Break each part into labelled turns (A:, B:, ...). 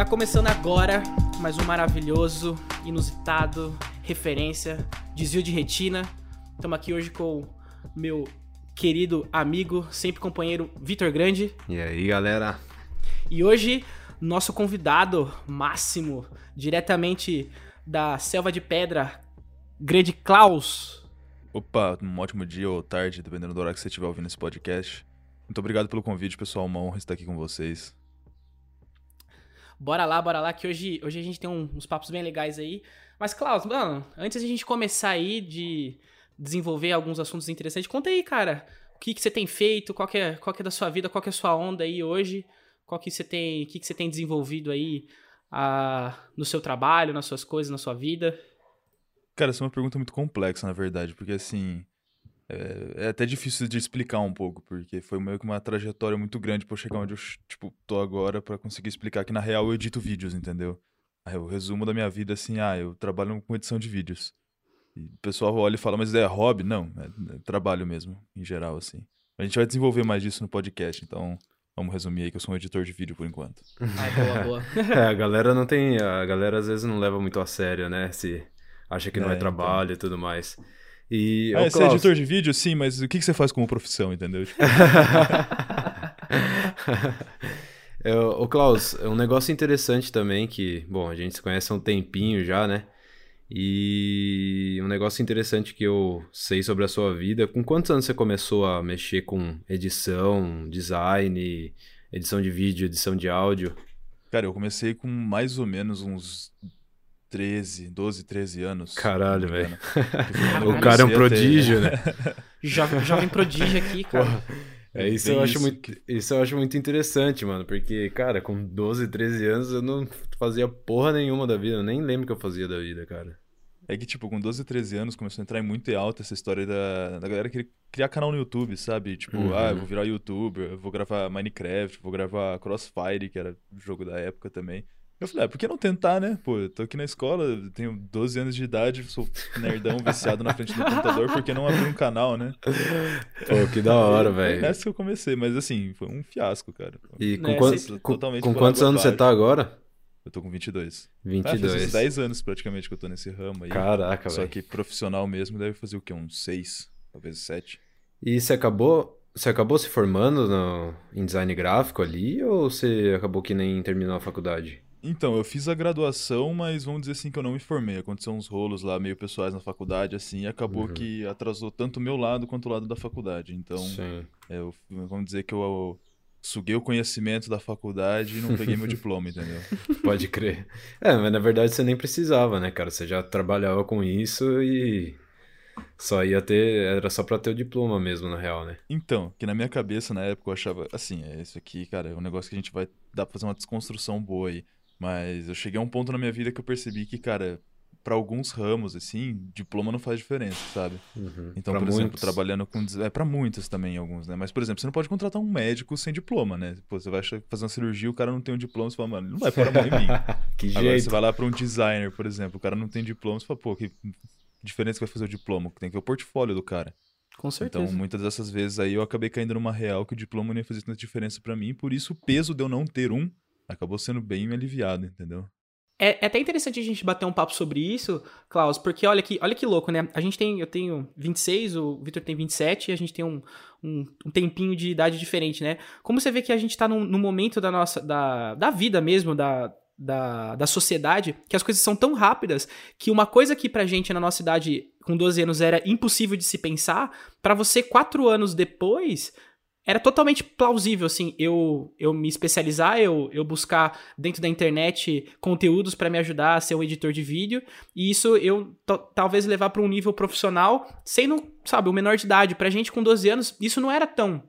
A: Tá começando agora mais um maravilhoso, inusitado, referência, desvio de retina. Estamos aqui hoje com meu querido amigo, sempre companheiro Vitor Grande.
B: E aí, galera?
A: E hoje, nosso convidado máximo, diretamente da Selva de Pedra, Grande Klaus.
C: Opa, um ótimo dia ou tarde, dependendo do horário que você estiver ouvindo esse podcast. Muito obrigado pelo convite, pessoal. Uma honra estar aqui com vocês.
A: Bora lá, bora lá, que hoje, hoje a gente tem um- uns papos bem legais aí. Mas, Klaus, mano, antes a gente começar aí de desenvolver alguns assuntos interessantes, conta aí, cara, o que, que você tem feito, qual que, é, qual que é da sua vida, qual que é a sua onda aí hoje, qual que você tem, o que, que você tem desenvolvido aí ah, no seu trabalho, nas suas coisas, na sua vida.
C: Cara, essa é uma pergunta muito complexa, na verdade, porque assim. É, é até difícil de explicar um pouco, porque foi meio que uma trajetória muito grande pra eu chegar onde eu, tipo, tô agora pra conseguir explicar que na real eu edito vídeos, entendeu? Aí o resumo da minha vida, assim, ah, eu trabalho com edição de vídeos. E o pessoal olha e fala, mas é hobby? Não, é, é trabalho mesmo, em geral, assim. A gente vai desenvolver mais disso no podcast, então vamos resumir aí que eu sou um editor de vídeo por enquanto.
A: Ai, boa, boa.
B: É, a galera não tem. A galera às vezes não leva muito a sério, né? Se acha que não
C: É,
B: é, trabalho e tudo mais. E.
C: Ah, você é editor de vídeo? Sim, mas o que que você faz como profissão, entendeu? Tipo,
B: É, Ô, Klaus, é um negócio interessante também que, bom, a gente se conhece há um tempinho já, né? E um negócio interessante que eu sei sobre a sua vida. Com quantos anos você começou a mexer com edição, design, edição de vídeo, edição de áudio?
C: Cara, eu comecei com mais ou menos uns 13, 12, 13 anos.
B: Caralho, velho. O cara é um prodígio, né?
A: Jovem, jovem prodígio aqui, cara.
B: É isso
C: Bem
B: eu acho
C: isso
B: muito, isso eu acho muito interessante, mano, porque, cara, com 12, 13 anos eu não fazia porra nenhuma da vida, eu nem lembro o que eu fazia da vida, cara.
C: É que, tipo, com 12, 13 anos começou a entrar muito em alta essa história da, da galera que criar canal no YouTube, sabe? Tipo,
B: Uhum.
C: ah, eu vou virar youtuber, eu vou gravar Minecraft, vou gravar Crossfire, que era o jogo da época também. Eu falei, ah, por que não tentar, né? Pô, eu tô aqui na escola, tenho 12 anos de idade, sou nerdão viciado na frente do computador, por que não abrir um canal, né?
B: Pô, que da hora, velho.
C: nessa que eu comecei, mas assim, foi um fiasco, cara.
B: E com,
A: Né,
B: quantos, com,
C: totalmente
B: com quantos anos você tá agora?
C: Eu tô com 22. Ah, faz
B: 22.
C: uns 10 anos praticamente que eu tô nesse ramo aí.
B: Caraca,
C: Só
B: velho.
C: que profissional mesmo deve fazer o quê? Uns 6, talvez 7.
B: E você acabou, você acabou se formando no, em design gráfico ali ou você acabou que nem terminou a faculdade?
C: Então, eu fiz a graduação, mas vamos dizer assim que eu não me formei. Aconteceu uns rolos lá meio pessoais na faculdade, assim, e acabou
B: Uhum.
C: que atrasou tanto o meu lado quanto o lado da faculdade. Então, é, eu, vamos dizer que eu, suguei o conhecimento da faculdade e não peguei meu diploma, entendeu?
B: Pode crer. É, mas na verdade você nem precisava, né, cara? Você já trabalhava com isso e só ia ter, era só pra ter o diploma mesmo, na real, né?
C: Então, que na minha cabeça, na época, eu achava, assim, é isso aqui, cara, é um negócio que a gente vai dar pra fazer uma desconstrução boa aí. Mas eu cheguei a um ponto na minha vida que eu percebi que, cara, pra alguns ramos, assim, diploma não faz diferença, sabe?
B: Uhum.
C: Então,
B: Pra
C: por exemplo,
B: muitos.
C: trabalhando com. É pra muitos também, alguns, né? Mas, por exemplo, você não pode contratar um médico sem diploma, né? Pô, você vai fazer uma cirurgia, o cara não tem um diploma, você fala, mano, não vai pôr a mão em mim.
B: Que
C: Agora,
B: jeito.
C: você vai lá pra um designer, por exemplo, o cara não tem diploma, você fala, pô, que diferença que vai fazer o diploma? Tem que ver o portfólio do cara.
A: Com certeza.
C: Então, muitas dessas vezes aí eu acabei caindo numa real que o diploma não ia fazer tanta diferença pra mim, por isso o peso de eu não ter um acabou sendo bem aliviado, entendeu?
A: É, é até interessante a gente bater um papo sobre isso, Klaus, porque olha que, olha que louco, né? A gente tem, eu tenho 26, o Victor tem 27, e a gente tem um, um, um tempinho de idade diferente, né? Como você vê que a gente tá num, num momento da nossa, da, da vida mesmo, da, da, da sociedade, que as coisas são tão rápidas que uma coisa que pra gente na nossa idade, com 12 anos, era impossível de se pensar, pra você, quatro anos depois, era totalmente plausível, assim, eu, eu me especializar, eu, eu buscar dentro da internet conteúdos para me ajudar a ser um editor de vídeo, e isso eu talvez levar para um nível profissional, sendo, sabe, o menor de idade. Pra gente com 12 anos, isso não era tão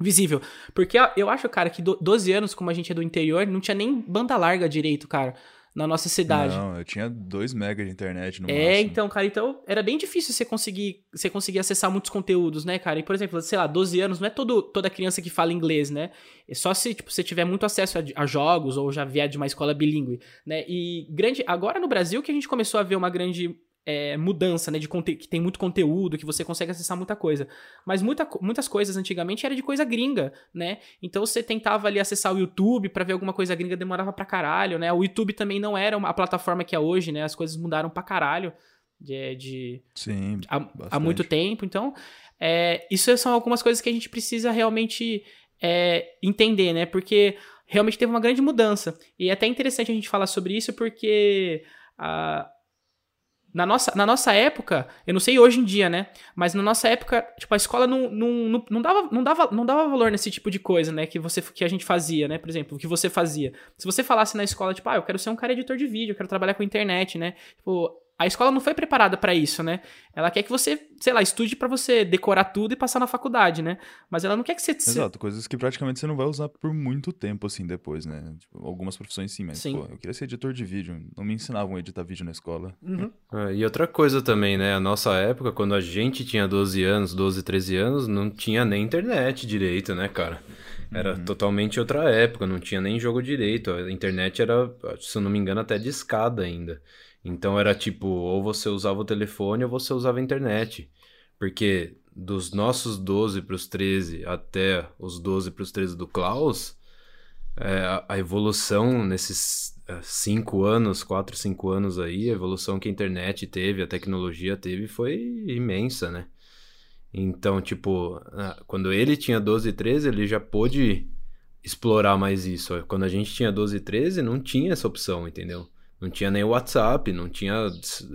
A: visível. Porque eu- acho, cara, que do- 12 anos, como a gente é do interior, não tinha nem banda larga direito, cara, na nossa cidade.
C: Não, eu tinha 2 megas de internet no
A: É,
C: máximo.
A: então, cara, então era bem difícil você conseguir, você conseguir acessar muitos conteúdos, né, cara? E, por exemplo, sei lá, 12 anos, não é todo, toda criança que fala inglês, né? É só se, tipo, você tiver muito acesso a, a jogos ou já vier de uma escola bilíngue, né? E grande, agora no Brasil que a gente começou a ver uma grande é, mudança, né? De que tem muito conteúdo, que você consegue acessar muita coisa. Mas muita, muitas coisas antigamente era de coisa gringa, né? Então você tentava ali acessar o YouTube para ver alguma coisa gringa, demorava pra caralho, né? O YouTube também não era a plataforma que é hoje, né? As coisas mudaram pra caralho de, de
C: Sim,
A: há, há, muito tempo. Então, é, isso são algumas coisas que a gente precisa realmente é, entender, né? Porque realmente teve uma grande mudança. E é até interessante a gente falar sobre isso porque a na nossa, na nossa época, eu não sei hoje em dia, né? Mas na nossa época, tipo, a escola não, não, não, não, dava, não, dava, não dava valor nesse tipo de coisa, né? Que, você, que a gente fazia, né? Por exemplo, o que você fazia. Se você falasse na escola, tipo, ah, eu quero ser um cara editor de vídeo, eu quero trabalhar com internet, né? Tipo, a escola não foi preparada para isso, né? Ela quer que você, sei lá, estude para você decorar tudo e passar na faculdade, né? Mas ela não quer que você...
C: Exato, coisas que praticamente você não vai usar por muito tempo, assim, depois, né? Tipo, algumas profissões sim, mas, sim. pô, eu queria ser editor de vídeo. Não me ensinavam a editar vídeo na escola.
B: Uhum. É, e outra coisa também, né? A nossa época, quando a gente tinha 12 anos, 12, 13 anos, não tinha nem internet direito, né, cara? Era uhum. totalmente outra época, não tinha nem jogo direito. A internet era, se eu não me engano, até de escada ainda. Então era tipo, ou você usava o telefone ou você usava a internet. Porque dos nossos 12 para os 13 até os 12 para os 13 do Klaus, é, a evolução nesses 5 é, anos, 4, 5 anos aí, a evolução que a internet teve, a tecnologia teve foi imensa, né? Então, tipo, quando ele tinha 12 e 13, ele já pôde explorar mais isso. Quando a gente tinha 12 e 13, não tinha essa opção, entendeu? Não tinha nem WhatsApp, não tinha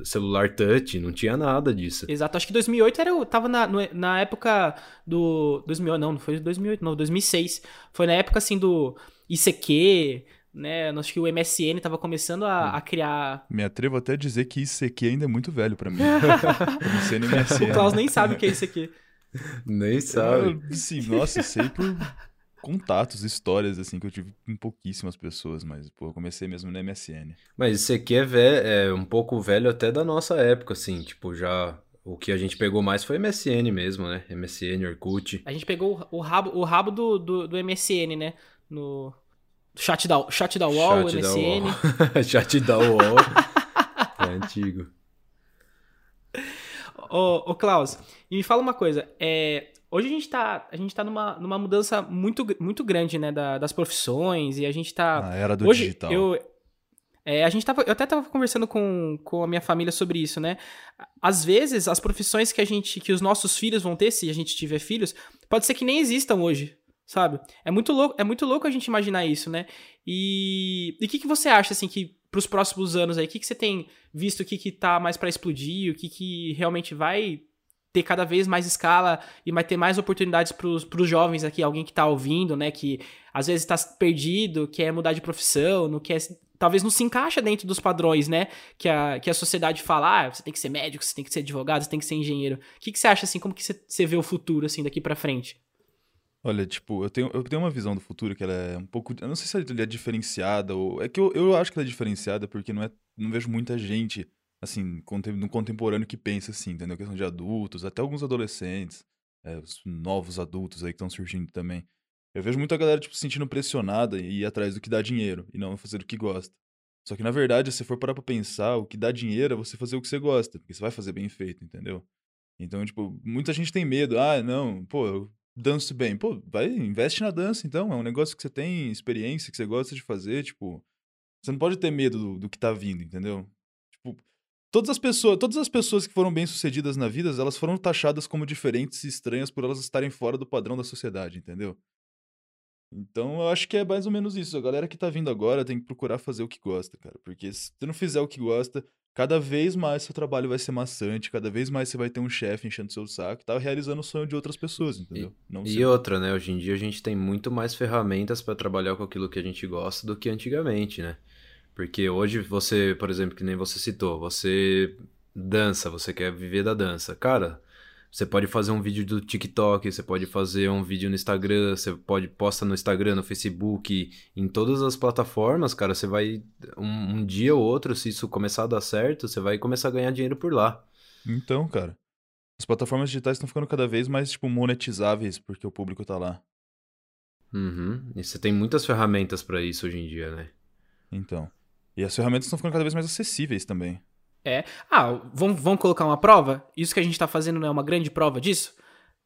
B: celular touch, não tinha nada disso.
A: Exato, acho que 2008 era, tava na, na época do... 2000, não, não foi 2008, não, 2006. Foi na época, assim, do ICQ, né? Acho que o MSN tava começando a, a criar...
C: Me atrevo até a dizer que ICQ ainda é muito velho para mim. MSN e MSN.
A: O Klaus nem sabe o que é ICQ.
B: Nem sabe.
C: Eu, sim, nossa, sei por contatos, histórias, assim, que eu tive com pouquíssimas pessoas, mas, pô, eu comecei mesmo no MSN.
B: Mas isso aqui é, velho, é um pouco velho até da nossa época, assim, tipo, já... O que a gente pegou mais foi MSN mesmo, né? MSN, Orkut.
A: A gente pegou o rabo, o rabo do, do, do MSN, né? No chat da, chat da UOL, chat MSN.
B: Da UOL. chat da UOL. é antigo.
A: Ô, ô Klaus, e me fala uma coisa. É, Hoje a gente tá, a gente tá numa, numa mudança muito, muito grande, né, da, das profissões, e a gente tá...
C: A era do
A: Hoje,
C: digital.
A: Eu, é, a gente tava, eu até tava conversando com, com a minha família sobre isso, né? Às vezes, as profissões que a gente, que os nossos filhos vão ter, se a gente tiver filhos, pode ser que nem existam hoje, sabe? É muito louco, é muito louco a gente imaginar isso, né? E o que, que você acha, assim, que pros próximos anos aí, o que, que você tem visto que, que tá mais para explodir, o que, que realmente vai ter cada vez mais escala e vai ter mais oportunidades para os jovens aqui, alguém que está ouvindo, né, que às vezes está perdido, quer mudar de profissão, não quer talvez não se encaixa dentro dos padrões, né, que a, que a sociedade fala, ah, você tem que ser médico, você tem que ser advogado, você tem que ser engenheiro. O que, que você acha, assim, como que você, você vê o futuro, assim, daqui para frente?
C: Olha, tipo, eu tenho, eu tenho uma visão do futuro que ela é um pouco. Eu não sei se ela é diferenciada, ou. É que eu, eu acho que ela é diferenciada porque não, é, não vejo muita gente assim, no contemporâneo que pensa assim, entendeu? Questão de adultos, até alguns adolescentes, é, os novos adultos aí que estão surgindo também. Eu vejo muita galera, tipo, se sentindo pressionada e ir atrás do que dá dinheiro e não fazer o que gosta. Só que, na verdade, se você for parar pra pensar, o que dá dinheiro é você fazer o que você gosta, porque você vai fazer bem feito, entendeu? Então, tipo, muita gente tem medo. Ah, não, pô, eu danço bem. Pô, vai, investe na dança, então. É um negócio que você tem experiência, que você gosta de fazer, tipo... Você não pode ter medo do, do que tá vindo, entendeu? Todas as pessoas, todas as pessoas que foram bem-sucedidas na vida, elas foram taxadas como diferentes e estranhas por elas estarem fora do padrão da sociedade, entendeu? Então, eu acho que é mais ou menos isso. A galera que tá vindo agora tem que procurar fazer o que gosta, cara. Porque se você não fizer o que gosta, cada vez mais seu trabalho vai ser maçante, cada vez mais você vai ter um chefe enchendo seu saco, tá realizando o sonho de outras pessoas, entendeu?
B: E, e outra, né? Hoje em dia a gente tem muito mais ferramentas para trabalhar com aquilo que a gente gosta do que antigamente, né? Porque hoje você, por exemplo, que nem você citou, você dança, você quer viver da dança. Cara, você pode fazer um vídeo do TikTok, você pode fazer um vídeo no Instagram, você pode postar no Instagram, no Facebook, em todas as plataformas, cara, você vai um, um dia ou outro, se isso começar a dar certo, você vai começar a ganhar dinheiro por lá.
C: Então, cara, as plataformas digitais estão ficando cada vez mais tipo monetizáveis porque o público tá lá.
B: Uhum. E você tem muitas ferramentas para isso hoje em dia, né?
C: Então. E as ferramentas estão ficando cada vez mais acessíveis também.
A: É. Ah, vamos, vamos colocar uma prova? Isso que a gente tá fazendo não é uma grande prova disso?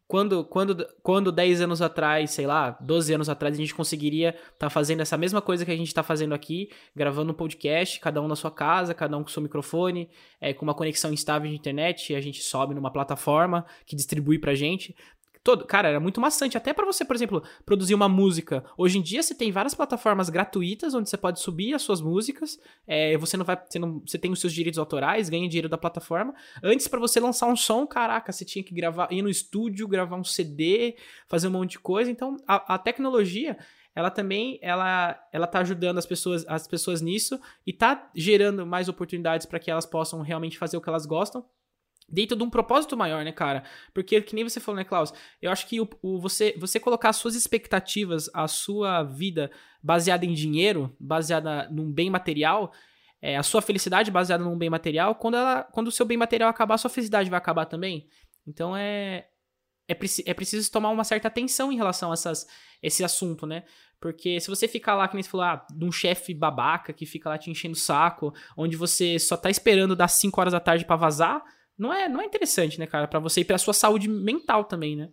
A: Quando, quando, quando 10 anos atrás, sei lá, 12 anos atrás, a gente conseguiria estar tá fazendo essa mesma coisa que a gente está fazendo aqui, gravando um podcast, cada um na sua casa, cada um com seu microfone, é, com uma conexão estável de internet, e a gente sobe numa plataforma que distribui pra gente. Todo, cara, era muito maçante. Até para você, por exemplo, produzir uma música. Hoje em dia você tem várias plataformas gratuitas onde você pode subir as suas músicas. É, você não vai. Você, não, você tem os seus direitos autorais, ganha dinheiro da plataforma. Antes, para você lançar um som, caraca, você tinha que gravar, ir no estúdio, gravar um CD, fazer um monte de coisa. Então, a, a tecnologia ela também ela ela tá ajudando as pessoas as pessoas nisso e tá gerando mais oportunidades para que elas possam realmente fazer o que elas gostam dentro de um propósito maior, né, cara? Porque, que nem você falou, né, Klaus? Eu acho que o, o, você, você colocar suas expectativas, a sua vida baseada em dinheiro, baseada num bem material, é, a sua felicidade baseada num bem material, quando, ela, quando o seu bem material acabar, a sua felicidade vai acabar também. Então é. É, preci é preciso tomar uma certa atenção em relação a essas, esse assunto, né? Porque se você ficar lá, que nem você falou, ah, de um chefe babaca que fica lá te enchendo o saco, onde você só tá esperando das 5 horas da tarde para vazar, não é, não é interessante, né, cara, para você e para sua saúde mental também, né?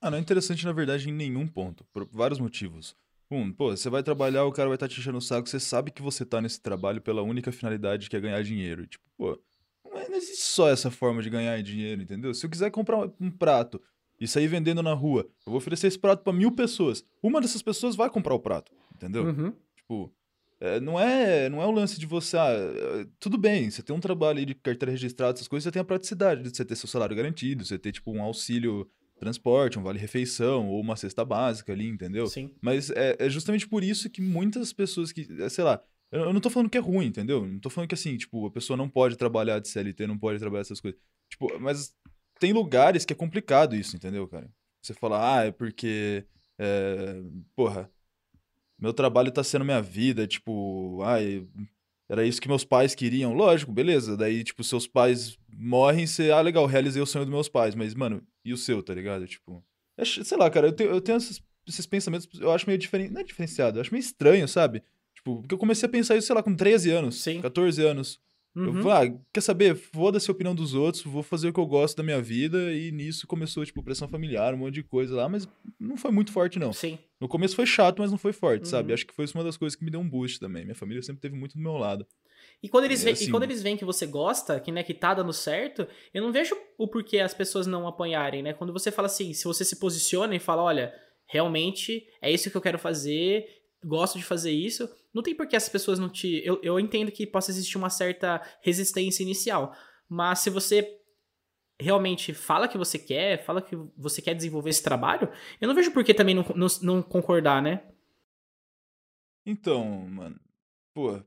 C: Ah, não é interessante, na verdade, em nenhum ponto, por vários motivos. Um, pô, você vai trabalhar, o cara vai estar tá te enchendo o saco, você sabe que você tá nesse trabalho pela única finalidade que é ganhar dinheiro. Tipo, pô, não existe só essa forma de ganhar dinheiro, entendeu? Se eu quiser comprar um prato e sair vendendo na rua, eu vou oferecer esse prato para mil pessoas. Uma dessas pessoas vai comprar o prato, entendeu?
A: Uhum.
C: Tipo, é, não é não é o lance de você. Ah, é, tudo bem, você tem um trabalho aí de carteira registrada, essas coisas, você tem a praticidade de você ter seu salário garantido, você ter, tipo, um auxílio transporte, um vale-refeição ou uma cesta básica ali, entendeu?
A: Sim.
C: Mas é, é justamente por isso que muitas pessoas que, é, sei lá, eu não tô falando que é ruim, entendeu? Não tô falando que assim, tipo, a pessoa não pode trabalhar de CLT, não pode trabalhar essas coisas. Tipo, mas tem lugares que é complicado isso, entendeu, cara? Você fala, ah, é porque. É, porra, meu trabalho tá sendo minha vida, tipo, ai, era isso que meus pais queriam. Lógico, beleza. Daí, tipo, seus pais morrem, você, ah, legal, realizei o sonho dos meus pais, mas, mano, e o seu, tá ligado? Tipo, é, sei lá, cara, eu tenho, eu tenho esses, esses pensamentos, eu acho meio diferente, não é diferenciado, eu acho meio estranho, sabe? Tipo, porque eu comecei a pensar isso, sei lá, com 13 anos,
A: Sim.
C: 14 anos. Uhum. Eu, ah, quer saber? Foda-se a opinião dos outros, vou fazer o que eu gosto da minha vida. E nisso começou, tipo, pressão familiar, um monte de coisa lá, mas não foi muito forte, não.
A: Sim.
C: No começo foi chato, mas não foi forte,
A: Uhum.
C: sabe? Acho que foi uma das coisas que me deu um boost também. Minha família sempre teve muito do meu lado.
A: E quando eles
C: É,
A: veem,
C: assim-
A: e quando eles veem que você gosta, que, né, que tá dando certo, eu não vejo o porquê as pessoas não apoiarem, né? Quando você fala assim, se você se posiciona e fala, olha, realmente é isso que eu quero fazer, gosto de fazer isso, não tem por que as pessoas não te. Eu, eu entendo que possa existir uma certa resistência inicial, mas se você realmente fala que você quer, fala que você quer desenvolver esse trabalho, eu não vejo por que também não, não, não concordar, né?
C: Então, mano, pô,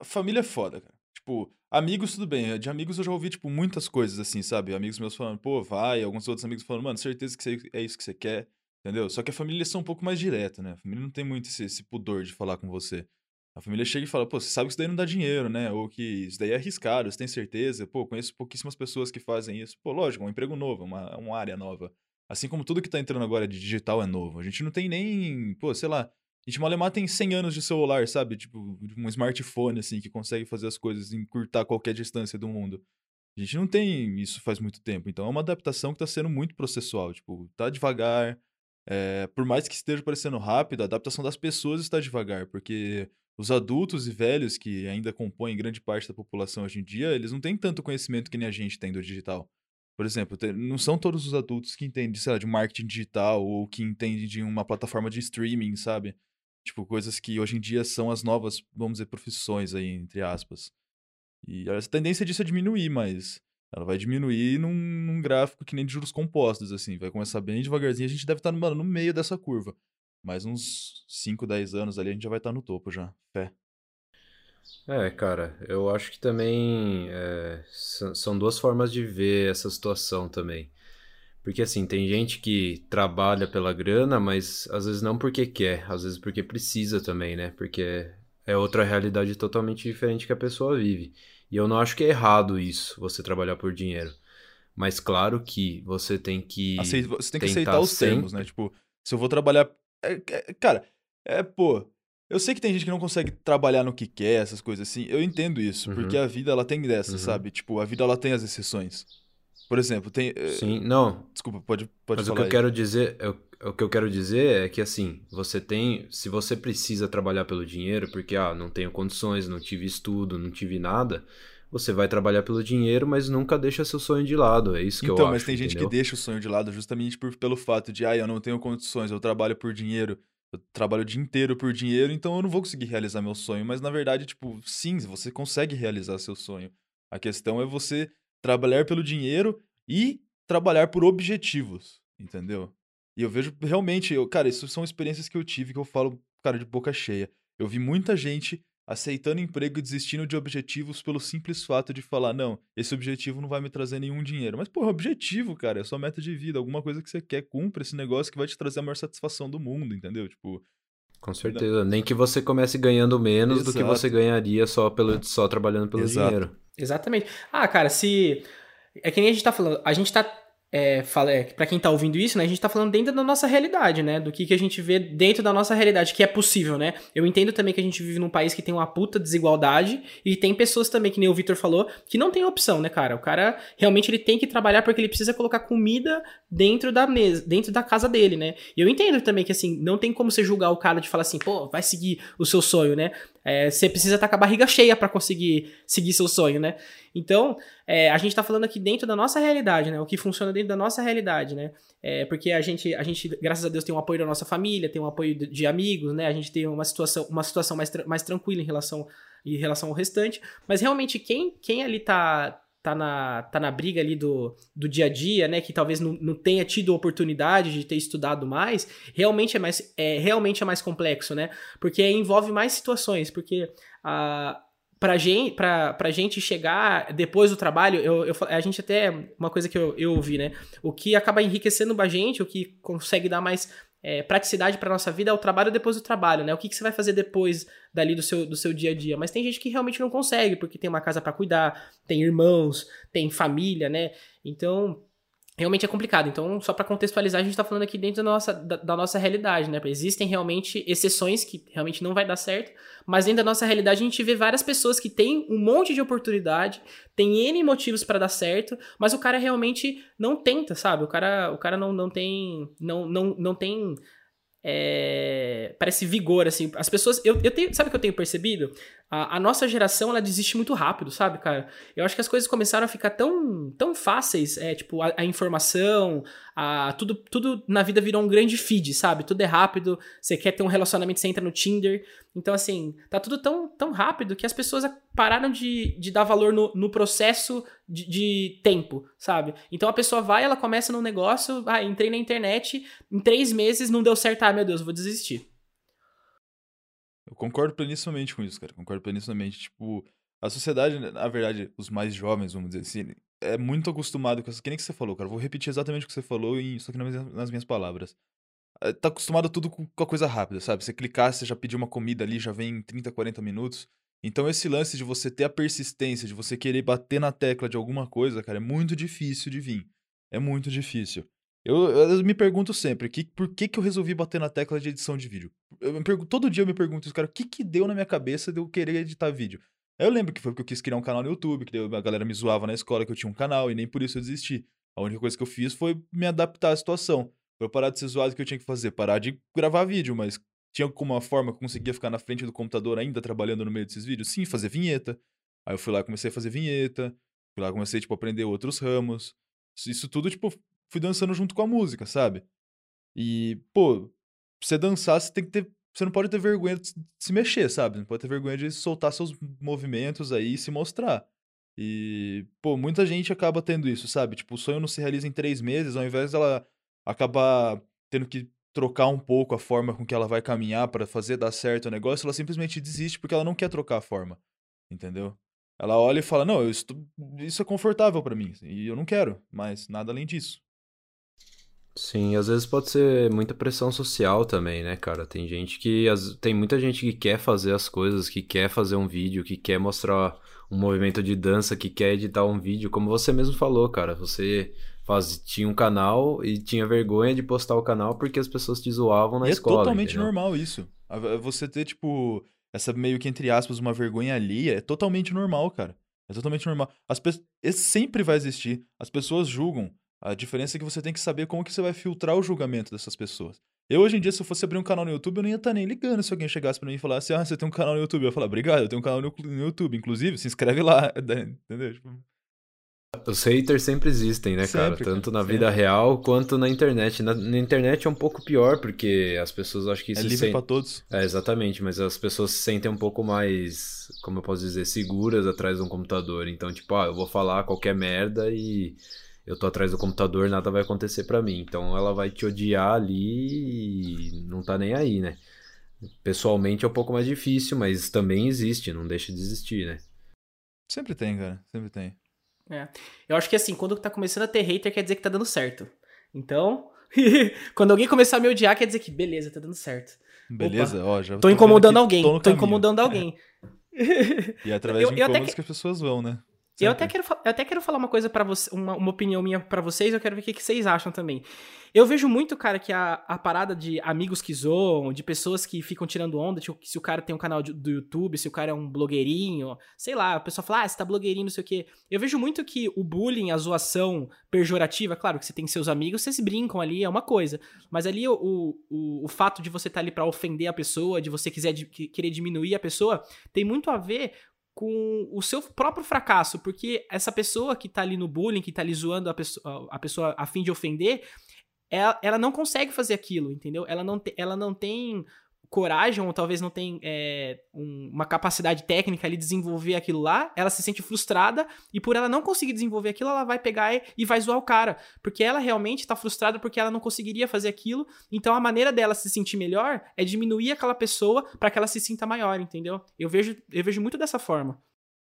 C: a família é foda, cara. Tipo, amigos, tudo bem. De amigos eu já ouvi, tipo, muitas coisas assim, sabe? Amigos meus falando, pô, vai. Alguns outros amigos falando, mano, certeza que é isso que você quer, entendeu? Só que a família são um pouco mais direta, né? A família não tem muito esse, esse pudor de falar com você. A família chega e fala, pô, você sabe que isso daí não dá dinheiro, né? Ou que isso daí é arriscado, você tem certeza? Pô, conheço pouquíssimas pessoas que fazem isso. Pô, lógico, um emprego novo, uma, uma área nova. Assim como tudo que tá entrando agora de digital é novo. A gente não tem nem, pô, sei lá, a gente malemar tem 100 anos de celular, sabe? Tipo, um smartphone, assim, que consegue fazer as coisas, encurtar qualquer distância do mundo. A gente não tem isso faz muito tempo. Então é uma adaptação que tá sendo muito processual. Tipo, tá devagar. É, por mais que esteja parecendo rápido, a adaptação das pessoas está devagar. Porque os adultos e velhos, que ainda compõem grande parte da população hoje em dia, eles não têm tanto conhecimento que nem a gente tem do digital. Por exemplo, não são todos os adultos que entendem, sei lá, de marketing digital ou que entendem de uma plataforma de streaming, sabe? Tipo, coisas que hoje em dia são as novas, vamos dizer, profissões aí, entre aspas. E a tendência disso é diminuir, mas ela vai diminuir num, num gráfico que nem de juros compostos, assim. Vai começar bem devagarzinho. A gente deve estar, mano, no meio dessa curva. Mais uns 5, 10 anos ali, a gente já vai estar no topo já. Fé.
B: É, cara, eu acho que também é, são duas formas de ver essa situação também. Porque assim, tem gente que trabalha pela grana, mas às vezes não porque quer, às vezes porque precisa também, né? Porque é outra realidade totalmente diferente que a pessoa vive. E eu não acho que é errado isso, você trabalhar por dinheiro. Mas claro que você tem que
C: você tem que aceitar os termos,
B: sempre-
C: né? Tipo, se eu vou trabalhar. É- é- cara, é, pô. Eu sei que tem gente que não consegue trabalhar no que quer, essas coisas assim. Eu entendo isso,
B: Uhum.
C: porque a vida ela tem dessa,
B: Uhum.
C: sabe? Tipo, a vida ela tem as exceções. Por exemplo, tem. eh,
B: Sim, não.
C: Desculpa, pode, pode
B: Mas o
C: falar.
B: que eu
C: aí.
B: quero dizer, eu- o que eu quero dizer é que assim, você tem, se você precisa trabalhar pelo dinheiro, porque ah, não tenho condições, não tive estudo, não tive nada, você vai trabalhar pelo dinheiro, mas nunca deixa seu sonho de lado. É isso que eu
C: Então,
B: acho.
C: mas tem gente
B: entendeu?
C: que deixa o sonho de lado justamente por, pelo fato de, ah, eu não tenho condições, eu trabalho por dinheiro, eu trabalho o dia inteiro por dinheiro, então eu não vou conseguir realizar meu sonho. Mas na verdade, tipo, sim, você consegue realizar seu sonho. A questão é você trabalhar pelo dinheiro e trabalhar por objetivos, entendeu? E eu vejo realmente, eu, cara, isso são experiências que eu tive que eu falo, cara, de boca cheia. Eu vi muita gente aceitando emprego e desistindo de objetivos pelo simples fato de falar, não, esse objetivo não vai me trazer nenhum dinheiro. Mas, pô, é objetivo, cara, é sua meta de vida, alguma coisa que você quer, cumpra esse negócio que vai te trazer a maior satisfação do mundo, entendeu? Tipo,
B: Com certeza. Nem que você comece ganhando menos do que
C: Exato.
B: você ganharia só, pelo, só trabalhando pelo
C: Exato.
B: dinheiro.
A: Exatamente. Ah, cara, se. É que nem a gente tá falando. A gente tá. É, fala, é, pra quem tá ouvindo isso, né? A gente tá falando dentro da nossa realidade, né? Do que, que a gente vê dentro da nossa realidade, que é possível, né? Eu entendo também que a gente vive num país que tem uma puta desigualdade e tem pessoas também, que nem o Victor falou, que não tem opção, né, cara? O cara realmente ele tem que trabalhar porque ele precisa colocar comida dentro da mesa, dentro da casa dele, né? E eu entendo também que, assim, não tem como você julgar o cara de falar assim, pô, vai seguir o seu sonho, né? É, você precisa estar com a barriga cheia pra conseguir seguir seu sonho, né? Então, é, a gente tá falando aqui dentro da nossa realidade, né? O que funciona dentro da nossa realidade, né? É, porque a gente, a gente, graças a Deus, tem um apoio da nossa família, tem um apoio de, amigos, né? A gente tem uma situação, uma situação mais, mais tranquila em relação, em relação ao restante. Mas realmente, quem, quem ali tá, tá, na, tá na briga ali do, do dia a dia, né? Que talvez não, não tenha tido oportunidade de ter estudado mais, realmente é mais, é, realmente é mais complexo, né? Porque envolve mais situações, porque a pra gente, pra, pra gente chegar depois do trabalho, eu, eu, a gente até, uma coisa que eu, eu ouvi, né? O que acaba enriquecendo a gente, o que consegue dar mais é, praticidade pra nossa vida é o trabalho depois do trabalho, né? O que, que você vai fazer depois dali do seu, do seu dia a dia. Mas tem gente que realmente não consegue, porque tem uma casa pra cuidar, tem irmãos, tem família, né? Então, realmente é complicado. Então, só pra contextualizar, a gente tá falando aqui dentro da nossa, da, da nossa realidade, né? Existem realmente exceções que realmente não vai dar certo, mas dentro da nossa realidade a gente vê várias pessoas que têm um monte de oportunidade, tem N motivos pra dar certo, mas o cara realmente não tenta, sabe? O cara, o cara não, não tem. Não, não, não tem. É, parece vigor, assim. As pessoas. Eu, eu tenho, sabe o que eu tenho percebido? A, a nossa geração, ela desiste muito rápido, sabe, cara? Eu acho que as coisas começaram a ficar tão, tão fáceis, é, tipo, a, a informação, tudo, tudo na vida virou um grande feed, sabe? Tudo é rápido, você quer ter um relacionamento, você entra no Tinder. Então, assim, tá tudo tão, tão rápido que as pessoas pararam de, de dar valor no, no processo de, de tempo, sabe? Então a pessoa vai, ela começa num negócio, ah, entrei na internet, em três meses não deu certo, ah, meu Deus, vou desistir.
C: Eu concordo plenamente com isso, cara. Concordo plenamente. Tipo, a sociedade, na verdade, os mais jovens, vamos dizer assim, é muito acostumado com isso. Que nem que você falou, cara. Vou repetir exatamente o que você falou, em, só que nas minhas, palavras. É, Tá acostumado tudo com, a coisa rápida, sabe? Você clicar, você já pediu uma comida ali, já vem em 30, 40 minutos. Então, esse lance de você ter a persistência, de você querer bater na tecla de alguma coisa, cara, é muito difícil de vir. É muito difícil. Eu, eu me pergunto sempre, que, por que, que eu resolvi bater na tecla de edição de vídeo? Eu pergunto, todo dia eu me pergunto isso, cara, o que que deu na minha cabeça de eu querer editar vídeo? Eu lembro que foi porque eu quis criar um canal no YouTube, que a galera me zoava na escola que eu tinha um canal e nem por isso eu desisti. A única coisa que eu fiz foi me adaptar à situação. Eu parar de ser zoado, o que eu tinha que fazer? Parar de gravar vídeo, mas tinha alguma forma que eu conseguia ficar na frente do computador ainda trabalhando no meio desses vídeos? Sim, fazer vinheta. Aí eu fui lá comecei a fazer vinheta. Fui lá comecei, tipo, a aprender outros ramos. Isso tudo, tipo, fui dançando junto com a música, sabe? E, pô, pra você dançar, você tem que ter. Você não pode ter vergonha de se- mexer, sabe? Não pode ter vergonha de soltar seus movimentos aí e se mostrar. E, pô, muita gente acaba tendo isso, sabe? Tipo, o sonho não se realiza em três meses, ao invés dela acabar tendo que trocar um pouco a forma com que ela vai caminhar pra fazer dar certo o negócio, ela simplesmente desiste porque ela não quer trocar a forma. Entendeu? Ela olha e fala: Não, estou- isso é confortável pra mim e eu não quero, mas nada além disso.
B: Sim, às vezes pode ser muita pressão social também, né, cara? Tem gente que. Tem muita gente que quer fazer as coisas, que quer fazer um vídeo, que quer mostrar um movimento de dança, que quer editar um vídeo, como você mesmo falou, cara. Você faz, tinha um canal e tinha vergonha de postar o canal porque as pessoas te zoavam na
C: e
B: escola.
C: É totalmente
B: entendeu?
C: normal isso. Você ter, tipo, essa meio que, entre aspas, uma vergonha ali é totalmente normal, cara. É totalmente normal. As pe... Esse sempre vai existir. As pessoas julgam. A diferença é que você tem que saber como que você vai filtrar o julgamento dessas pessoas. Eu, hoje em dia, se eu fosse abrir um canal no YouTube, eu não ia estar nem ligando se alguém chegasse pra mim e falasse, ah, você tem um canal no YouTube. Eu ia falar, obrigado, eu tenho um canal no YouTube. Inclusive, se inscreve lá. Entendeu? Tipo...
B: Os haters sempre existem, né, cara?
C: Sempre,
B: Tanto
C: cara,
B: na vida
C: sempre.
B: real quanto na internet. Na, na internet é um pouco pior, porque as pessoas acho que
C: É
B: se
C: livre
B: sentem.
C: pra todos.
B: É, exatamente, mas as pessoas se sentem um pouco mais, como eu posso dizer, seguras atrás de um computador. Então, tipo, ah, eu vou falar qualquer merda e eu tô atrás do computador, nada vai acontecer pra mim. Então ela vai te odiar ali e não tá nem aí, né? Pessoalmente é um pouco mais difícil, mas também existe, não deixa de existir, né?
C: Sempre tem, cara. Sempre tem.
A: Eu acho que assim, quando tá começando a ter hater, quer dizer que tá dando certo. Então, quando alguém começar a me odiar, quer dizer que beleza, tá dando certo.
C: Beleza? Ó, já
A: Tô
C: vendo
A: incomodando alguém,
C: tô
A: tô, incomodando alguém.
C: E é através
A: Eu-
C: de incômodos
A: que-
C: que... as pessoas vão, né?
A: Eu até, quero, eu até quero falar uma coisa para você, uma, uma opinião minha pra vocês, eu quero ver o que, que vocês acham também. Eu vejo muito, cara, que a, a parada de amigos que zoam, de pessoas que ficam tirando onda, tipo, se o cara tem um canal de- do YouTube, se o cara é um blogueirinho, sei lá, a pessoa fala, ah, você tá blogueirinho, não sei o quê. Eu vejo muito que o bullying, a zoação pejorativa, claro que você tem seus amigos, vocês brincam ali, é uma coisa. Mas ali o, o, o fato de você estar tá ali pra ofender a pessoa, de você quiser, de, que- querer diminuir a pessoa, tem muito a ver com o seu próprio fracasso, porque essa pessoa que tá ali no bullying, que tá ali zoando a pessoa a, pessoa a fim de ofender, ela, ela não consegue fazer aquilo, entendeu? Ela não, te, ela não tem coragem, ou talvez não tem é, um- uma capacidade técnica ali de desenvolver aquilo lá, ela se sente frustrada, e por ela não conseguir desenvolver aquilo, ela vai pegar e, e vai zoar o cara, porque ela realmente tá frustrada porque ela não conseguiria fazer aquilo, então a maneira dela se sentir melhor é diminuir aquela pessoa para que ela se sinta maior, entendeu? Eu vejo, eu vejo muito dessa forma.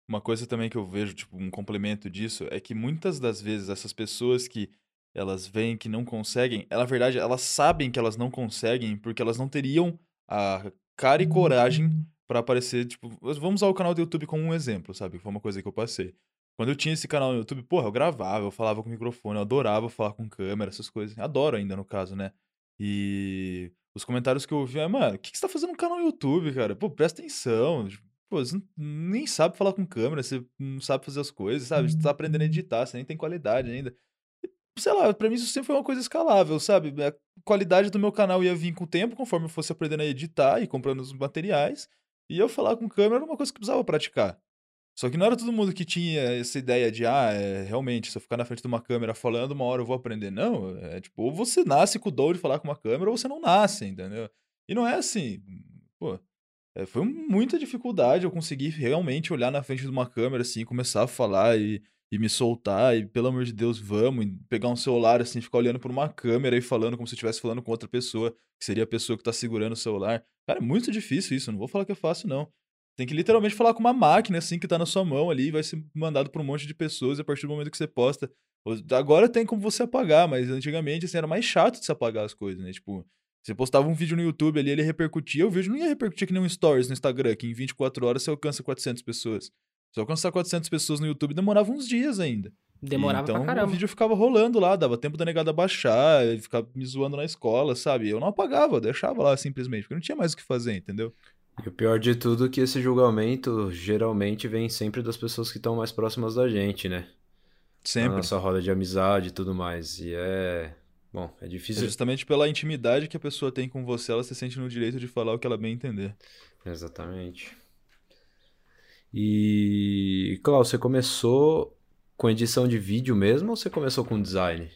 C: Uma coisa também que eu vejo, tipo, um complemento disso, é que muitas das vezes essas pessoas que elas veem que não conseguem, na verdade, elas sabem que elas não conseguem porque elas não teriam a cara e coragem pra aparecer, tipo, vamos usar o canal do YouTube como um exemplo, sabe? Foi uma coisa que eu passei. Quando eu tinha esse canal no YouTube, porra, eu gravava, eu falava com microfone, eu adorava falar com câmera, essas coisas. Adoro ainda, no caso, né? E os comentários que eu ouvi é, mano, o que, que você tá fazendo no canal no YouTube, cara? Pô, presta atenção. tipo, Pô, você nem sabe falar com câmera, você não sabe fazer as coisas, sabe? Você tá aprendendo a editar, você nem tem qualidade ainda. Sei lá, pra mim isso sempre foi uma coisa escalável, sabe? A qualidade do meu canal ia vir com o tempo, conforme eu fosse aprendendo a editar e comprando os materiais. E eu falar com câmera era uma coisa que precisava praticar. Só que não era todo mundo que tinha essa ideia de, ah, é, realmente, se eu ficar na frente de uma câmera falando, uma hora eu vou aprender. Não, é tipo, ou você nasce com o dom de falar com uma câmera, ou você não nasce, entendeu? E não é assim, pô. é, foi muita dificuldade eu conseguir realmente olhar na frente de uma câmera, assim, começar a falar e, e me soltar, e pelo amor de Deus, vamos, e pegar um celular, assim, ficar olhando por uma câmera e falando como se estivesse falando com outra pessoa, que seria a pessoa que tá segurando o celular. Cara, é muito difícil isso, não vou falar que é fácil, não. Tem que literalmente falar com uma máquina, assim, que tá na sua mão ali, e vai ser mandado pra um monte de pessoas a partir do momento que você posta. Agora tem como você apagar, mas antigamente, assim, era mais chato de se apagar as coisas, né? Tipo, você postava um vídeo no YouTube ali, ele repercutia, o vídeo não ia repercutir que nem um stories no Instagram, que em 24 horas você alcança 400 pessoas. Se alcançar 400 pessoas no YouTube, demorava uns dias ainda.
A: Demorava
C: então,
A: pra caramba.
C: o vídeo ficava rolando lá, dava tempo da negada baixar, ele ficava me zoando na escola, sabe? Eu não apagava, eu deixava lá simplesmente, porque não tinha mais o que fazer, entendeu?
B: E o pior de tudo é que esse julgamento geralmente vem sempre das pessoas que estão mais próximas da gente, né? Na
C: Sempre.
B: nossa roda de amizade e tudo mais. E é. Bom, é
C: É
B: difícil.
C: justamente pela intimidade que a pessoa tem com você, ela se sente no direito de falar o que ela bem entender.
B: Exatamente. E, Klaus, você começou com edição de vídeo mesmo ou você começou com design?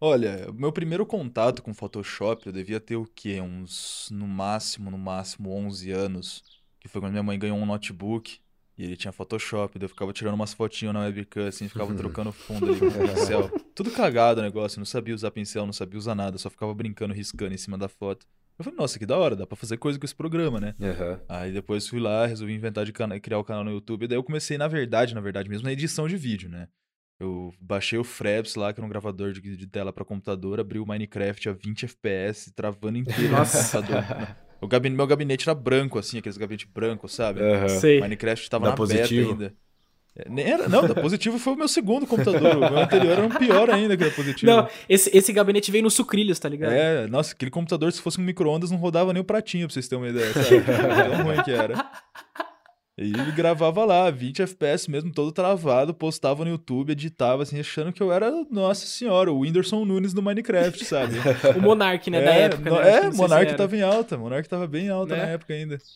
C: Olha, meu primeiro contato com Photoshop, eu devia ter o quê? Uns, no máximo, no máximo 11 anos, que foi quando minha mãe ganhou um notebook e ele tinha Photoshop, daí eu ficava tirando umas fotinhas na webcam, assim, ficava trocando fundo ali com pincel. Tudo cagado o negócio, não sabia usar pincel, não sabia usar nada, só ficava brincando, riscando em cima da foto. Eu falei, nossa, que da hora, dá pra fazer coisa com esse programa, né?
B: Aham.
C: Aí depois fui lá, resolvi inventar de cana- criar o canal no YouTube. E daí eu comecei, na verdade, na verdade mesmo, na edição de vídeo, né? Eu baixei o Fraps lá, que era um gravador de, de tela pra computador, abri o Minecraft a 20 FPS, travando inteiro no
A: Nossa.
C: computador. O gabinete, meu gabinete era branco, assim, aqueles gabinetes brancos, sabe?
B: Aham.
A: Sei.
C: Minecraft tava
B: Dá
C: na
B: positivo?
C: beta ainda. É, nem era, não, da Positivo foi o meu segundo computador. O meu anterior era um pior ainda que da Positivo.
A: Não, esse, esse gabinete veio no sucrilhos, tá ligado?
C: É, nossa, aquele computador, se fosse um micro-ondas, não rodava nem o pratinho, pra vocês terem uma ideia, sabe? Tão ruim que era. E ele gravava lá, 20 FPS mesmo, todo travado, postava no YouTube, editava, assim, achando que eu era, nossa senhora, o Whindersson Nunes do Minecraft, sabe?
A: o Monark, né,
C: é,
A: da época,
C: no,
A: né?
C: É, Monark tava em alta, Monark tava bem alta né? na época ainda.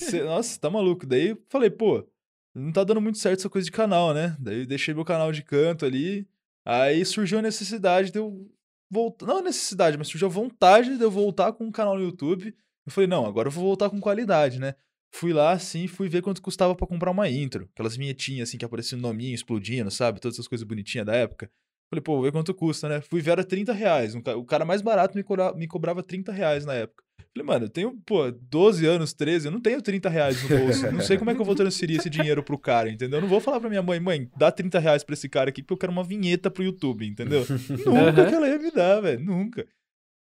C: E, cê, nossa, tá maluco. Daí falei, pô, não tá dando muito certo essa coisa de canal, né? Daí deixei meu canal de canto ali, aí surgiu a necessidade de eu voltar, não a necessidade, mas surgiu a vontade de eu voltar com um canal no YouTube. Eu falei, não, agora eu vou voltar com qualidade, né? Fui lá, assim, fui ver quanto custava para comprar uma intro. Aquelas vinhetinhas, assim, que apareciam no nominho explodindo, sabe? Todas essas coisas bonitinhas da época. Falei, pô, vou ver quanto custa, né? Fui ver, era 30 reais. o cara mais barato me cobrava, me cobrava 30 reais na época. Falei, mano, eu tenho, pô, 12 anos, 13, eu não tenho 30 reais no bolso. Não sei como é que eu vou transferir esse dinheiro pro cara, entendeu? Eu não vou falar pra minha mãe, mãe, dá 30 reais pra esse cara aqui porque eu quero uma vinheta pro YouTube, entendeu? Nunca que ela ia me dar, velho, nunca.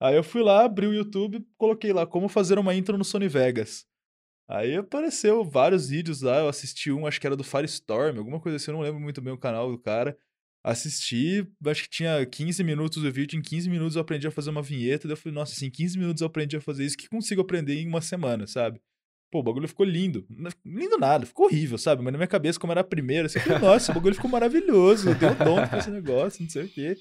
C: Aí eu fui lá, abri o YouTube, coloquei lá como fazer uma intro no Sony Vegas. Aí apareceu vários vídeos lá, eu assisti um, acho que era do Firestorm, alguma coisa assim, eu não lembro muito bem o canal do cara. Assisti, acho que tinha 15 minutos do vídeo, em 15 minutos eu aprendi a fazer uma vinheta, daí eu falei, nossa, assim, em 15 minutos eu aprendi a fazer isso, que consigo aprender em uma semana, sabe? Pô, o bagulho ficou lindo. Lindo nada, ficou horrível, sabe? Mas na minha cabeça, como era a primeira, assim, eu falei, nossa, o bagulho ficou maravilhoso, eu dei um dom com esse negócio, não sei o quê.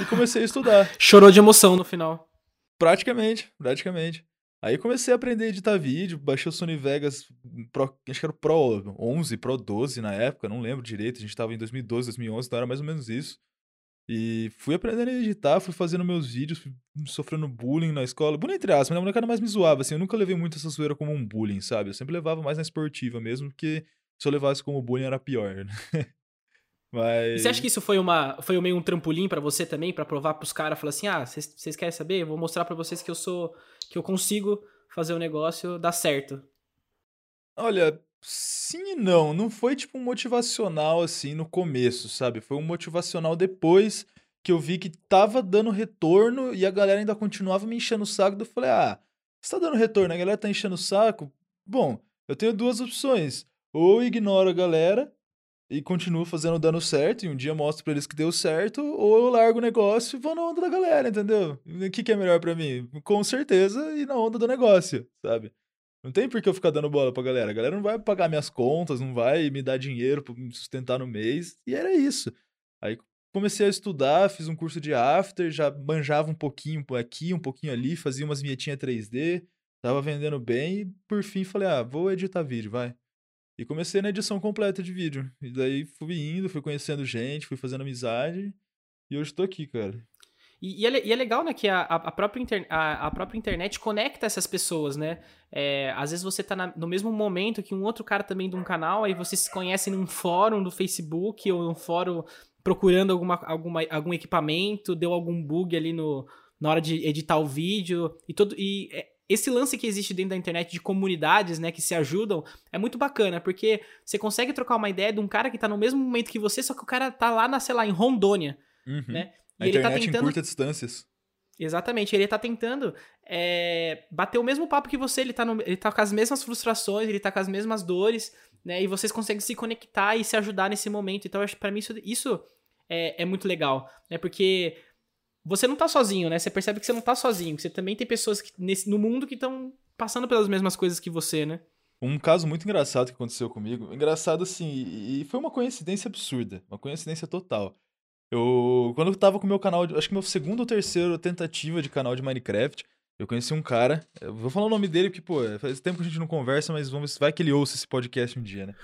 C: E comecei a estudar.
A: Chorou de emoção no final.
C: Praticamente, praticamente. Aí comecei a aprender a editar vídeo, baixei o Sony Vegas, Pro, acho que era o Pro 11, Pro 12 na época, não lembro direito, a gente tava em 2012, 2011, então era mais ou menos isso. E fui aprendendo a editar, fui fazendo meus vídeos, fui sofrendo bullying na escola. Bullying entre aspas, minha molecada mais me zoava, assim, eu nunca levei muito essa zoeira como um bullying, sabe? Eu sempre levava mais na esportiva mesmo, porque se eu levasse como bullying era pior, né?
A: Mas... E você acha que isso foi uma foi meio um trampolim para você também, para provar pros caras, falar assim, ah, vocês querem saber? Eu vou mostrar para vocês que eu sou, que eu consigo fazer o negócio dar certo.
C: Olha, sim e não. Não foi tipo um motivacional assim no começo, sabe? Foi um motivacional depois que eu vi que tava dando retorno e a galera ainda continuava me enchendo o saco. Eu falei, ah, você tá dando retorno, a galera tá enchendo o saco? Bom, eu tenho duas opções. Ou ignoro a galera e continuo fazendo dando certo, e um dia mostro pra eles que deu certo, ou eu largo o negócio e vou na onda da galera, entendeu? O que, que é melhor para mim? Com certeza ir na onda do negócio, sabe? Não tem por que eu ficar dando bola pra galera. A galera não vai pagar minhas contas, não vai me dar dinheiro pra me sustentar no mês, e era isso. Aí comecei a estudar, fiz um curso de after, já manjava um pouquinho aqui, um pouquinho ali, fazia umas vinhetinhas 3D, tava vendendo bem, e por fim falei, ah, vou editar vídeo, vai. E comecei na edição completa de vídeo. E daí fui indo, fui conhecendo gente, fui fazendo amizade. E hoje tô aqui, cara.
A: E, e, é, e é, legal, né, que a, a, própria inter, a, a, própria internet conecta essas pessoas, né? É, às vezes você tá na, no mesmo momento que um outro cara também de um canal, aí você se conhece num fórum do Facebook ou num fórum procurando alguma, alguma, algum equipamento, deu algum bug ali no, na hora de editar o vídeo. E, todo, e é, esse lance que existe dentro da internet de comunidades, né, que se ajudam, é muito bacana, porque você consegue trocar uma ideia de um cara que tá no mesmo momento que você, só que o cara tá lá, na, sei lá, em Rondônia, uhum. né?
C: E a ele tá tentando... em curtas distâncias.
A: Exatamente, ele tá tentando é, bater o mesmo papo que você, ele tá, no, ele tá com as mesmas frustrações, ele tá com as mesmas dores, né? E vocês conseguem se conectar e se ajudar nesse momento. Então, eu acho que pra mim isso, isso é, é muito legal, né? Porque você não tá sozinho, né? Você percebe que você não tá sozinho, que você também tem pessoas que, nesse, no mundo que estão passando pelas mesmas coisas que você, né?
C: Um caso muito engraçado que aconteceu comigo, engraçado assim, e foi uma coincidência absurda, uma coincidência total. Eu, quando eu tava com o meu canal, acho que meu segundo ou terceiro tentativa de canal de Minecraft, eu conheci um cara, eu vou falar o nome dele porque, pô, faz tempo que a gente não conversa, mas vamos ver, vai que ele ouça esse podcast um dia, né?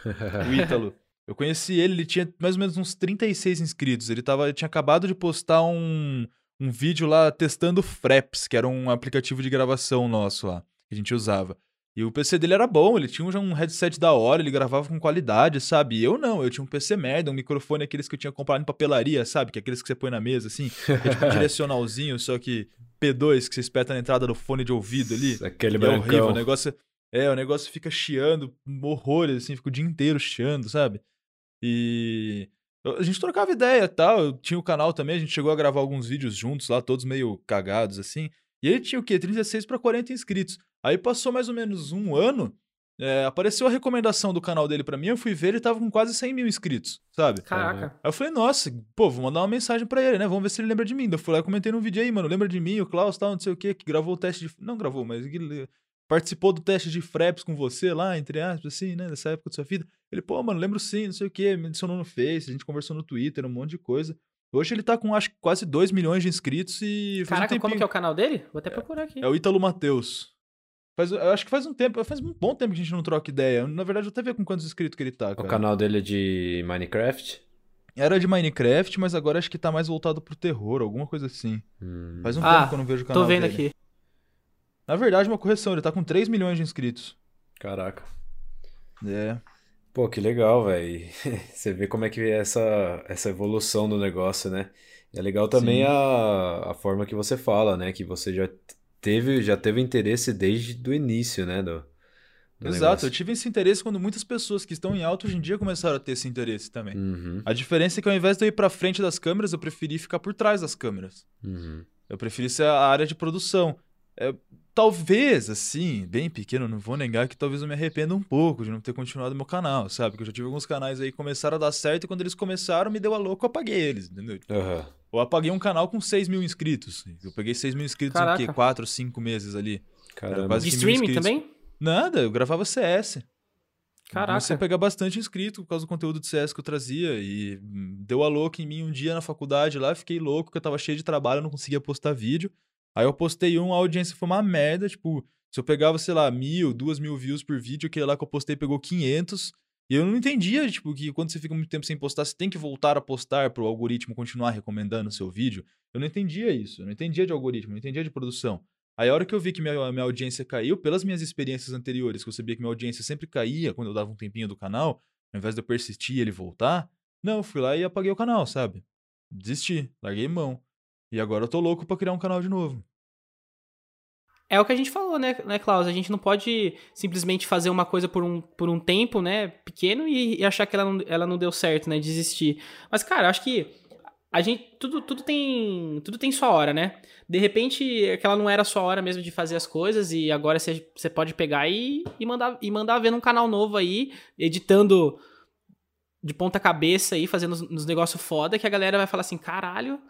C: O Ítalo. Eu conheci ele, ele tinha mais ou menos uns 36 inscritos, ele tava, ele tinha acabado de postar um um vídeo lá testando Fraps, que era um aplicativo de gravação nosso lá, que a gente usava. E o PC dele era bom, ele tinha um headset da hora, ele gravava com qualidade, sabe? E eu não, eu tinha um PC merda, um microfone aqueles que eu tinha comprado em papelaria, sabe? Que é aqueles que você põe na mesa, assim, que é tipo um direcionalzinho, só que P2, que você espeta na entrada do fone de ouvido ali.
B: Aquele. É horrível,
C: o negócio... É, o negócio fica chiando, horrores, assim, fica o dia inteiro chiando, sabe? E a gente trocava ideia e tal. Eu tinha o canal também, a gente chegou a gravar alguns vídeos juntos lá, todos meio cagados assim. E ele tinha o quê? 36 para 40 inscritos. Aí passou mais ou menos um ano. É, apareceu a recomendação do canal dele pra mim, eu fui ver, ele tava com quase 100 mil inscritos, sabe?
A: Caraca.
C: Aí eu falei, nossa, pô, vou mandar uma mensagem pra ele, né? Vamos ver se ele lembra de mim. Eu fui lá e comentei no vídeo aí, mano, lembra de mim, o Klaus tal, não sei o quê, que gravou o teste de. Não gravou, mas participou do teste de Fraps com você lá, entre aspas, assim, né? Nessa época da sua vida. Ele, pô, mano, lembro sim, não sei o quê, me adicionou no Face, a gente conversou no Twitter, um monte de coisa. Hoje ele tá com, acho que quase 2 milhões de inscritos e. faz um
A: Caraca, como que é o canal dele? Vou até procurar aqui.
C: é o Ítalo Matheus. Faz, eu acho que faz um tempo, faz um bom tempo que a gente não troca ideia. Na verdade, eu até ver com quantos inscritos que ele tá,
B: O
C: cara.
B: canal dele é de Minecraft.
C: Era de Minecraft, mas agora acho que tá mais voltado pro terror, alguma coisa assim.
B: Hum,
C: Faz um
A: Ah,
C: tempo que eu não vejo o canal
A: Tô vendo
C: dele.
A: aqui.
C: Na verdade, uma correção, ele tá com 3 milhões de inscritos.
B: Caraca.
C: É.
B: Pô, que legal, velho. Você vê como é que é essa, essa evolução do negócio, né? É legal também
C: Sim.
B: a, a forma que você fala, né? Que você já teve, já teve interesse desde o início, né? Do, do
C: Exato, eu
B: negócio.
C: tive esse interesse quando muitas pessoas que estão em alta hoje em dia começaram a ter esse interesse também.
B: Uhum,
C: A diferença é que ao invés de eu ir pra frente das câmeras, eu preferi ficar por trás das câmeras.
B: uhum.
C: Eu preferi ser a área de produção. É, talvez, assim, bem pequeno, não vou negar que talvez eu me arrependa um pouco de não ter continuado meu canal, sabe? Porque eu já tive alguns canais aí que começaram a dar certo e quando eles começaram, me deu a louco, eu apaguei eles, entendeu?
B: Aham.
C: Eu apaguei um canal com 6 mil inscritos. Eu peguei 6 mil inscritos em
A: Caraca.
C: quê? 4, 5 meses ali.
B: Caramba.
A: De
C: 15 mil
A: streaming também?
C: Nada, eu gravava CS.
A: Caraca.
C: Comecei a pegar bastante inscrito por causa do conteúdo de CS que eu trazia. E hum, deu a louca em mim um dia na faculdade lá, fiquei louco, que eu tava cheio de trabalho, não conseguia postar vídeo. Aí eu postei um, a audiência foi uma merda, tipo, se eu pegava, sei lá, mil, duas mil views por vídeo, aquele lá que eu postei pegou 500. E eu não entendia, tipo, que quando você fica muito tempo sem postar, você tem que voltar a postar pro algoritmo continuar recomendando o seu vídeo. Eu não entendia isso, eu não entendia de algoritmo, eu não entendia de produção. Aí a hora que eu vi que minha, minha audiência caiu, pelas minhas experiências anteriores, que eu sabia que minha audiência sempre caía quando eu dava um tempinho do canal, ao invés de eu persistir e ele voltar, não, eu fui lá e apaguei o canal, sabe? Desisti, larguei mão. E agora eu tô louco pra criar um canal de novo.
A: É o que a gente falou, né, né, Klaus? A gente não pode simplesmente fazer uma coisa por um, por um tempo, né, pequeno e, e achar que ela não, ela não deu certo, né, desistir. Mas, cara, acho que a gente tudo, tudo tem tudo tem sua hora, né? De repente, aquela não era a sua hora mesmo de fazer as coisas e agora você, pode pegar e, e mandar e mandar ver num canal novo aí, editando de ponta cabeça aí, fazendo uns negócios foda que a galera vai falar assim, caralho,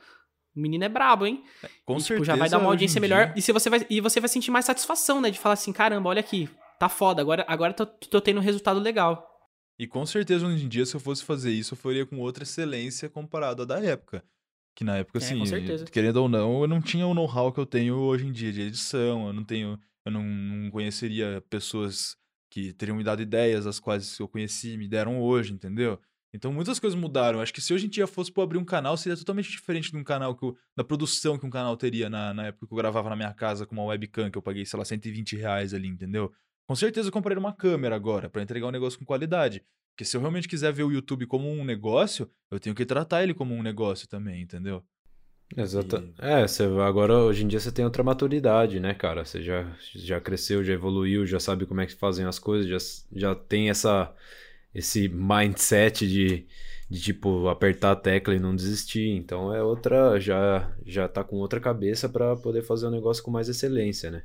A: o menino é brabo, hein?
C: Com
A: E,
C: certeza.
A: tipo, já vai dar uma audiência melhor.
C: dia-
A: E, se você vai, e você vai sentir mais satisfação, né? De falar assim, caramba, olha aqui, tá foda, agora, agora tô, tô tendo um resultado legal.
C: E com certeza hoje em dia, se eu fosse fazer isso, eu faria com outra excelência comparado à da época. Que na época,
A: É,
C: assim, querendo ou não, eu não tinha o know-how que eu tenho hoje em dia de edição, eu não tenho. Eu não, não conheceria pessoas que teriam me dado ideias, as quais eu conheci me deram hoje, entendeu? Então muitas coisas mudaram. Acho que se hoje em dia fosse pra eu abrir um canal, seria totalmente diferente de um canal que eu, da produção que um canal teria na, na época que eu gravava na minha casa com uma webcam que eu paguei, sei lá, 120 reais ali, entendeu? Com certeza eu comprei uma câmera agora pra entregar um negócio com qualidade. Porque se eu realmente quiser ver o YouTube como um negócio, eu tenho que tratar ele como um negócio também, entendeu?
B: Exata.
C: E-
B: É, você, agora hoje em dia você tem outra maturidade, né, cara? Você já, já cresceu, já evoluiu, já sabe como é que fazem as coisas, já, já tem essa, esse mindset de, de tipo apertar a tecla e não desistir. Então é outra, já já tá com outra cabeça pra poder fazer o negócio com mais excelência, né?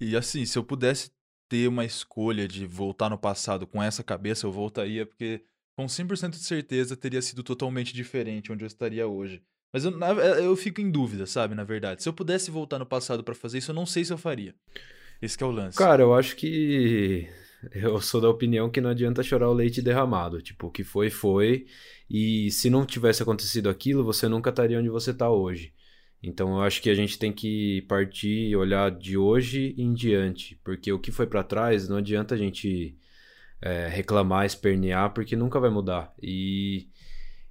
C: E assim, se eu pudesse ter uma escolha de voltar no passado com essa cabeça, eu voltaria, porque com 100% de certeza teria sido totalmente diferente onde eu estaria hoje. Mas eu, eu fico em dúvida, sabe, na verdade. Se eu pudesse voltar no passado pra fazer isso, eu não sei se eu faria. Esse que é o lance.
B: Cara, eu acho que eu sou da opinião que não adianta chorar o leite derramado. Tipo, o que foi, foi. E se não tivesse acontecido aquilo, você nunca estaria onde você tá hoje. Então eu acho que a gente tem que partir e olhar de hoje em diante. Porque o que foi pra trás, não adianta a gente é, reclamar, espernear, porque nunca vai mudar. E,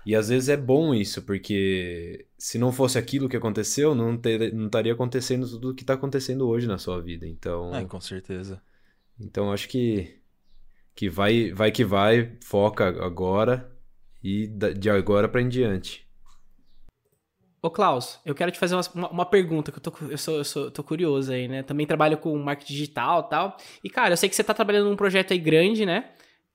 B: e às vezes é bom isso, porque se não fosse aquilo que aconteceu, não, ter, não estaria acontecendo tudo o que tá acontecendo hoje na sua vida. Então.
C: É, com certeza.
B: Então acho que que vai vai que vai, foca agora e de agora pra em diante.
A: Ô, Klaus, eu quero te fazer uma, uma, pergunta, que eu, tô, eu, sou, eu sou, tô curioso aí, né? Também trabalho com marketing digital e tal. E, cara, eu sei que você tá trabalhando num projeto aí grande, né?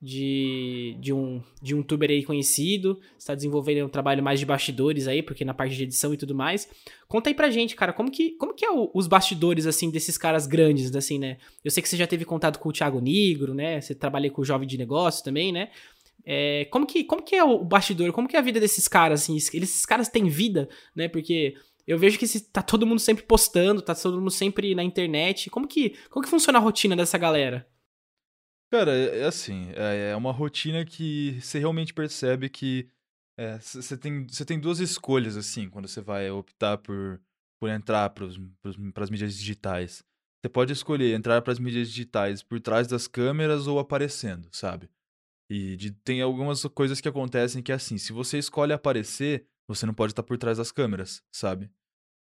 A: De, de, um, de um tuber aí conhecido, está desenvolvendo um trabalho mais de bastidores aí, porque na parte de edição e tudo mais. Conta aí pra gente, cara, como que, como que é o, os bastidores, assim, desses caras grandes, assim, né? Eu sei que você já teve contato com o Thiago Negro, né? Você trabalha com o Jovem de Negócio também, né? É, como, que, como que é o bastidor? Como que é a vida desses caras, assim? Esses caras têm vida, né? Porque eu vejo que tá todo mundo sempre postando, tá todo mundo sempre na internet. Como que, como que funciona a rotina dessa galera?
C: Cara, é, é assim, é, é uma rotina que você realmente percebe que você é, tem, tem duas escolhas, assim, quando você vai optar por, por entrar para as mídias digitais. Você pode escolher entrar para as mídias digitais por trás das câmeras ou aparecendo, sabe? E de, tem algumas coisas que acontecem que é assim, se você escolhe aparecer, você não pode estar por trás das câmeras, sabe?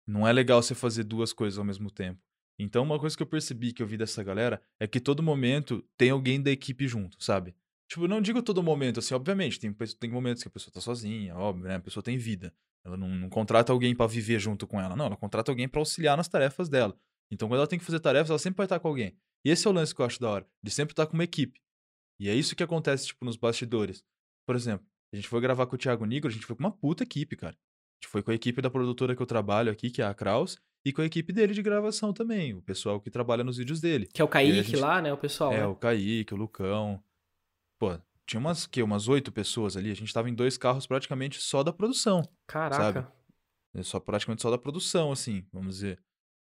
C: Não é legal você fazer duas coisas ao mesmo tempo. Então, uma coisa que eu percebi que eu vi dessa galera é que todo momento tem alguém da equipe junto, sabe? Tipo, não digo todo momento, assim, obviamente, tem, tem momentos que a pessoa tá sozinha, óbvio, né? A pessoa tem vida. Ela não, não contrata alguém para viver junto com ela, não, ela contrata alguém para auxiliar nas tarefas dela. Então, quando ela tem que fazer tarefas, ela sempre vai estar com alguém. E esse é o lance que eu acho da hora, de sempre estar com uma equipe. E é isso que acontece, tipo, nos bastidores. Por exemplo, a gente foi gravar com o Thiago Negro, a gente foi com uma puta equipe, cara. A gente foi com a equipe da produtora que eu trabalho aqui, que é a Kraus, e com a equipe dele de gravação também, o pessoal que trabalha nos vídeos dele.
A: Que é o Kaique gente... lá, né, o pessoal.
C: É,
A: né?
C: o Kaique, o Lucão. Pô, tinha umas, que, umas oito pessoas ali, a gente tava em dois carros praticamente só da produção. Caraca. Sabe? É só praticamente só da produção, assim, vamos dizer.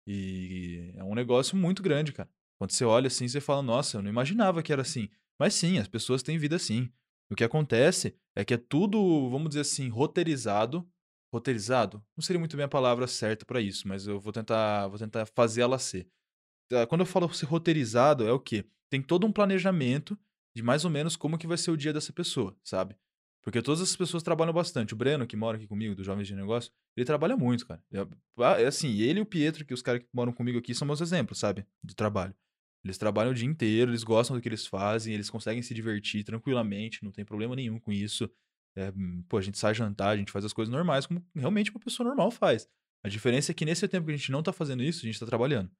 C: E é um negócio muito grande, cara. Quando você olha assim, você fala, nossa, eu não imaginava que era assim. Mas sim, as pessoas têm vida sim. O que acontece é que é tudo, vamos dizer assim, roteirizado. Roteirizado? Não seria muito bem a palavra certa para isso, mas eu vou tentar, vou tentar fazer ela ser. Ah, quando eu falo ser roteirizado, é o quê? Tem todo um planejamento de mais ou menos como que vai ser o dia dessa pessoa, sabe? Porque todas as pessoas trabalham bastante. O Breno, que mora aqui comigo, do Jovens de Negócio, ele trabalha muito, cara. É, ah, é assim, ele e o Pietro, que os caras que moram comigo aqui, são meus exemplos, sabe? De trabalho. Eles trabalham o dia inteiro, eles gostam do que eles fazem, eles conseguem se divertir tranquilamente, não tem problema nenhum com isso. É, pô, a gente sai jantar, a gente faz as coisas normais, como realmente uma pessoa normal faz. A diferença é que nesse tempo que a gente não tá fazendo isso, a gente tá trabalhando.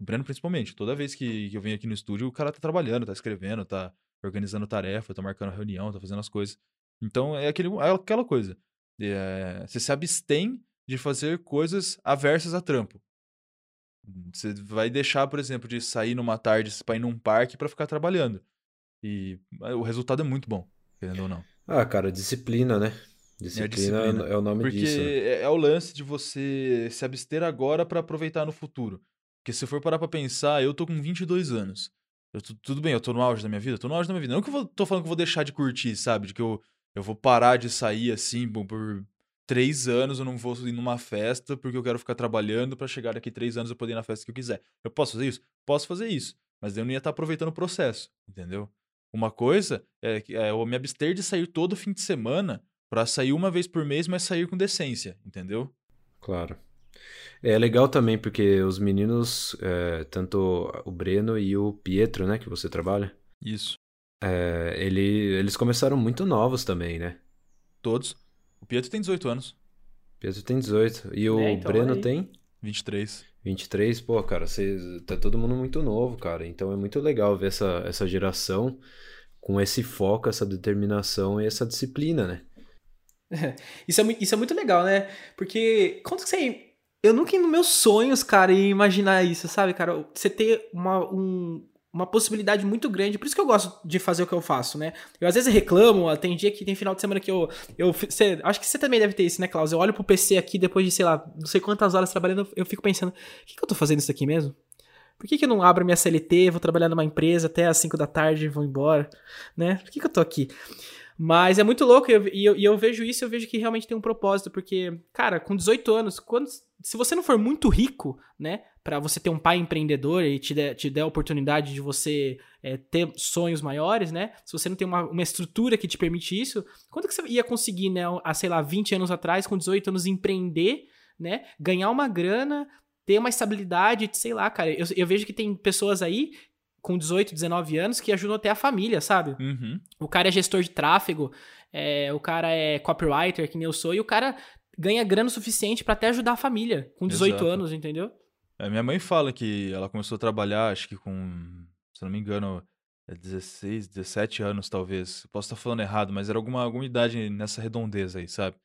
C: O Breno, principalmente. Toda vez que, que eu venho aqui no estúdio, o cara tá trabalhando, tá escrevendo, tá organizando tarefa, tá marcando reunião, tá fazendo as coisas. Então, é, aquele, é aquela coisa. É, você se abstém de fazer coisas aversas a trampo. Você vai deixar, por exemplo, de sair numa tarde para ir num parque para ficar trabalhando. E o resultado é muito bom, querendo ou não.
B: Ah, cara, disciplina, né? Disciplina é, disciplina. é o nome
C: Porque
B: disso.
C: Porque é, é o lance de você se abster agora para aproveitar no futuro. Porque se for parar pra pensar, eu tô com 22 anos. Eu tô, tudo bem, eu tô no auge da minha vida? Eu tô no auge da minha vida. Não que eu vou, tô falando que eu vou deixar de curtir, sabe? De que eu, eu vou parar de sair assim por três anos eu não vou ir numa festa porque eu quero ficar trabalhando para chegar daqui três anos eu poder ir na festa que eu quiser. Eu posso fazer isso? Posso fazer isso. Mas eu não ia estar tá aproveitando o processo, entendeu? Uma coisa é, é eu me abster de sair todo fim de semana para sair uma vez por mês, mas sair com decência, entendeu?
B: Claro. É legal também porque os meninos, é, tanto o Breno e o Pietro, né, que você trabalha.
C: Isso.
B: É, ele, eles começaram muito novos também, né?
C: Todos. O Pietro tem 18 anos.
B: O Pietro tem 18. E o é, então Breno aí. tem?
C: 23.
B: 23, pô, cara, você tá todo mundo muito novo, cara. Então é muito legal ver essa, essa geração com esse foco, essa determinação e essa disciplina, né?
A: isso, é, isso é muito legal, né? Porque quando você. Eu nunca nos meus sonhos, cara, ia imaginar isso, sabe, cara? Você ter uma, um, uma possibilidade muito grande. Por isso que eu gosto de fazer o que eu faço, né? Eu às vezes reclamo, tem dia que tem final de semana que eu. eu cê, acho que você também deve ter isso, né, Klaus? Eu olho pro PC aqui depois de, sei lá, não sei quantas horas trabalhando, eu fico pensando, o que, que eu tô fazendo isso aqui mesmo? Por que, que eu não abro minha CLT, vou trabalhar numa empresa até às 5 da tarde e vou embora, né? Por que, que eu tô aqui? Mas é muito louco, e eu, e eu, eu, vejo isso, eu vejo que realmente tem um propósito, porque, cara, com 18 anos, quando, se você não for muito rico, né, para você ter um pai empreendedor e te der, te der a oportunidade de você é, ter sonhos maiores, né, se você não tem uma, uma estrutura que te permite isso, quando que você ia conseguir, né, há, sei lá, 20 anos atrás, com 18 anos, empreender, né, ganhar uma grana, ter uma estabilidade, sei lá, cara, eu, eu vejo que tem pessoas aí com 18, 19 anos que ajudam até a família, sabe?
C: Uhum.
A: O cara é gestor de tráfego, é, o cara é copywriter, que nem eu sou, e o cara ganha grana suficiente para até ajudar a família com 18 Exato. anos, entendeu?
C: É, minha mãe fala que ela começou a trabalhar, acho que com, se não me engano, 16, 17 anos, talvez. Posso estar falando errado, mas era alguma, alguma idade nessa redondeza aí, sabe?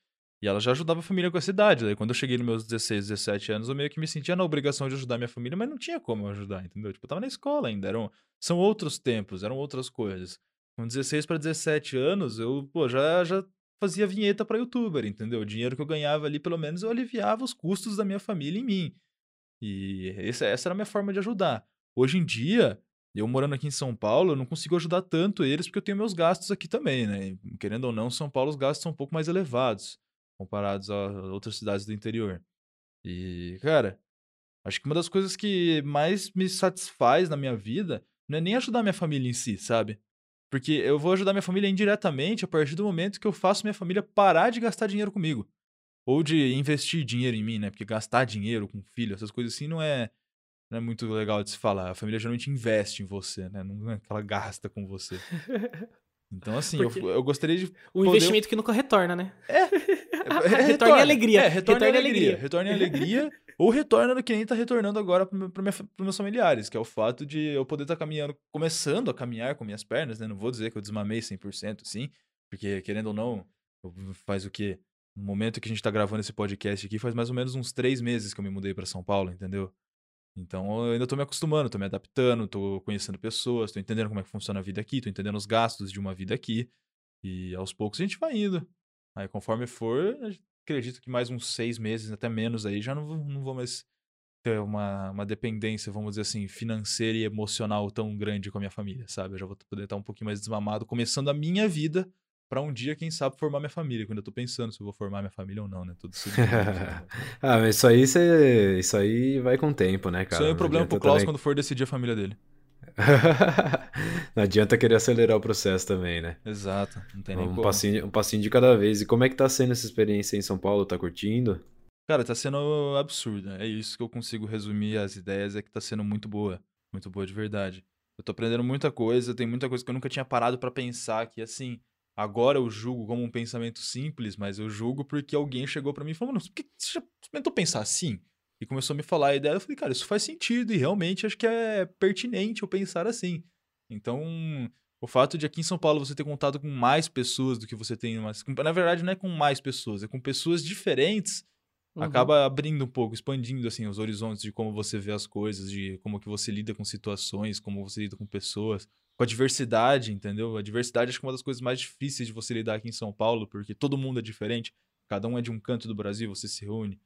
C: E ela já ajudava a família com essa idade. Daí, quando eu cheguei nos meus 16, 17 anos, eu meio que me sentia na obrigação de ajudar minha família, mas não tinha como ajudar, entendeu? Tipo, eu tava na escola ainda. Eram, são outros tempos, eram outras coisas. Com 16 para 17 anos, eu, pô, já, já fazia vinheta para youtuber, entendeu? O dinheiro que eu ganhava ali, pelo menos, eu aliviava os custos da minha família em mim. E essa, essa era a minha forma de ajudar. Hoje em dia, eu morando aqui em São Paulo, eu não consigo ajudar tanto eles porque eu tenho meus gastos aqui também, né? Querendo ou não, São Paulo os gastos são um pouco mais elevados comparados a outras cidades do interior. E, cara, acho que uma das coisas que mais me satisfaz na minha vida não é nem ajudar minha família em si, sabe? Porque eu vou ajudar minha família indiretamente a partir do momento que eu faço minha família parar de gastar dinheiro comigo. Ou de investir dinheiro em mim, né? Porque gastar dinheiro com filho, essas coisas assim, não é, não é muito legal de se falar. A família geralmente investe em você, né? Não é que ela gasta com você. Então, assim, eu, eu, gostaria de.
A: O poder... investimento que nunca retorna, né?
C: É. é,
A: é retorna em alegria.
C: É, retorna em alegria. alegria. Retorna em alegria. ou retorna no que nem tá retornando agora para meus familiares, que é o fato de eu poder estar tá caminhando, começando a caminhar com minhas pernas, né? Não vou dizer que eu desmamei 100%, sim, porque querendo ou não, faz o quê? No momento que a gente tá gravando esse podcast aqui, faz mais ou menos uns três meses que eu me mudei para São Paulo, entendeu? Então eu ainda tô me acostumando, tô me adaptando, tô conhecendo pessoas, tô entendendo como é que funciona a vida aqui, tô entendendo os gastos de uma vida aqui. E aos poucos a gente vai indo. Aí conforme for, acredito que mais uns seis meses, até menos aí, já não vou, não vou mais ter uma, uma dependência, vamos dizer assim, financeira e emocional tão grande com a minha família, sabe? Eu já vou poder estar um pouquinho mais desmamado, começando a minha vida para um dia, quem sabe, formar minha família. Quando eu tô pensando se eu vou formar minha família ou não, né? Tudo isso.
B: ah, mas isso aí, cê... isso aí vai com o tempo, né, cara?
C: Isso aí é um problema pro Klaus também... quando for decidir a família dele.
B: não adianta querer acelerar o processo também, né?
C: Exato, não tem
B: um
C: nem
B: passinho, um passinho de cada vez. E como é que tá sendo essa experiência em São Paulo? Tá curtindo?
C: Cara, tá sendo absurdo. É isso que eu consigo resumir as ideias, é que tá sendo muito boa. Muito boa de verdade. Eu tô aprendendo muita coisa, tem muita coisa que eu nunca tinha parado para pensar que, assim, Agora eu julgo como um pensamento simples, mas eu julgo porque alguém chegou para mim e falou: Mano, por que você já tentou pensar assim? E começou a me falar a ideia. Eu falei, cara, isso faz sentido e realmente acho que é pertinente eu pensar assim. Então, o fato de aqui em São Paulo você ter contato com mais pessoas do que você tem. Mas, na verdade, não é com mais pessoas, é com pessoas diferentes. Uhum. Acaba abrindo um pouco, expandindo assim os horizontes de como você vê as coisas, de como que você lida com situações, como você lida com pessoas com a diversidade, entendeu? A diversidade acho que é uma das coisas mais difíceis de você lidar aqui em São Paulo, porque todo mundo é diferente, cada um é de um canto do Brasil, você se reúne.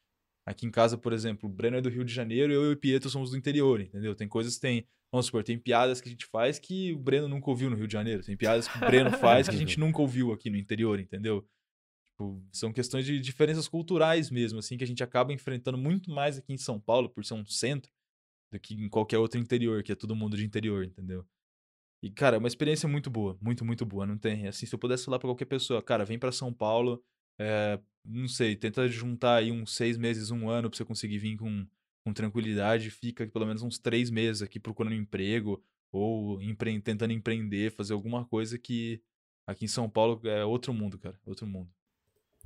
C: Aqui em casa, por exemplo, o Breno é do Rio de Janeiro e eu e o Pietro somos do interior, entendeu? Tem coisas que tem, vamos supor, tem piadas que a gente faz que o Breno nunca ouviu no Rio de Janeiro, tem piadas que o Breno faz que a gente nunca ouviu aqui no interior, entendeu? Tipo, são questões de diferenças culturais mesmo, assim, que a gente acaba enfrentando muito mais aqui em São Paulo, por ser um centro, do que em qualquer outro interior, que é todo mundo de interior, entendeu? E, cara, é uma experiência muito boa, muito, muito boa. Não tem, assim, se eu pudesse falar pra qualquer pessoa, cara, vem para São Paulo, é, não sei, tenta juntar aí uns seis meses, um ano pra você conseguir vir com, com tranquilidade, fica pelo menos uns três meses aqui procurando emprego ou empre tentando empreender, fazer alguma coisa que aqui em São Paulo é outro mundo, cara, outro mundo.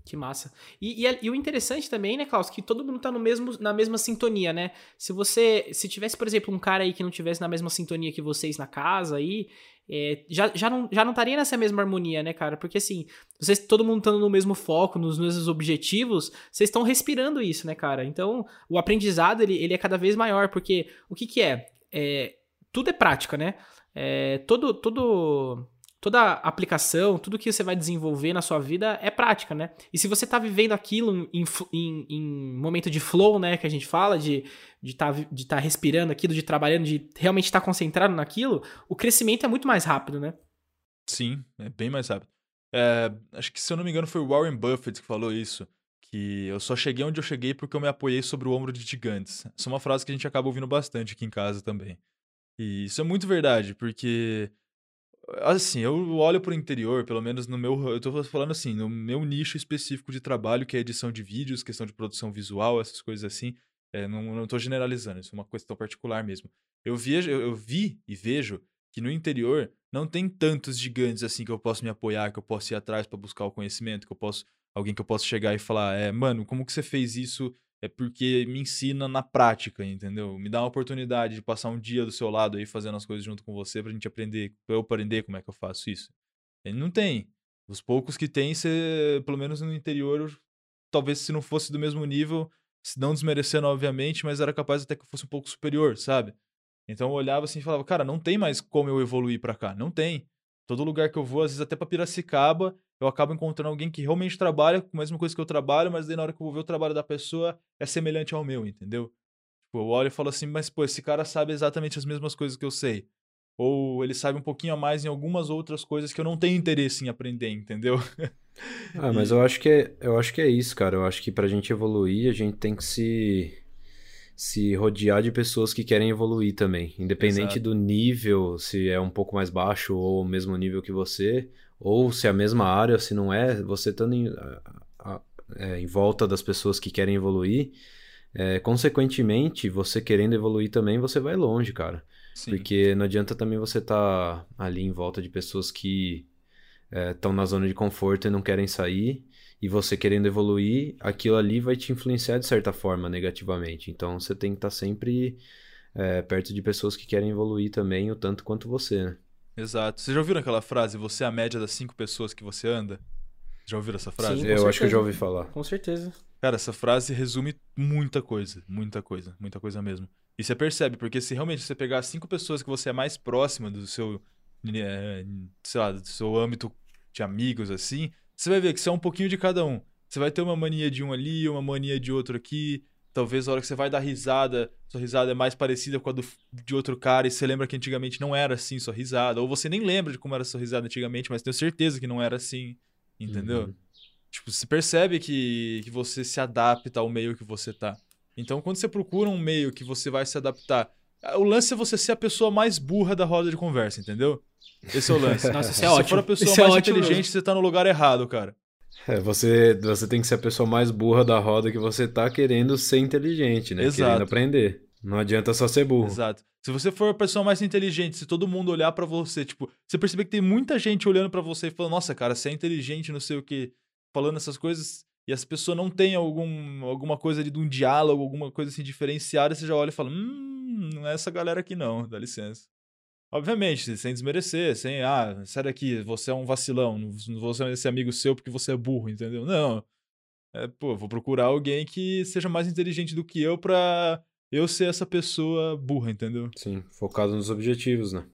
A: Que massa. E, e, e, o interessante também, né, Klaus, que todo mundo tá no mesmo, na mesma sintonia, né? Se você. Se tivesse, por exemplo, um cara aí que não tivesse na mesma sintonia que vocês na casa aí, é, já, já, não, já não estaria nessa mesma harmonia, né, cara? Porque assim, vocês, todo mundo estando no mesmo foco, nos mesmos objetivos, vocês estão respirando isso, né, cara? Então, o aprendizado, ele, ele é cada vez maior, porque o que que é? é tudo é prática, né? É, todo, todo toda aplicação, tudo que você vai desenvolver na sua vida é prática, né? E se você está vivendo aquilo em, em, em, momento de flow, né, que a gente fala, de de tá, de tá respirando aquilo, de trabalhando, de realmente estar tá concentrado naquilo, o crescimento é muito mais rápido, né?
C: Sim, é bem mais rápido. É, acho que, se eu não me engano, foi o Warren Buffett que falou isso. Que eu só cheguei onde eu cheguei porque eu me apoiei sobre o ombro de gigantes. Essa é uma frase que a gente acaba ouvindo bastante aqui em casa também. E isso é muito verdade, porque Assim, eu olho para o interior, pelo menos no meu. Eu tô falando assim, no meu nicho específico de trabalho, que é edição de vídeos, questão de produção visual, essas coisas assim. É, não, tô generalizando, isso é uma questão particular mesmo. Eu, vejo, eu, eu vi e vejo que no interior não tem tantos gigantes assim que eu posso me apoiar, que eu posso ir atrás para buscar o conhecimento, que eu posso. Alguém que eu posso chegar e falar, é, mano, como que você fez isso é porque me ensina na prática, entendeu? Me dá uma oportunidade de passar um dia do seu lado aí fazendo as coisas junto com você pra gente aprender, pra eu aprender como é que eu faço isso. Ele não tem. Os poucos que tem, você, pelo menos no interior, talvez se não fosse do mesmo nível, se não desmerecendo, obviamente, mas era capaz até que eu fosse um pouco superior, sabe? Então eu olhava assim e falava, cara, não tem mais como eu evoluir para cá. Não tem. Todo lugar que eu vou, às vezes até pra Piracicaba, eu acabo encontrando alguém que realmente trabalha com a mesma coisa que eu trabalho, mas daí na hora que eu vou ver o trabalho da pessoa é semelhante ao meu, entendeu? Tipo, eu olho e falo assim, mas pô, esse cara sabe exatamente as mesmas coisas que eu sei. Ou ele sabe um pouquinho a mais em algumas outras coisas que eu não tenho interesse em aprender, entendeu?
B: Ah, mas eu acho que é, eu acho que é isso, cara. Eu acho que pra gente evoluir, a gente tem que se se rodear de pessoas que querem evoluir também, independente
C: Exato.
B: do nível, se é um pouco mais baixo ou o mesmo nível que você, ou se é a mesma área, se não é, você estando em, é, em volta das pessoas que querem evoluir, é, consequentemente, você querendo evoluir também, você vai longe, cara.
C: Sim.
B: Porque não adianta também você estar ali em volta de pessoas que estão na zona de conforto e não querem sair, e você querendo evoluir, aquilo ali vai te influenciar de certa forma negativamente. Então você tem que estar sempre é, perto de pessoas que querem evoluir também, o tanto quanto você, né?
C: Exato. Vocês já ouviram aquela frase, você é a média das cinco pessoas que você anda? Já ouviram essa frase?
A: Sim.
B: Eu acho que eu
A: certeza.
B: já ouvi falar.
A: Com certeza.
C: Cara, essa frase resume muita coisa, muita coisa, muita coisa mesmo. E você percebe, porque se realmente você pegar cinco pessoas que você é mais próxima do seu, eh, sei lá, do seu âmbito de amigos, assim, você vai ver que você é um pouquinho de cada um. Você vai ter uma mania de um ali, uma mania de outro aqui. Talvez a hora que você vai dar risada, sua risada é mais parecida com a do, de outro cara e você lembra que antigamente não era assim sua risada. Ou você nem lembra de como era sua risada antigamente, mas tenho certeza que não era assim, entendeu?
B: Uhum.
C: Tipo, você percebe que, que você se adapta ao meio que você tá. Então, quando você procura um meio que você vai se adaptar, o lance é você ser a pessoa mais burra da roda de conversa, entendeu?Esse é o lance.
A: Nossa, isso
C: Se
A: é
C: você
A: ótimo.
C: for a pessoa
A: Isso é
C: mais
A: ótimo
C: inteligente,
A: mesmo.
C: você tá no lugar errado, cara.
B: É, você, você tem que ser a pessoa mais burra da roda que você tá querendo ser inteligente, né?
C: Exato.
B: Querendo aprender. Não adianta só ser burro.
C: Exato. Se você for a pessoa mais inteligente, se todo mundo olhar pra você, tipo, você perceber que tem muita gente olhando pra você e falando, nossa, cara, você é inteligente, não sei o quê, falando essas coisas, e essa pessoa não tem algum, alguma coisa ali de um diálogo, alguma coisa assim diferenciada, você já olha e fala, hum, não é essa galera aqui não, dá licença. Obviamente, sem desmerecer, sem, ah, sai daqui, você é um vacilão, não vou ser esse amigo seu porque você é burro, entendeu? Não. É, pô, vou procurar alguém que seja mais inteligente do que eu pra eu ser essa pessoa burra, entendeu?
B: Sim, focado nos objetivos, né?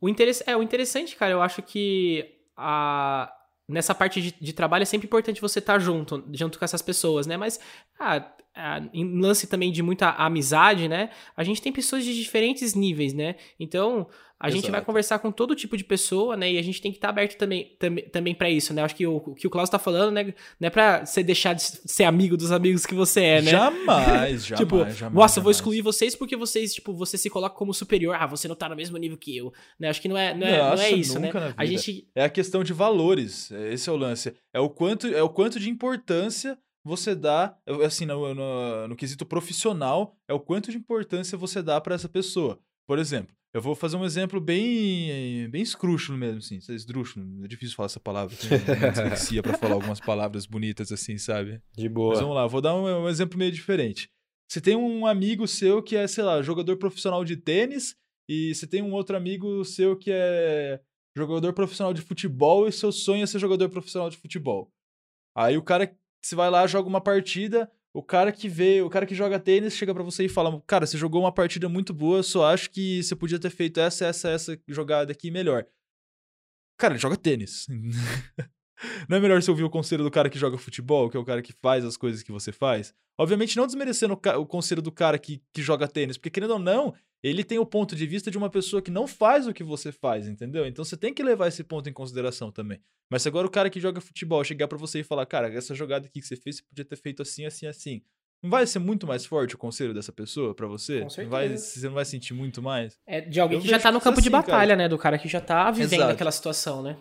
A: O, interess... é, o interessante, cara, eu acho que a... nessa parte de, de trabalho é sempre importante você estar junto, junto com essas pessoas, né? Mas ah, ah, em lance também de muita amizade, né? A gente tem pessoas de diferentes níveis, né? Então, a gente vai
C: Exato.
A: conversar com todo tipo de pessoa, né? E a gente tem que estar aberto também, também, também para isso, né? Acho que o, o que o Klaus tá falando, né? Não é pra você deixar de ser amigo dos amigos que você é, né?
C: Jamais, jamais,
A: tipo,
C: jamais.
A: nossa, eu vou
C: jamais.
A: excluir vocês porque vocês, tipo, você se coloca como superior. Ah, você não tá no mesmo nível que eu. Né? Acho que não é, não é, não
C: Nossa,
A: é isso, né? A gente.
C: É a questão de valores. é- Esse é o lance. É o quanto, é o quanto de importância você dá, assim, no, no, no quesito profissional, é o quanto de importância você dá pra essa pessoa. Por exemplo, eu vou fazer um exemplo bem bem escrúxulo mesmo, assim. Esdrúxulo, é difícil falar essa palavra. Tenho dislexia pra falar algumas palavras bonitas assim, sabe?
B: De
C: Mas
B: boa.
C: vamos lá, vou dar um, um exemplo meio diferente. Você tem um amigo seu que é, sei lá, jogador profissional de tênis, e você tem um outro amigo seu que é jogador profissional de futebol, e seu sonho é ser jogador profissional de futebol. Aí o cara, você vai lá, joga uma partida, o cara que vê, o cara que joga tênis chega pra você e fala: Cara, você jogou uma partida muito boa, só acho que você podia ter feito essa, essa, essa jogada aqui melhor. Cara, ele joga tênis. Não é melhor você ouvir o conselho do cara que joga futebol, que é o cara que faz as coisas que você faz? Obviamente, não desmerecendo o, conselho do cara que, que joga tênis, porque querendo ou não, ele tem o ponto de vista de uma pessoa que não faz o que você faz, entendeu? Então você tem que levar esse ponto em consideração também. Mas se agora o cara que joga futebol chegar pra você e falar, cara, essa jogada aqui que você fez, você podia ter feito assim, assim, assim. Não vai ser muito mais forte o conselho dessa pessoa pra você?
A: Com
C: Não vai,
A: certeza.
C: você não vai sentir muito mais?
A: É de alguém
C: Eu
A: que já tá no
C: isso
A: campo de
C: assim, cara.
A: batalha, né? Do cara que já tá vivendo
C: Exato.
A: aquela situação, né?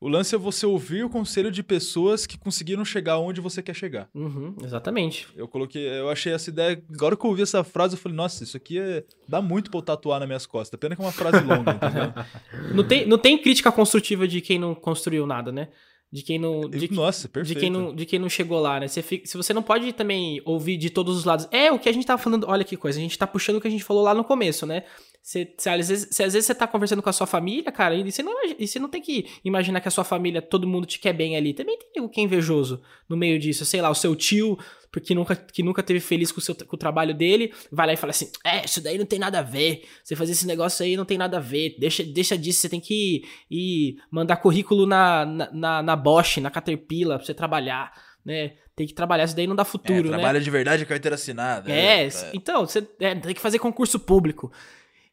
C: O lance é você ouvir o conselho de pessoas que conseguiram chegar onde você quer chegar.
A: Uhum, exatamente.
C: Eu coloquei, eu achei essa ideia. Agora que eu ouvi essa frase, eu falei, nossa, isso aqui é, dá muito pra eu tatuar nas minhas costas. Pena que é uma frase longa, entendeu?
A: Não tem, não tem crítica construtiva de quem não construiu nada, né? De quem não. De,
C: Nossa, perfeito.
A: de quem não, de quem não chegou lá, né? Você fica- se você não pode também ouvir de todos os lados. É o que a gente tava falando. Olha que coisa, a gente tá puxando o que a gente falou lá no começo, né? Você, você, às, vezes, se às vezes você tá conversando com a sua família, cara, e você, não, e você não tem que imaginar que a sua família, todo mundo te quer bem ali. Também tem o que é invejoso no meio disso. Sei lá, o seu tio, porque nunca, que nunca teve feliz com o, seu, com o trabalho dele, vai lá e fala assim: É, isso daí não tem nada a ver. Você fazer esse negócio aí não tem nada a ver. Deixa, deixa disso, você tem que ir, ir mandar currículo na, na, na, na Bosch, na Caterpillar, pra você trabalhar, né? Tem que trabalhar, isso daí não dá futuro, né?
C: trabalha de verdade carteira assinada.
A: É, então, você é, tem que fazer concurso público.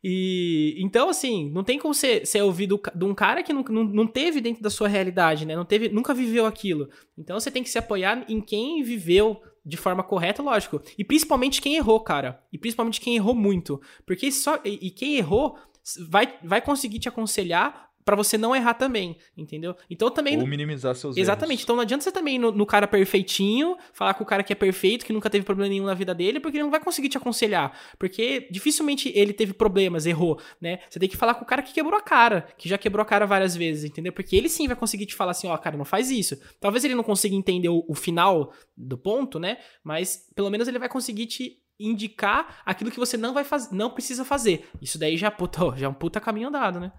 A: E então, assim, não tem como você ser ouvido de um cara que não, não, não teve dentro da sua realidade, né? Não teve, nunca viveu aquilo. Então você tem que se apoiar em quem viveu de forma correta, lógico. E principalmente quem errou, cara. E principalmente quem errou muito. Porque só. E, e quem errou vai, vai conseguir te aconselhar pra você não errar também, entendeu? Então também.
C: Ou minimizar seus
A: Exatamente.
C: erros.
A: Então não adianta você também no, no cara perfeitinho, falar com o cara que é perfeito, que nunca teve problema nenhum na vida dele, porque ele não vai conseguir te aconselhar. Porque dificilmente ele teve problemas, errou, né? Você tem que falar com o cara que quebrou a cara, que já quebrou a cara várias vezes, entendeu? Porque ele sim vai conseguir te falar assim, ó, cara, não faz isso. Talvez ele não consiga entender o, o final do ponto, né? Mas pelo menos ele vai conseguir te indicar aquilo que você não vai fazer, não precisa fazer. Isso daí já, puta, ó, já é um puta caminho andado, né?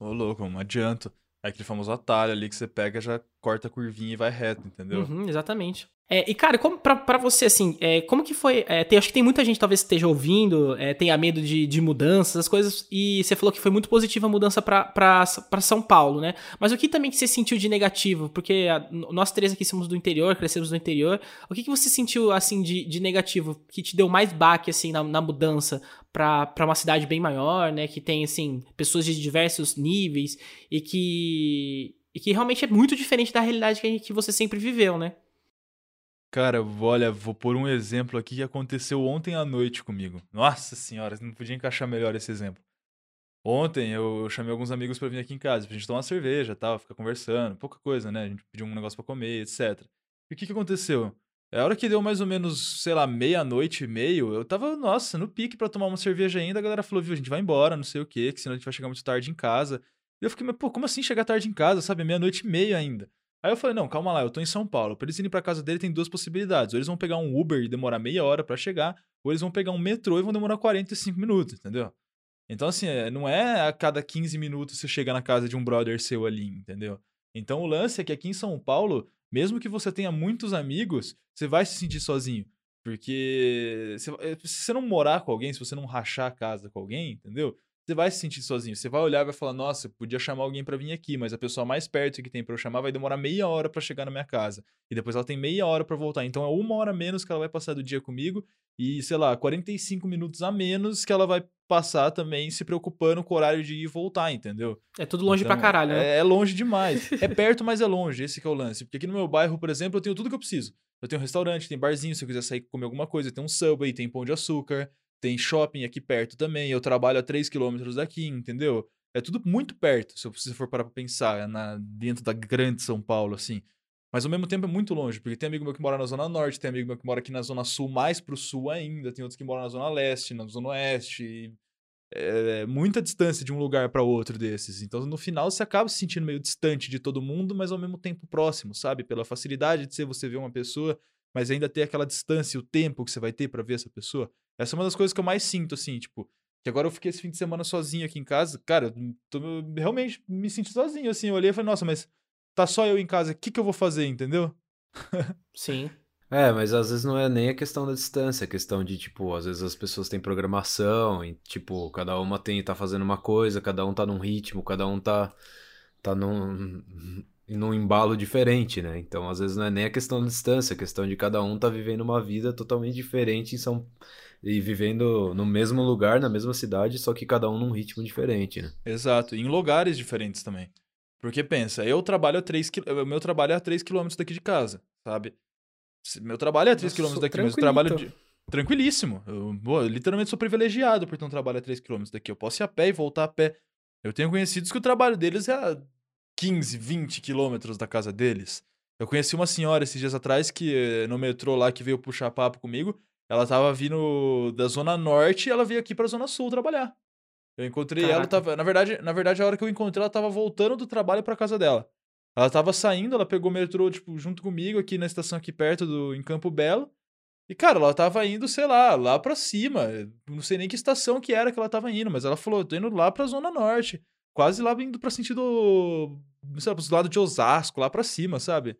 C: Ô, louco, não adianta. É aquele famoso atalho ali que você pega, já corta a curvinha e vai reto, entendeu?
A: Uhum, exatamente. É, e, cara, como pra, você, assim, é, como que foi? é, tem- acho que tem muita gente talvez esteja ouvindo, é, tenha medo de, de mudanças, as coisas, e você falou que foi muito positiva a mudança pra, São Paulo, né? Mas o que também que você sentiu de negativo? Porque a- nós três aqui somos do interior, crescemos no interior. O que, que você sentiu, assim, de, de negativo, que te deu mais baque, assim, na, na mudança pra uma cidade bem maior, né? Que tem, assim, pessoas de diversos níveis e que, e que realmente é muito diferente da realidade que, que você sempre viveu, né?
C: Cara, olha, vou pôr um exemplo aqui que aconteceu ontem à noite comigo. Nossa senhora, não podia encaixar melhor esse exemplo. Ontem eu chamei alguns amigos pra vir aqui em casa, pra gente tomar uma cerveja, tal, ficar conversando, pouca coisa, né? A gente pediu um negócio pra comer, etc. E o que que aconteceu? É a hora que deu mais ou menos, sei lá, meia-noite e meio, eu tava, nossa, no pique pra tomar uma cerveja ainda, a galera falou, viu, a gente vai embora, não sei o quê, que senão a gente vai chegar muito tarde em casa. E eu fiquei, mas pô, como assim chegar tarde em casa, sabe? Meia-noite e meia ainda. Aí eu falei, não, calma lá, eu tô em São Paulo. Pra eles irem pra casa dele tem duas possibilidades. Ou eles vão pegar um Uber e demorar meia hora pra chegar, ou eles vão pegar um metrô e vão demorar 45 minutos, entendeu? Então, assim, é- não é a cada 15 minutos você chega na casa de um brother seu ali, entendeu? Então o lance é que aqui em São Paulo, mesmo que você tenha muitos amigos, você vai se sentir sozinho. Porque se, eh, se você não morar com alguém, se você não rachar a casa com alguém, entendeu? Você vai se sentir sozinho. Você vai olhar e vai falar: Nossa, eu podia chamar alguém pra vir aqui, mas a pessoa mais perto que tem pra eu chamar vai demorar meia hora pra chegar na minha casa. E depois ela tem meia hora pra voltar. Então é uma hora menos que ela vai passar do dia comigo e, sei lá, 45 minutos a menos que ela vai passar também se preocupando com o horário de ir e voltar, entendeu?
A: É tudo longe
C: Então,
A: pra caralho, né?
C: É, é longe demais. é perto, mas é longe. Esse que é o lance. Porque aqui no meu bairro, por exemplo, eu tenho tudo que eu preciso. Eu tenho um restaurante, tem barzinho, se eu quiser sair comer alguma coisa, tem um Subway, tem pão de açúcar, tem shopping aqui perto também. Eu trabalho a 3 quilômetros daqui, entendeu? É tudo muito perto, se você for parar pra pensar, na, dentro da grande São Paulo, assim. Mas ao mesmo tempo é muito longe, porque tem amigo meu que mora na Zona Norte, tem amigo meu que mora aqui na Zona Sul, mais pro Sul ainda, tem outros que moram na Zona Leste, na Zona Oeste. e é muita distância de um lugar para outro desses. Então, no final, você acaba se sentindo meio distante de todo mundo, mas ao mesmo tempo próximo, sabe? Pela facilidade de ser você ver uma pessoa, mas ainda ter aquela distância, o tempo que você vai ter para ver essa pessoa. Essa é uma das coisas que eu mais sinto, assim, tipo, que agora eu fiquei esse fim de semana sozinho aqui em casa. Cara, eu tô, eu realmente me senti sozinho, assim. Eu olhei e falei, nossa, mas tá só eu em casa, o que, que eu vou fazer, entendeu?
A: Sim.
B: É, mas às vezes não é nem a questão da distância, é a questão de, tipo, às vezes as pessoas têm programação e, tipo, cada uma tem, tá fazendo uma coisa, cada um tá num ritmo, cada um tá, tá num, num embalo diferente, né? Então, às vezes não é nem a questão da distância, é a questão de cada um tá vivendo uma vida totalmente diferente em São... e vivendo no mesmo lugar, na mesma cidade, só que cada um num ritmo diferente, né?
C: Exato, e em lugares diferentes também. Porque pensa, eu trabalho a 3 km, meu trabalho é a 3 km daqui de casa, sabe? Meu trabalho é a 3
A: Nossa,
C: km daqui, mas eu trabalho de... tranquilíssimo. Eu, eu literalmente sou privilegiado por ter um trabalho a 3 km daqui. Eu posso ir a pé e voltar a pé. Eu tenho conhecidos que o trabalho deles é a 15, 20 quilômetros da casa deles. Eu conheci uma senhora esses dias atrás que eh, no metrô lá que veio puxar papo comigo, ela tava vindo da zona norte e ela veio aqui pra zona sul trabalhar. Eu encontrei ela,
A: Caraca.
C: tava, na verdade, na verdade a hora que eu encontrei ela tava voltando do trabalho pra casa dela. Ela tava saindo, ela pegou o metrô, tipo, junto comigo aqui na estação aqui perto do em Campo Belo. E, cara, ela tava indo, sei lá, lá pra cima. Não sei nem que estação que era que ela tava indo, mas ela falou, tô indo lá pra Zona Norte. Quase lá indo pra sentido, sei lá, lados de Osasco, lá pra cima, sabe?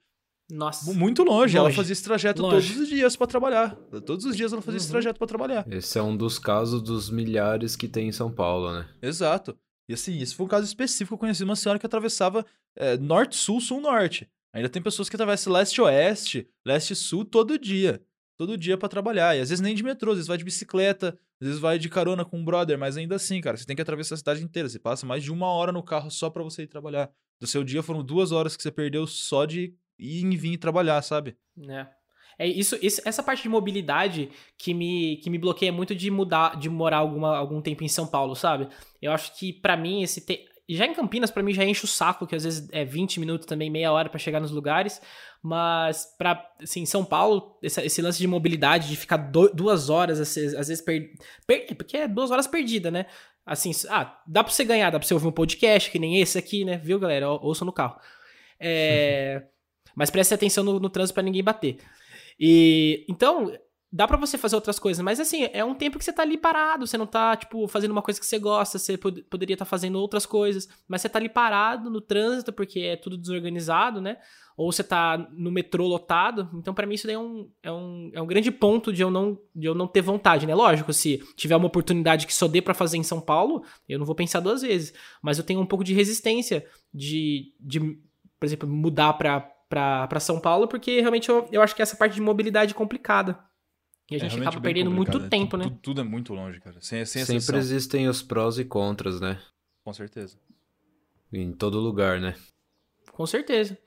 A: Nossa.
C: Muito longe.
A: Longe.
C: Ela fazia esse trajeto
A: Longe.
C: todos os dias pra trabalhar. Todos os dias ela fazia esse
A: Uhum.
C: trajeto pra trabalhar.
B: Esse é um dos casos dos milhares que tem em São Paulo, né?
C: Exato. E assim, esse foi um caso específico. Eu conheci uma senhora que atravessava é, norte-sul, sul-norte. Ainda tem pessoas que atravessam leste-oeste, leste-sul todo dia. Todo dia pra trabalhar. E às vezes nem de metrô, às vezes vai de bicicleta, às vezes vai de carona com um brother, mas ainda assim, cara, você tem que atravessar a cidade inteira. Você passa mais de uma hora no carro só pra você ir trabalhar. Do seu dia foram duas horas que você perdeu só de ir e vir trabalhar, sabe?
A: É. É isso, isso- essa parte de mobilidade que me, que me bloqueia muito de mudar, de morar alguma, algum tempo em São Paulo, sabe? Eu acho que pra mim esse te... já em Campinas pra mim já enche o saco, que às vezes é 20 minutos também, meia hora pra chegar nos lugares, mas pra assim, São Paulo, esse, esse lance de mobilidade de ficar do- duas horas às vezes, às vezes per... per- porque é duas horas perdida, né? Assim, ah, dá pra você ganhar, dá pra você ouvir um podcast que nem esse aqui, né? Viu, galera? Ou- Ouçam no carro. É... Mas preste atenção no, no trânsito pra ninguém bater. E então, dá pra você fazer outras coisas, mas assim, é um tempo que você tá ali parado, você não tá, tipo, fazendo uma coisa que você gosta, você pod- poderia estar fazendo outras coisas, mas você tá ali parado no trânsito porque é tudo desorganizado, né? Ou você tá no metrô lotado. Então, pra mim, isso daí é um, é um, é um grande ponto de eu, não, de eu não ter vontade, né? Lógico, se tiver uma oportunidade que só dê pra fazer em São Paulo, eu não vou pensar duas vezes. Mas eu tenho um pouco de resistência de, de por exemplo, mudar pra, pra, pra São Paulo, porque realmente eu, eu acho que essa parte de mobilidade é complicada. E a
C: É
A: gente
C: realmente
A: acaba perdendo muito
C: complicado,
A: tempo,
C: tudo,
A: né?
C: Tudo, tudo é muito longe, cara. Sem, sem
B: Sempre
C: exceção.
B: existem os prós e contras, né?
C: Com certeza.
B: Em todo lugar, né?
A: Com certeza.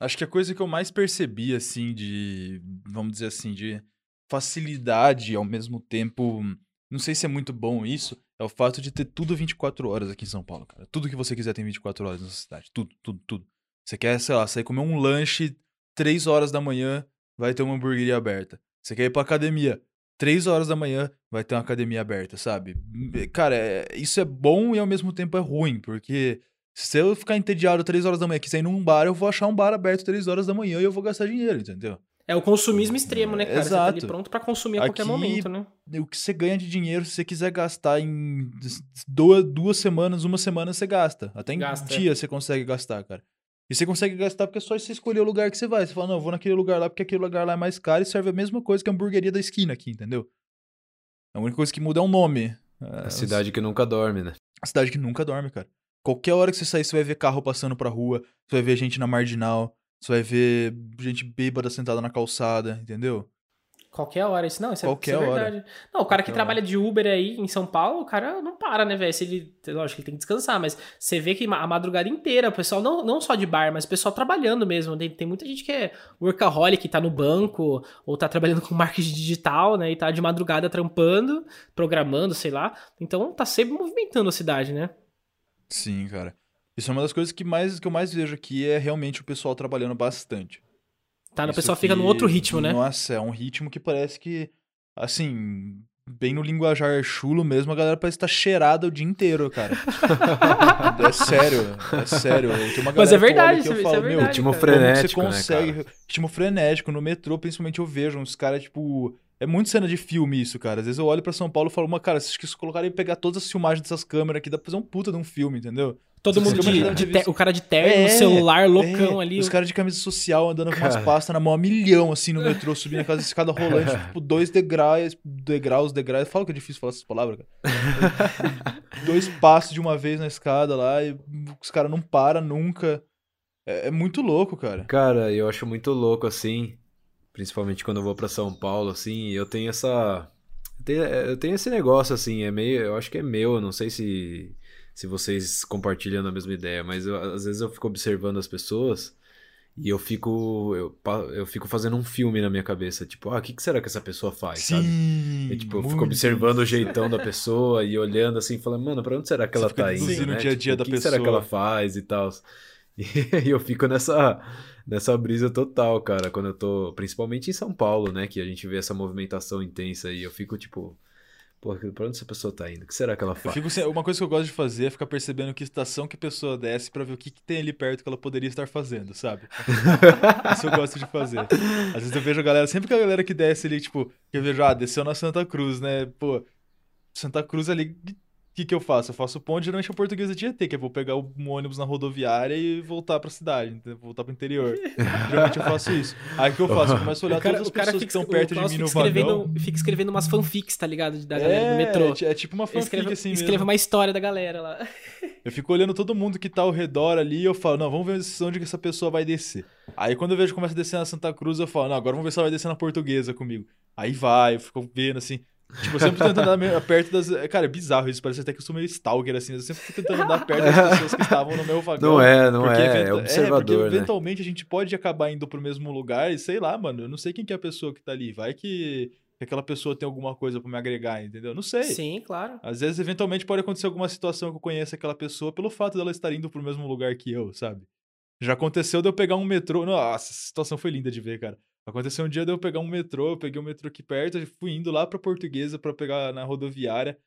C: Acho que a coisa que eu mais percebi, assim, de. Vamos dizer assim, de facilidade e ao mesmo tempo. Não sei se é muito bom isso. É o fato de ter tudo 24 horas aqui em São Paulo, cara. Tudo que você quiser tem 24 horas nessa cidade. Tudo, tudo, tudo. Você quer, sei lá, sair comer um lanche 3 horas da manhã, vai ter uma hamburgueria aberta. Você quer ir pra academia. 3 horas da manhã vai ter uma academia aberta, sabe? Cara, é- isso é bom e ao mesmo tempo é ruim, porque se eu ficar entediado 3 horas da manhã, quiser ir num bar, eu vou achar um bar aberto 3 horas da manhã e eu vou gastar dinheiro, entendeu?
A: É o consumismo extremo, né, cara? Você tá ali
C: Exato.
A: pronto pra consumir a qualquer
C: Aqui-
A: momento, né?
C: O que você ganha de dinheiro, se você quiser gastar em duas, duas semanas, uma semana você gasta. Até em
A: Gasta, é.
C: dia você consegue gastar, cara. E você consegue gastar porque é só você escolher o lugar que você vai. Você fala, não, eu vou naquele lugar lá porque aquele lugar lá é mais caro e serve a mesma coisa que a hamburgueria da esquina aqui, entendeu? A única coisa que muda é o nome.
B: A cidade que nunca dorme, né?
C: A cidade que nunca dorme, cara. Qualquer hora que você sair, você vai ver carro passando pra rua, você vai ver gente na marginal, você vai ver gente bêbada sentada na calçada, entendeu?
A: Qualquer hora. Isso, não, isso, é-
C: Qualquer
A: isso é
C: hora.
A: verdade. Não, o cara que
C: Qualquer
A: trabalha de Uber aí em São Paulo, o cara não para, né, velho? Se ele. Lógico que ele tem que descansar, mas você vê que a madrugada inteira, o pessoal, não, não só de bar, mas o pessoal trabalhando mesmo. Tem, tem muita gente que é workaholic, tá no banco, ou tá trabalhando com marketing digital, né? E tá de madrugada trampando, programando, sei lá. Então tá sempre movimentando a cidade, né?
C: Sim, cara. Isso é uma das coisas que, mais, que eu mais vejo aqui é realmente o pessoal trabalhando bastante.
A: Tá, o
C: Isso
A: pessoal fica no outro ritmo, né?
C: Nossa, é um ritmo que parece que, assim, bem no linguajar chulo mesmo, a galera parece estar cheirada o dia inteiro, cara. é sério, é sério. Tem uma
A: Mas é verdade,
C: que eu
A: isso é
C: falo,
A: verdade,
C: meu,
B: Ritmo
A: cara.
B: frenético,
C: você
B: né,
C: consegue, ritmo frenético. No metrô, principalmente, eu vejo uns caras, tipo... É muito cena de filme isso, cara. Às vezes eu olho pra São Paulo e falo, mas, cara, se se colocarem pegar todas as filmagens dessas câmeras aqui, dá pra fazer um puta de um filme, entendeu?
A: Todo mundo de, de o cara de terno, no
C: É,
A: celular, loucão
C: É,
A: ali.
C: Os caras de camisa social andando com umas
B: Cara.
C: pastas na mão a milhão, assim, no metrô, subindo aquela escada rolante, tipo, dois degraus, degraus, degraus. Fala que é difícil falar essas palavras, cara. dois passos de uma vez na escada lá e os caras não param nunca. É, é muito louco, cara.
B: Cara, eu acho muito louco assim, principalmente quando eu vou pra São Paulo, assim, eu tenho essa. Eu tenho, eu tenho esse negócio, assim, é meio. Eu acho que é meu, não sei se, se vocês compartilham a mesma ideia, mas eu- às vezes eu fico observando as pessoas e eu fico. Eu, eu fico fazendo um filme na minha cabeça, tipo, ah, o que, que será que essa pessoa faz, sabe?
C: Sim.
B: Eu, tipo, eu fico observando o jeitão da pessoa e olhando assim, falando, mano, pra onde será que
C: Você
B: ela tá indo? né?
C: o dia a dia
B: Tipo,
C: da
B: o que, que será que
C: pessoa.
B: ela faz e tal? E eu fico nessa, nessa brisa total, cara, quando eu tô, principalmente em São Paulo, né, que a gente vê essa movimentação intensa e eu fico tipo, Pô, pra onde essa pessoa tá indo? O que será que ela faz?
C: fico Uma coisa que eu gosto de fazer é ficar percebendo que estação que a pessoa desce pra ver o que, que tem ali perto que ela poderia estar fazendo, sabe? Isso eu gosto de fazer. Às vezes eu vejo a galera, sempre que a galera que desce ali, tipo, que eu vejo, ah, desceu na Santa Cruz, né? Pô, Santa Cruz ali, o que que eu faço? Eu faço ponte, geralmente a portuguesa de ET, que é vou pegar um ônibus na rodoviária e voltar pra cidade, entendeu? voltar pro interior. geralmente eu faço isso. Aí o que eu faço? Eu começo a olhar
A: O cara,
C: todas as pessoas que
A: fica,
C: estão perto de mim no
A: escrevendo,
C: vagão.
A: fica escrevendo umas fanfics, tá ligado? Da galera do metrô.
C: É, é tipo uma fanfic
A: Escreva,
C: assim
A: escreva
C: mesmo.
A: uma história da galera lá.
C: Eu fico olhando todo mundo que tá ao redor ali e eu falo, não, vamos ver onde que essa pessoa vai descer. Aí quando eu vejo que começa a descer na Santa Cruz, eu falo, não, agora vamos ver se ela vai descer na portuguesa comigo. Aí vai, eu fico vendo assim. Tipo, eu sempre tô tentando andar perto das. Cara, é bizarro isso, parece até que eu sou meio stalker, assim. Eu sempre tentando andar perto das pessoas que estavam no meu vagão.
B: Não é, não é,
C: eventa-
B: é observador,
C: porque
B: né?
C: eventualmente a gente pode acabar indo pro mesmo lugar e sei lá, mano, eu não sei quem que é a pessoa que tá ali. Vai que, que aquela pessoa tem alguma coisa pra me agregar, entendeu? Não sei.
A: Sim, claro.
C: Às vezes, eventualmente, pode acontecer alguma situação que eu conheça aquela pessoa pelo fato dela estar indo pro mesmo lugar que eu, sabe? Já aconteceu de eu pegar um metrô. Nossa, essa situação foi linda de ver, cara. Aconteceu um dia de eu pegar um metrô, eu peguei um metrô aqui perto, fui indo lá pra Portuguesa pra pegar na rodoviária.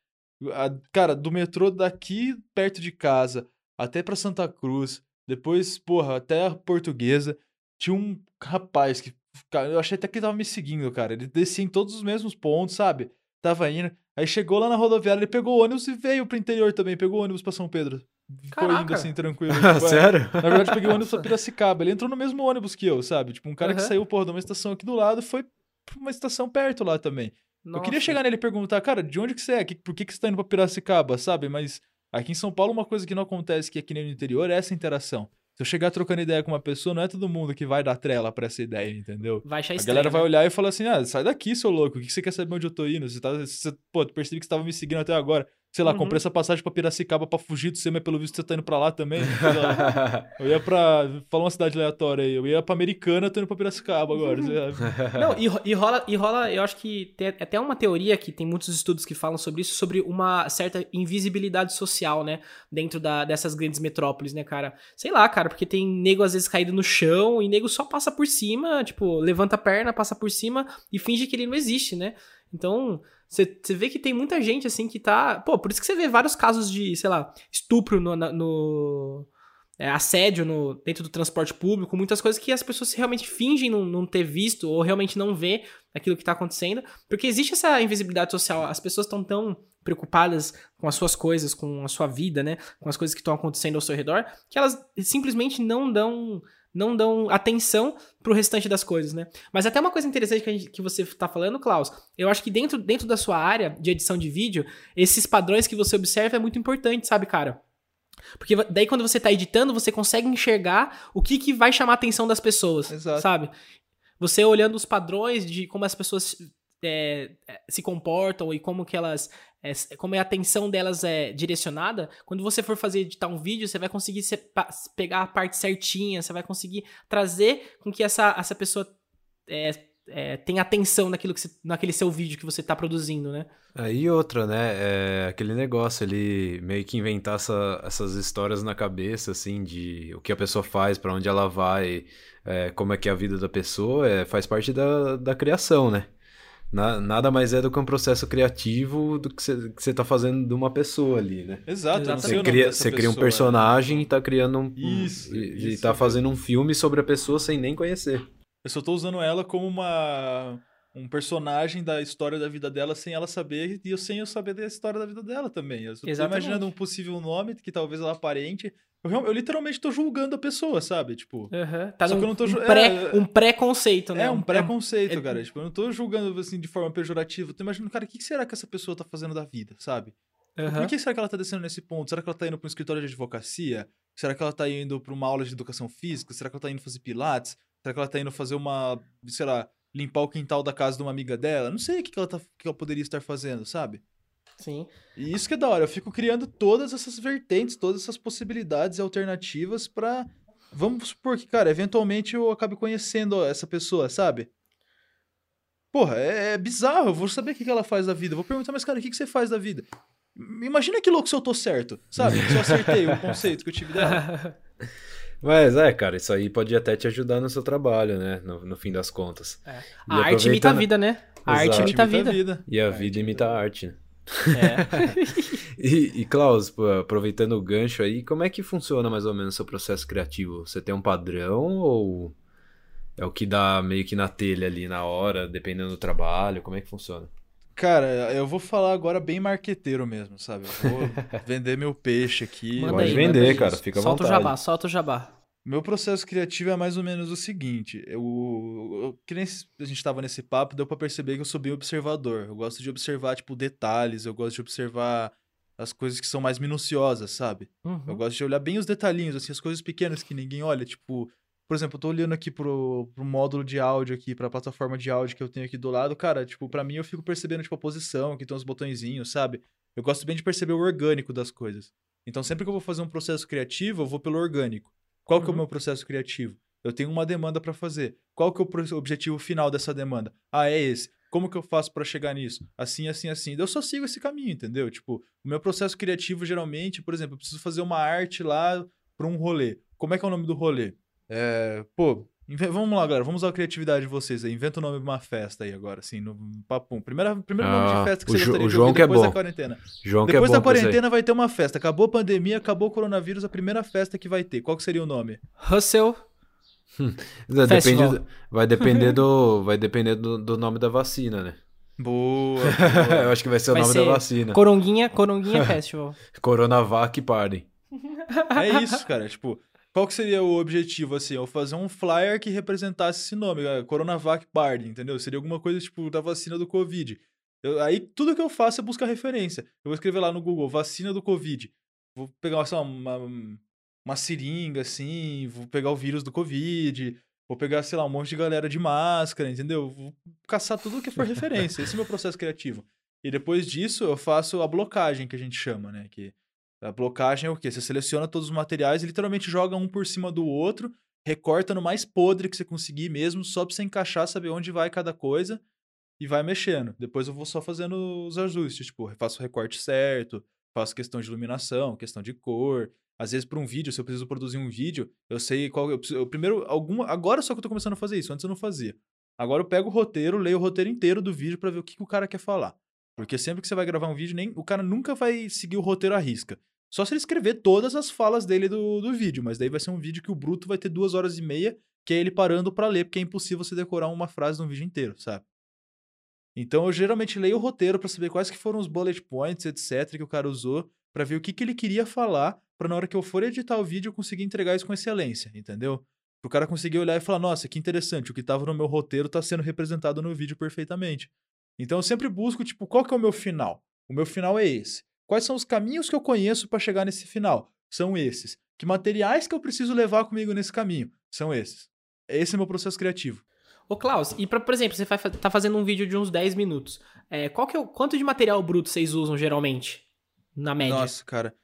C: A- cara, do metrô daqui perto de casa até pra Santa Cruz, depois, porra, até a Portuguesa, tinha um rapaz que. cara, eu achei até que ele tava me seguindo, cara. Ele descia em todos os mesmos pontos, sabe? Tava indo. Aí chegou lá na rodoviária, ele pegou o ônibus e veio pro interior também. Pegou o ônibus pra São Pedro. Ficou indo assim, tranquilo. tipo, é.
B: Sério?
C: Na verdade, eu peguei o ônibus pra Piracicaba. Ele entrou no mesmo ônibus que eu, sabe? Tipo, um cara que
A: Aham.
C: saiu, porra, de uma estação aqui do lado foi pra uma estação perto lá também. Eu queria
A: Nossa.
C: chegar nele e perguntar, cara, de onde que você é? Que- Por que, que você tá indo pra Piracicaba, sabe? Mas aqui em São Paulo, uma coisa que não acontece que aqui no interior é essa interação. Se eu chegar trocando ideia com uma pessoa, não é todo mundo que vai dar trela pra essa ideia, entendeu?
A: Vai achar
C: A
A: estranho,
C: galera vai
A: né?
C: olhar e falar assim: ah, sai daqui, seu louco. O que que você quer saber onde eu tô indo? Você tá. Você, pô, tu percebi que você tava me seguindo até agora. Sei lá,
A: Uhum.
C: comprei essa passagem pra Piracicaba pra fugir do você, mas pelo visto você tá indo pra lá também. Lá. Eu ia pra. Fala uma cidade aleatória aí. Eu ia pra Americana, tô indo pra Piracicaba agora.
A: Não, e, e rola, e rola, eu acho que tem até uma teoria que tem muitos estudos que falam sobre isso, sobre uma certa invisibilidade social, né? Dentro da- dessas grandes metrópoles, né, cara? Sei lá, cara, porque tem nego às vezes caído no chão e nego só passa por cima, tipo, levanta a perna, passa por cima e finge que ele não existe, né? Então, você vê que tem muita gente assim que tá. Pô, por isso que você vê vários casos de, sei lá, estupro no. no é, assédio no, dentro do transporte público, muitas coisas que as pessoas realmente fingem não, não ter visto ou realmente não vê aquilo que tá acontecendo, porque existe essa invisibilidade social, as pessoas estão tão preocupadas com as suas coisas, com a sua vida, né, com as coisas que estão acontecendo ao seu redor, que elas simplesmente não dão não dão atenção pro restante das coisas, né? Mas até uma coisa interessante que, gente- que você tá falando, Klaus, eu acho que dentro, dentro da sua área de edição de vídeo, esses padrões que você observa é muito importante, sabe, cara? Porque daí quando você tá editando, você consegue enxergar o que, que vai chamar a atenção das pessoas,
C: Exato.
A: sabe? Você olhando os padrões de como as pessoas é, é, se comportam e como que elas é, como a atenção delas é direcionada, quando você for fazer editar um vídeo, você vai conseguir pegar a parte certinha, você vai conseguir trazer com que essa, essa pessoa é, é, tenha atenção naquilo que você- naquele seu vídeo que você tá produzindo, né?
B: Aí outra, né? É aquele negócio, ele meio que inventar essa- essas histórias na cabeça, assim, de o que a pessoa faz, pra onde ela vai, é, como é que é a vida da pessoa, é, faz parte da, da criação, né? Na- nada mais é do que um processo criativo do que você que você tá fazendo de uma pessoa ali, né?
C: Exato,
B: Você cria, você cria um
C: né?
B: personagem e tá criando um.
C: Isso,
B: E, e tá
C: mesmo.
B: fazendo um filme sobre a pessoa sem nem conhecer.
C: Eu só tô usando ela como uma um personagem da história da vida dela sem ela saber e eu sem eu saber da história da vida dela também. Eu tô
A: Exatamente.
C: imaginando um possível nome que talvez ela aparente. Eu, eu literalmente tô julgando a pessoa, sabe? Tipo,
A: Uhum. Tá
C: Só
A: num,
C: que eu não tô
A: um, pré,
C: é,
A: um pré-conceito, né?
C: é um preconceito,
A: é-
C: cara. Tipo, eu não tô julgando assim de forma pejorativa. Eu tô imaginando, cara, o que será que essa pessoa tá fazendo da vida, sabe?
A: Uhum.
C: Por que será que ela tá descendo nesse ponto? Será que ela tá indo pra um escritório de advocacia? Será que ela tá indo pra uma aula de educação física? Será que ela tá indo fazer pilates? Será que ela tá indo fazer uma, sei lá, limpar o quintal da casa de uma amiga dela? Não sei o que, que, ela, tá, o que ela poderia estar fazendo, sabe?
A: Sim.
C: E isso que é da hora. Eu fico criando todas essas vertentes, todas essas possibilidades e alternativas pra. Vamos supor que, cara, eventualmente eu acabe conhecendo essa pessoa, sabe? Porra, é, é bizarro. Eu vou saber o que que ela faz da vida. Eu vou perguntar, mas, cara, o que que você faz da vida? Imagina que louco se eu tô certo, sabe? Se eu acertei o conceito que eu tive dela.
B: Mas é, cara, isso aí pode até te ajudar no seu trabalho, né? No, no fim das contas.
A: É. A arte imita a
B: aproveitando-
A: vida, né? A arte
B: Exato.
A: imita a vida.
B: E a
C: É,
B: vida
C: imita a
B: a arte, né?
A: É.
B: E, e Klaus, pô, aproveitando o gancho aí, como é que funciona mais ou menos o seu processo criativo? Você tem um padrão ou é o que dá meio que na telha ali na hora, dependendo do trabalho? Como é que funciona?
C: Cara, eu vou falar agora bem marqueteiro mesmo, sabe? Eu vou vender meu peixe aqui.
A: Manda
B: Pode
A: aí,
B: vender, cara, fica à
A: solta o
B: vontade.
A: jabá, solta o jabá.
C: Meu processo criativo é mais ou menos o seguinte, eu, eu que nem a gente tava nesse papo, deu pra perceber que eu sou bem observador. Eu gosto de observar, tipo, detalhes, eu gosto de observar as coisas que são mais minuciosas, sabe?
A: Uhum.
C: Eu gosto de olhar bem os detalhinhos, assim, as coisas pequenas que ninguém olha, tipo, por exemplo, eu tô olhando aqui pro, pro módulo de áudio aqui, pra plataforma de áudio que eu tenho aqui do lado, cara, tipo, pra mim eu fico percebendo, tipo, a posição, que tem uns botõezinhos, sabe? Eu gosto bem de perceber o orgânico das coisas. Então, sempre que eu vou fazer um processo criativo, eu vou pelo orgânico. Qual que é o
A: Uhum.
C: meu processo criativo? Eu tenho uma demanda pra fazer. Qual que é o objetivo final dessa demanda? Ah, é esse. Como que eu faço pra chegar nisso? Assim, assim, assim. Eu só sigo esse caminho, entendeu? Tipo, o meu processo criativo, geralmente, por exemplo, eu preciso fazer uma arte lá pra um rolê. Como é que é o nome do rolê? É, pô, vamos lá, galera. Vamos usar a criatividade de vocês aí. Inventa o nome de uma festa aí agora, assim, no papum. Primeira, primeiro nome
B: Ah,
C: de festa que
B: o
C: você
B: Jo-
C: gostaria
B: o
C: de
B: João
C: ouvir
B: que é
C: depois da
B: bom.
C: quarentena.
B: João que
C: Depois
B: é
C: da
B: bom
C: quarentena vai ter uma festa. Acabou a pandemia, acabou o coronavírus, a primeira festa que vai ter. Qual que seria o nome?
A: Russell,
B: Depende,
A: Festival.
B: do- vai depender do, vai depender do, do nome da vacina, né?
C: Boa,
B: Eu acho que vai ser o
A: Vai
B: nome
A: ser
B: da vacina.
A: Coronguinha, Coronguinha Festival.
B: Coronavac Party.
C: É isso, cara. Tipo, qual que seria o objetivo, assim? Eu fazer um flyer que representasse esse nome, Coronavac Party, entendeu? Seria alguma coisa, tipo, da vacina do Covid. Eu- aí, tudo que eu faço é buscar referência. Eu vou escrever lá no Google, vacina do Covid. Vou pegar, sei lá, uma, uma seringa, assim, vou pegar o vírus do Covid, vou pegar, sei lá, um monte de galera de máscara, entendeu? Vou caçar tudo que for referência. Esse é o meu processo criativo. E depois disso, eu faço a blocagem, que a gente chama, né? Que a blocagem é o quê? Você seleciona todos os materiais e literalmente joga um por cima do outro, recorta no mais podre que você conseguir mesmo, só pra você encaixar, saber onde vai cada coisa e vai mexendo. Depois eu vou só fazendo os ajustes, tipo, faço o recorte certo, faço questão de iluminação, questão de cor. Às vezes, para um vídeo, se eu preciso produzir um vídeo, eu sei qual. Eu, preciso- eu primeiro, alguma. Agora só que eu tô começando a fazer isso, antes eu não fazia. Agora eu pego o roteiro, leio o roteiro inteiro do vídeo pra ver o que, que o cara quer falar. Porque sempre que você vai gravar um vídeo, nem, o cara nunca vai seguir o roteiro à risca. Só se ele escrever todas as falas dele do, do vídeo, mas daí vai ser um vídeo que o bruto vai ter duas horas e meia, que é ele parando pra ler, porque é impossível você decorar uma frase num vídeo inteiro, sabe? Então eu geralmente leio o roteiro pra saber quais que foram os bullet points, etc, que o cara usou, pra ver o que, que ele queria falar, pra na hora que eu for editar o vídeo eu conseguir entregar isso com excelência, entendeu? Pro cara conseguir olhar e falar, nossa, que interessante, o que tava no meu roteiro tá sendo representado no vídeo perfeitamente. Então eu sempre busco, tipo, qual que é o meu final? O meu final é esse. Quais são os caminhos que eu conheço pra chegar nesse final? São esses. Que materiais que eu preciso levar comigo nesse caminho? São esses. Esse é o meu processo criativo.
A: Ô, Klaus, e pra, por exemplo, você vai, tá fazendo um vídeo de uns 10 minutos. É, qual que é o, quanto de material bruto vocês usam geralmente? Na média?
C: Nossa, cara,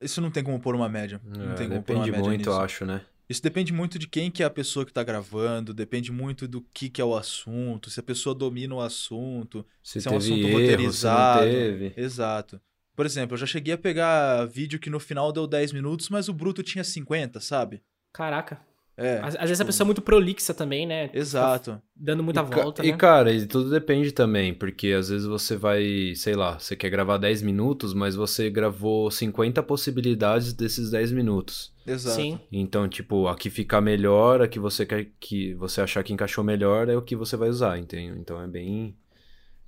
C: isso não tem como pôr uma média. não
B: É,
C: tem como pôr uma
B: depende
C: média
B: muito,
C: nisso.
B: eu acho, né?
C: Isso depende muito de quem que é a pessoa que tá gravando, depende muito do que que é o assunto, se a pessoa domina o assunto,
B: Se,
C: se é um assunto
B: erro, se não
C: roteirizado.
B: teve.
C: Exato. Por exemplo, eu já cheguei a pegar vídeo que no final deu 10 minutos, mas o bruto tinha 50, sabe?
A: Caraca.
C: É.
A: Às, às vezes a
C: tipo,
A: pessoa é muito prolixa também, né?
C: Exato.
A: Dando muita
B: e, ca-
A: volta,
B: e
A: né?
B: cara, e tudo depende também, porque às vezes você vai, sei lá, você quer gravar 10 minutos, mas você gravou 50 possibilidades desses 10 minutos.
C: Exato.
A: Sim.
B: Então, tipo, a que ficar melhor, a que você quer que você achar que encaixou melhor é o que você vai usar, entende? Então é bem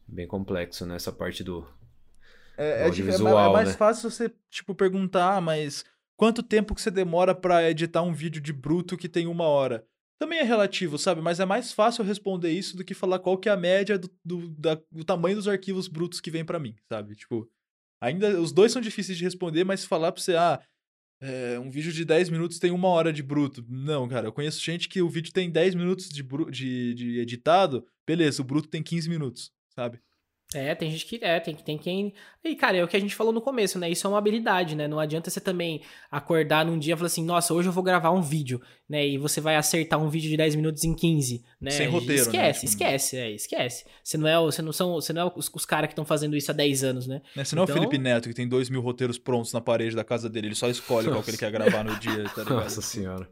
B: bem complexo nessa parte do
C: É, é, dif- é é mais
B: né?
C: fácil você, tipo, perguntar, "Ah, mas quanto tempo que você demora pra editar um vídeo de bruto que tem uma hora? Também é relativo, sabe? Mas é mais fácil responder isso do que falar qual que é a média do, do, da- do tamanho dos arquivos brutos que vem pra mim, sabe? Tipo, ainda os dois são difíceis de responder, mas falar pra você, ah, é, um vídeo de 10 minutos tem uma hora de bruto. Não, cara, eu conheço gente que o vídeo tem 10 minutos de, de, de editado, beleza, o bruto tem 15 minutos, sabe?
A: É, tem gente que. É, tem, tem quem. E, cara, é o que a gente falou no começo, né? Isso é uma habilidade, né? Não adianta você também acordar num dia e falar assim, nossa, hoje eu vou gravar um vídeo, né? E você vai acertar um vídeo de 10 minutos em 15, né?
C: Sem roteiro, né?
A: Esquece,
C: Tipo-
A: esquece, é, esquece. Você não é, você não são, você não é os, os caras que estão fazendo isso há 10 anos, né?
C: Né? Você não é
A: Então-
C: o Felipe Neto, que tem dois mil roteiros prontos na parede da casa dele. Ele só escolhe qual que ele quer gravar no dia, tá ligado?
B: Nossa senhora.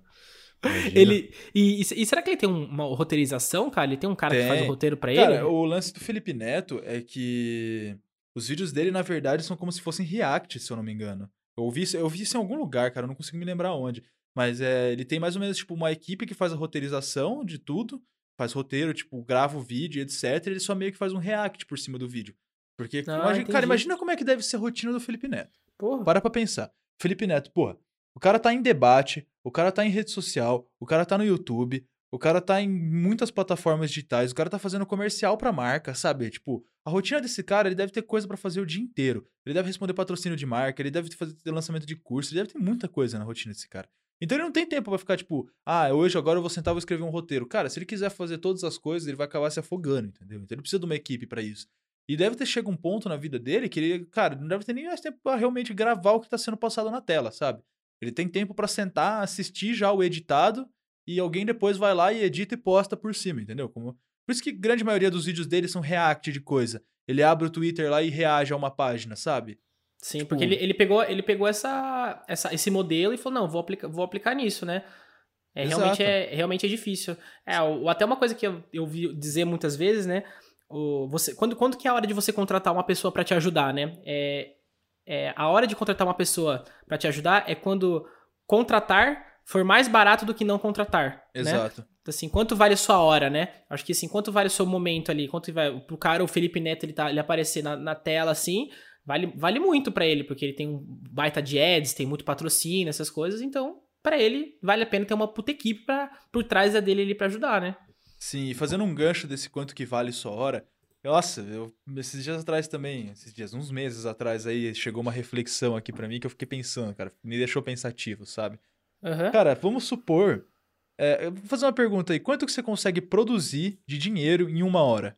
B: Imagina.
A: Ele. E, e- será que ele tem um- uma roteirização, cara? Ele tem um cara que faz o
C: Tem.
A: roteiro pra
C: Cara,
A: ele?
C: o lance do Felipe Neto é que Os vídeos dele, na verdade, são como se fossem react, se eu não me engano. Eu ouvi, isso- eu vi isso em algum lugar, cara, eu não consigo me lembrar onde. Mas é, ele tem mais ou menos, tipo, uma equipe que faz a roteirização de tudo, faz roteiro, tipo, grava o vídeo, etc. E ele só meio que faz um react por cima do vídeo. Porque,
A: Ah,
C: imagina- cara, imagina como é que deve ser a rotina do Felipe Neto.
A: Porra.
C: Para pra pensar. Felipe Neto, porra, o cara tá em debate, o cara tá em rede social, o cara tá no YouTube, o cara tá em muitas plataformas digitais, o cara tá fazendo comercial pra marca, sabe? Tipo, a rotina desse cara, ele deve ter coisa pra fazer o dia inteiro. Ele deve responder patrocínio de marca, ele deve fazer lançamento de curso, ele deve ter muita coisa na rotina desse cara. Então ele não tem tempo pra ficar tipo, ah, hoje agora eu vou sentar e vou escrever um roteiro. Cara, se ele quiser fazer todas as coisas, ele vai acabar se afogando, entendeu? Então ele precisa de uma equipe pra isso. E deve ter chegado um ponto na vida dele que ele, cara, não deve ter nem mais tempo pra realmente gravar o que tá sendo passado na tela, sabe? Ele tem tempo pra sentar, assistir já o editado e alguém depois vai lá e edita e posta por cima, entendeu? Como... Por isso que grande maioria dos vídeos dele são react de coisa. Ele abre o Twitter lá e reage a uma página, sabe?
A: Sim,
C: Tipo-
A: porque ele, ele pegou, ele pegou essa, essa, esse modelo e falou, não, vou aplicar, vou aplicar nisso, né? É, realmente, é, realmente é difícil. É, o, até uma coisa que eu, eu vi dizer muitas vezes, né? O, você, quando, quando que é a hora de você contratar uma pessoa pra te ajudar, né? É, é, a hora de contratar uma pessoa pra te ajudar é quando contratar for mais barato do que não contratar. Né?
C: Exato.
A: assim, quanto vale a sua hora, né? Acho que assim, quanto vale o seu momento ali, quanto vai pro cara, o Felipe Neto, ele, tá, ele aparecer na, na tela assim, vale, vale muito pra ele, porque ele tem um baita de ads, tem muito patrocínio, essas coisas, então, pra ele, vale a pena ter uma puta equipe pra, por trás da dele ali pra ajudar, né?
C: Sim, e fazendo um gancho desse quanto que vale sua hora. Nossa, eu, esses dias atrás também, esses dias, uns meses atrás aí, chegou uma reflexão aqui pra mim que eu fiquei pensando, cara. Me deixou pensativo, sabe?
A: Aham.
C: Cara, vamos supor. é, eu vou fazer uma pergunta aí. Quanto que você consegue produzir de dinheiro em uma hora?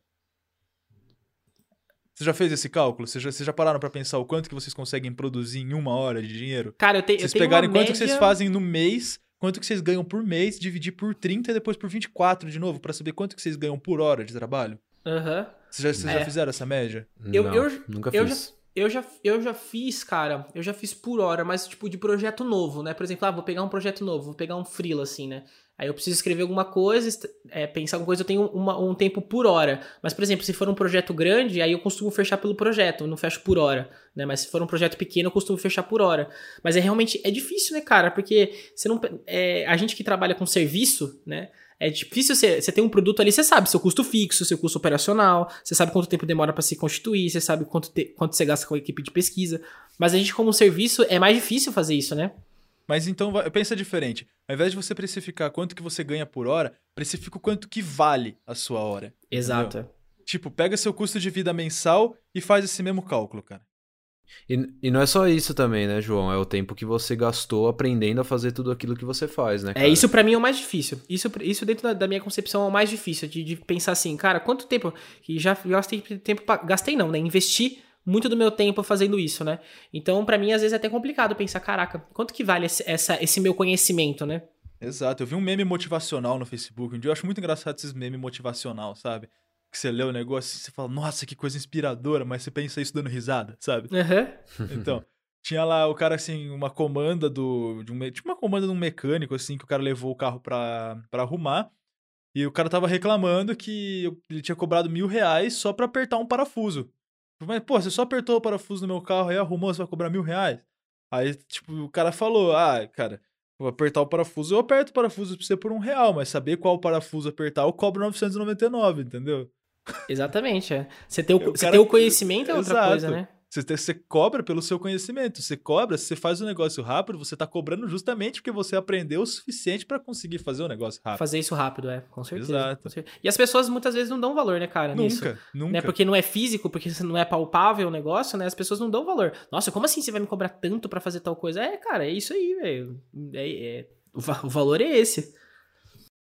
C: Você já fez esse cálculo? Vocês já, vocês já pararam pra pensar o quanto que vocês conseguem produzir em uma hora de dinheiro?
A: Cara, eu, te, eu
C: Vocês
A: tenho
C: pegarem quanto
A: média...
C: que vocês fazem no mês, quanto que vocês ganham por mês, dividir por 30 e depois por 24 de novo, pra saber quanto que vocês ganham por hora de trabalho?
A: Aham.
C: Vocês já, vocês já
A: É.
C: fizeram essa média?
A: Eu-
B: Não,
A: eu-
B: nunca
A: eu
B: fiz.
A: Eu já, eu já fiz, cara, eu já fiz por hora, mas tipo de projeto novo, né? Por exemplo, ah, vou pegar um projeto novo, vou pegar um freela, assim, né? Aí eu preciso escrever alguma coisa, é, pensar alguma coisa, eu tenho uma- um tempo por hora. Mas, por exemplo, se for um projeto grande, aí eu costumo fechar pelo projeto, eu não fecho por hora, né? Mas se for um projeto pequeno, eu costumo fechar por hora. Mas é realmente, é difícil, né, cara? Porque você não, é, a gente que trabalha com serviço, né? É difícil você, você ter um produto ali, você sabe seu custo fixo, seu custo operacional, você sabe quanto tempo demora para se constituir, você sabe quanto, te- quanto você gasta com a equipe de pesquisa. Mas a gente, como serviço, é mais difícil fazer isso, né?
C: Mas então, pensa diferente. Ao invés de você precificar quanto que você ganha por hora, precifica o quanto que vale a sua hora.
A: Exato.
C: Tipo, pega seu custo de vida mensal e faz esse mesmo cálculo, cara.
B: E, e não é só isso também, né, João? É o tempo que você gastou aprendendo a fazer tudo aquilo que você faz, né?
A: É,
B: cara?
A: isso pra mim é o mais difícil. Isso, isso dentro da, da minha concepção é o mais difícil, de, de pensar assim, cara, quanto tempo. E já gastei tempo. Pra, gastei não, né? Investi muito do meu tempo fazendo isso, né? Então, pra mim, às vezes é até complicado pensar, caraca, quanto que vale esse, essa, esse meu conhecimento, né?
C: Exato. Eu vi um meme motivacional no Facebook. Um dia eu acho muito engraçado esses memes motivacional, sabe? Que você lê o negócio e você fala, nossa, que coisa inspiradora, mas você pensa isso dando risada, sabe?
A: Aham.
C: Então, tinha lá o cara, assim, uma comanda do. De um, tipo uma comanda de um mecânico, assim, que o cara levou o carro pra, pra arrumar. E o cara tava reclamando que ele tinha cobrado mil reais só pra apertar um parafuso. Mas, pô, você só apertou o parafuso no meu carro e arrumou, você vai cobrar mil reais? Aí, tipo, o cara falou, ah, cara, vou apertar o parafuso, eu aperto o parafuso pra você por um real, mas saber qual parafuso apertar, eu cobro 999, entendeu?
A: Exatamente, é. Você ter o,
C: O
A: você
C: cara-
A: ter o conhecimento é outra
C: Exato.
A: coisa, né?
C: Você, te- você cobra pelo seu conhecimento. Você cobra, se você faz o negócio rápido, você tá cobrando justamente porque você aprendeu o suficiente pra conseguir fazer o negócio rápido.
A: Fazer isso rápido, é, com certeza.
C: Exato.
A: com certeza. E as pessoas muitas vezes não dão valor, né, cara, nisso.
C: Nunca, nunca.
A: Né? Porque não é físico, porque não é palpável o negócio, né? As pessoas não dão valor. Nossa, como assim você vai me cobrar tanto pra fazer tal coisa? É, cara, é isso aí, velho. É, é- o valor é esse.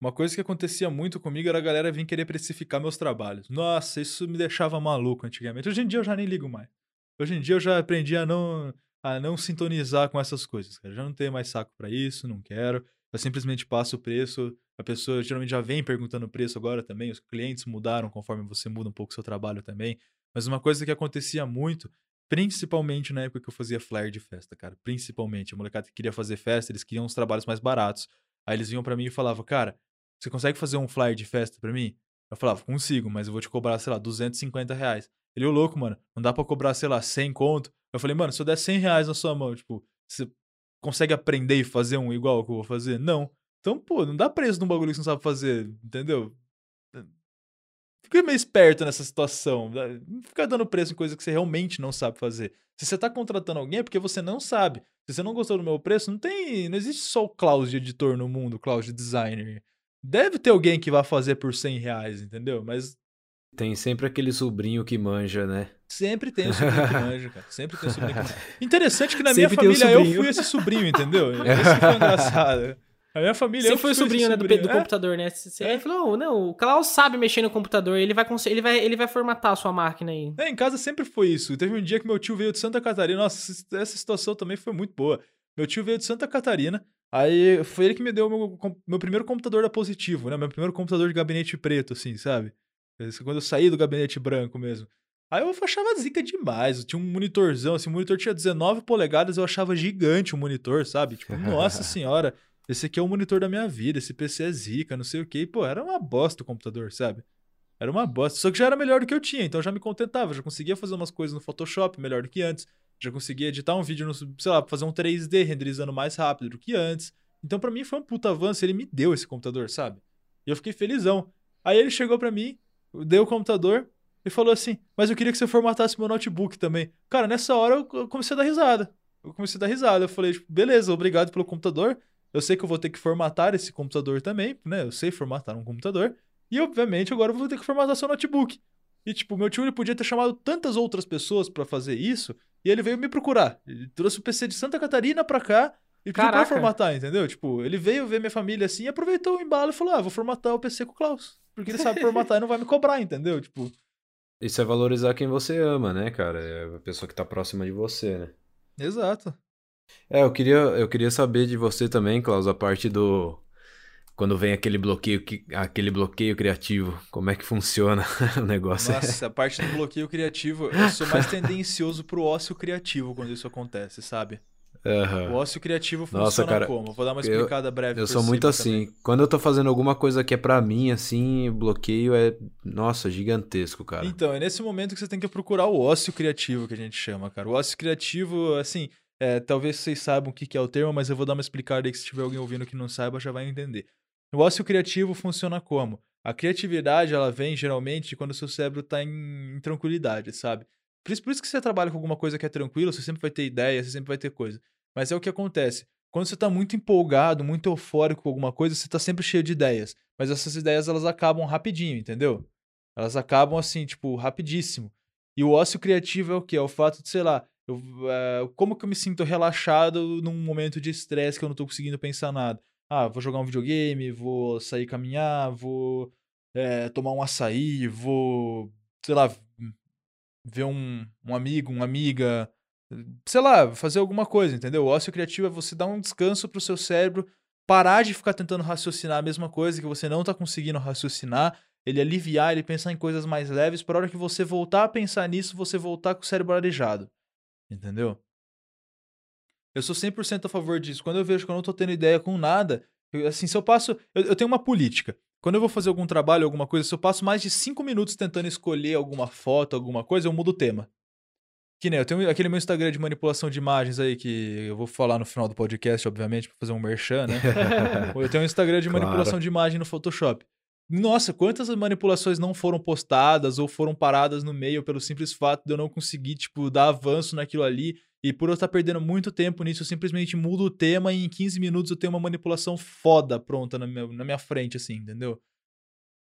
C: Uma coisa que acontecia muito comigo era a galera vir querer precificar meus trabalhos. Nossa, isso me deixava maluco antigamente. Hoje em dia eu já nem ligo mais. Hoje em dia eu já aprendi a não, a não sintonizar com essas coisas, cara. Já não tenho mais saco pra isso, não quero. Eu simplesmente passo o preço. A pessoa geralmente já vem perguntando o preço agora também. Os clientes mudaram conforme você muda um pouco o seu trabalho também. Mas uma coisa que acontecia muito, principalmente na época que eu fazia flyer de festa, cara. Principalmente. A molecada que queria fazer festa, eles queriam uns trabalhos mais baratos. Aí eles vinham pra mim e falavam, cara, você consegue fazer um flyer de festa pra mim? Eu falava, consigo, mas eu vou te cobrar, sei lá, 250 reais. Ele, ô louco, mano, não dá pra cobrar, sei lá, 100 conto. Eu falei, mano, se eu der 100 reais na sua mão, tipo, você consegue aprender e fazer um igual que eu vou fazer? Não. Então, pô, não dá preço num bagulho que você não sabe fazer, entendeu? Fica meio esperto nessa situação. Não fica dando preço em coisa que você realmente não sabe fazer. Se você tá contratando alguém é porque você não sabe. Se você não gostou do meu preço, não tem. Não existe só o Klaus de editor no mundo, Klaus de designer. Deve ter alguém que vai fazer por 100 reais, entendeu? Mas.
B: Tem sempre aquele sobrinho que manja, né?
C: Sempre tem o sobrinho que manja, cara. Sempre tem o sobrinho que manja. Interessante que na minha família eu fui esse sobrinho, entendeu? Isso foi engraçado. A minha família
A: Você foi o sobrinho, né, do, do é? computador, né? Você é. falou, não, o Klaus sabe mexer no computador, ele vai, ele vai, ele vai formatar a sua máquina aí.
C: É, em casa sempre foi isso. Teve um dia que meu tio veio de Santa Catarina, nossa, essa situação também foi muito boa. Meu tio veio de Santa Catarina, aí foi ele que me deu meu, meu primeiro computador da Positivo, né? Meu primeiro computador de gabinete preto, assim, sabe? Quando eu saí do gabinete branco mesmo. Aí eu achava zica demais. Tinha um monitorzão, assim, o monitor tinha 19 polegadas, eu achava gigante o monitor, sabe? Tipo, nossa senhora esse aqui é o monitor da minha vida, esse PC é zica, não sei o quê. E, pô, era uma bosta o computador, sabe? Era uma bosta. Só que já era melhor do que eu tinha, então eu já me contentava, já conseguia fazer umas coisas no Photoshop melhor do que antes. Já conseguia editar um vídeo no, sei lá, fazer um 3D renderizando mais rápido do que antes. Então para mim foi um puta avanço, ele me deu esse computador, sabe? E eu fiquei felizão. Aí ele chegou para mim, deu o computador e falou assim: "Mas eu queria que você formatasse meu notebook também". Cara, nessa hora eu comecei a dar risada. Eu comecei a dar risada. Eu falei, tipo, beleza, obrigado pelo computador. Eu sei que eu vou ter que formatar esse computador também, né? Eu sei formatar um computador. E, obviamente, agora eu vou ter que formatar seu notebook. E, tipo, meu tio ele podia ter chamado tantas outras pessoas para fazer isso, e ele veio me procurar. Ele trouxe o PC de Santa Catarina pra cá e pediu pra formatar, entendeu? Tipo, ele veio ver minha família assim, aproveitou o embalo e falou: ah, vou formatar o PC com o Klaus. Porque ele sabe formatar e não vai me cobrar, entendeu? Tipo.
B: Isso é valorizar quem você ama, né, cara? É a pessoa que tá próxima de você, né?
C: Exato.
B: É, eu queria, eu queria saber de você também, Klaus, a parte do. Quando vem aquele bloqueio, aquele bloqueio criativo, como é que funciona o negócio?
C: Nossa, a parte do bloqueio criativo, eu sou mais tendencioso pro ócio criativo quando isso acontece, sabe? Uhum. O ócio criativo funciona Nossa, cara, como? Vou dar uma explicada
B: eu,
C: breve.
B: Eu sou muito assim. Também. Quando eu tô fazendo alguma coisa que é para mim, assim, bloqueio é, nossa, gigantesco, cara.
C: Então, é nesse momento que você tem que procurar o ócio criativo, que a gente chama, cara. O ócio criativo, assim, é, talvez vocês saibam o que é o termo, mas eu vou dar uma explicada aí que se tiver alguém ouvindo que não saiba, já vai entender. O ócio criativo funciona como? A criatividade, ela vem geralmente quando o seu cérebro está em, em, tranquilidade, sabe? Por isso, por isso que você trabalha com alguma coisa que é tranquila, você sempre vai ter ideia, você sempre vai ter coisa. Mas é o que acontece. Quando você está muito empolgado, muito eufórico com alguma coisa, você está sempre cheio de ideias. Mas essas ideias, elas acabam rapidinho, entendeu? Elas acabam assim, tipo, rapidíssimo. E o ócio criativo é o quê? É o fato de, sei lá, eu, uh, como que eu me sinto relaxado num momento de estresse que eu não tô conseguindo pensar nada? Ah, vou jogar um videogame, vou sair caminhar, vou é, tomar um açaí, vou, sei lá, ver um, um amigo, uma amiga, sei lá, fazer alguma coisa, entendeu? O ócio criativo é você dar um descanso pro seu cérebro, parar de ficar tentando raciocinar a mesma coisa que você não tá conseguindo raciocinar, ele aliviar, ele pensar em coisas mais leves, para hora que você voltar a pensar nisso, você voltar com o cérebro arejado. Entendeu? Eu sou 100% a favor disso. Quando eu vejo que eu não tô tendo ideia com nada, eu, assim, se eu passo. Eu, eu, tenho uma política. Quando eu vou fazer algum trabalho, alguma coisa, se eu passo mais de 5 minutos tentando escolher alguma foto, alguma coisa, eu mudo o tema. Que nem eu tenho aquele meu Instagram de manipulação de imagens aí, que eu vou falar no final do podcast, obviamente, pra fazer um merchan, né? eu tenho um Instagram de claro. manipulação de imagem no Photoshop. Nossa, quantas manipulações não foram postadas ou foram paradas no meio pelo simples fato de eu não conseguir, tipo, dar avanço naquilo ali. E por eu estar perdendo muito tempo nisso, eu simplesmente mudo o tema e em 15 minutos eu tenho uma manipulação foda pronta na minha, na minha frente, assim, entendeu?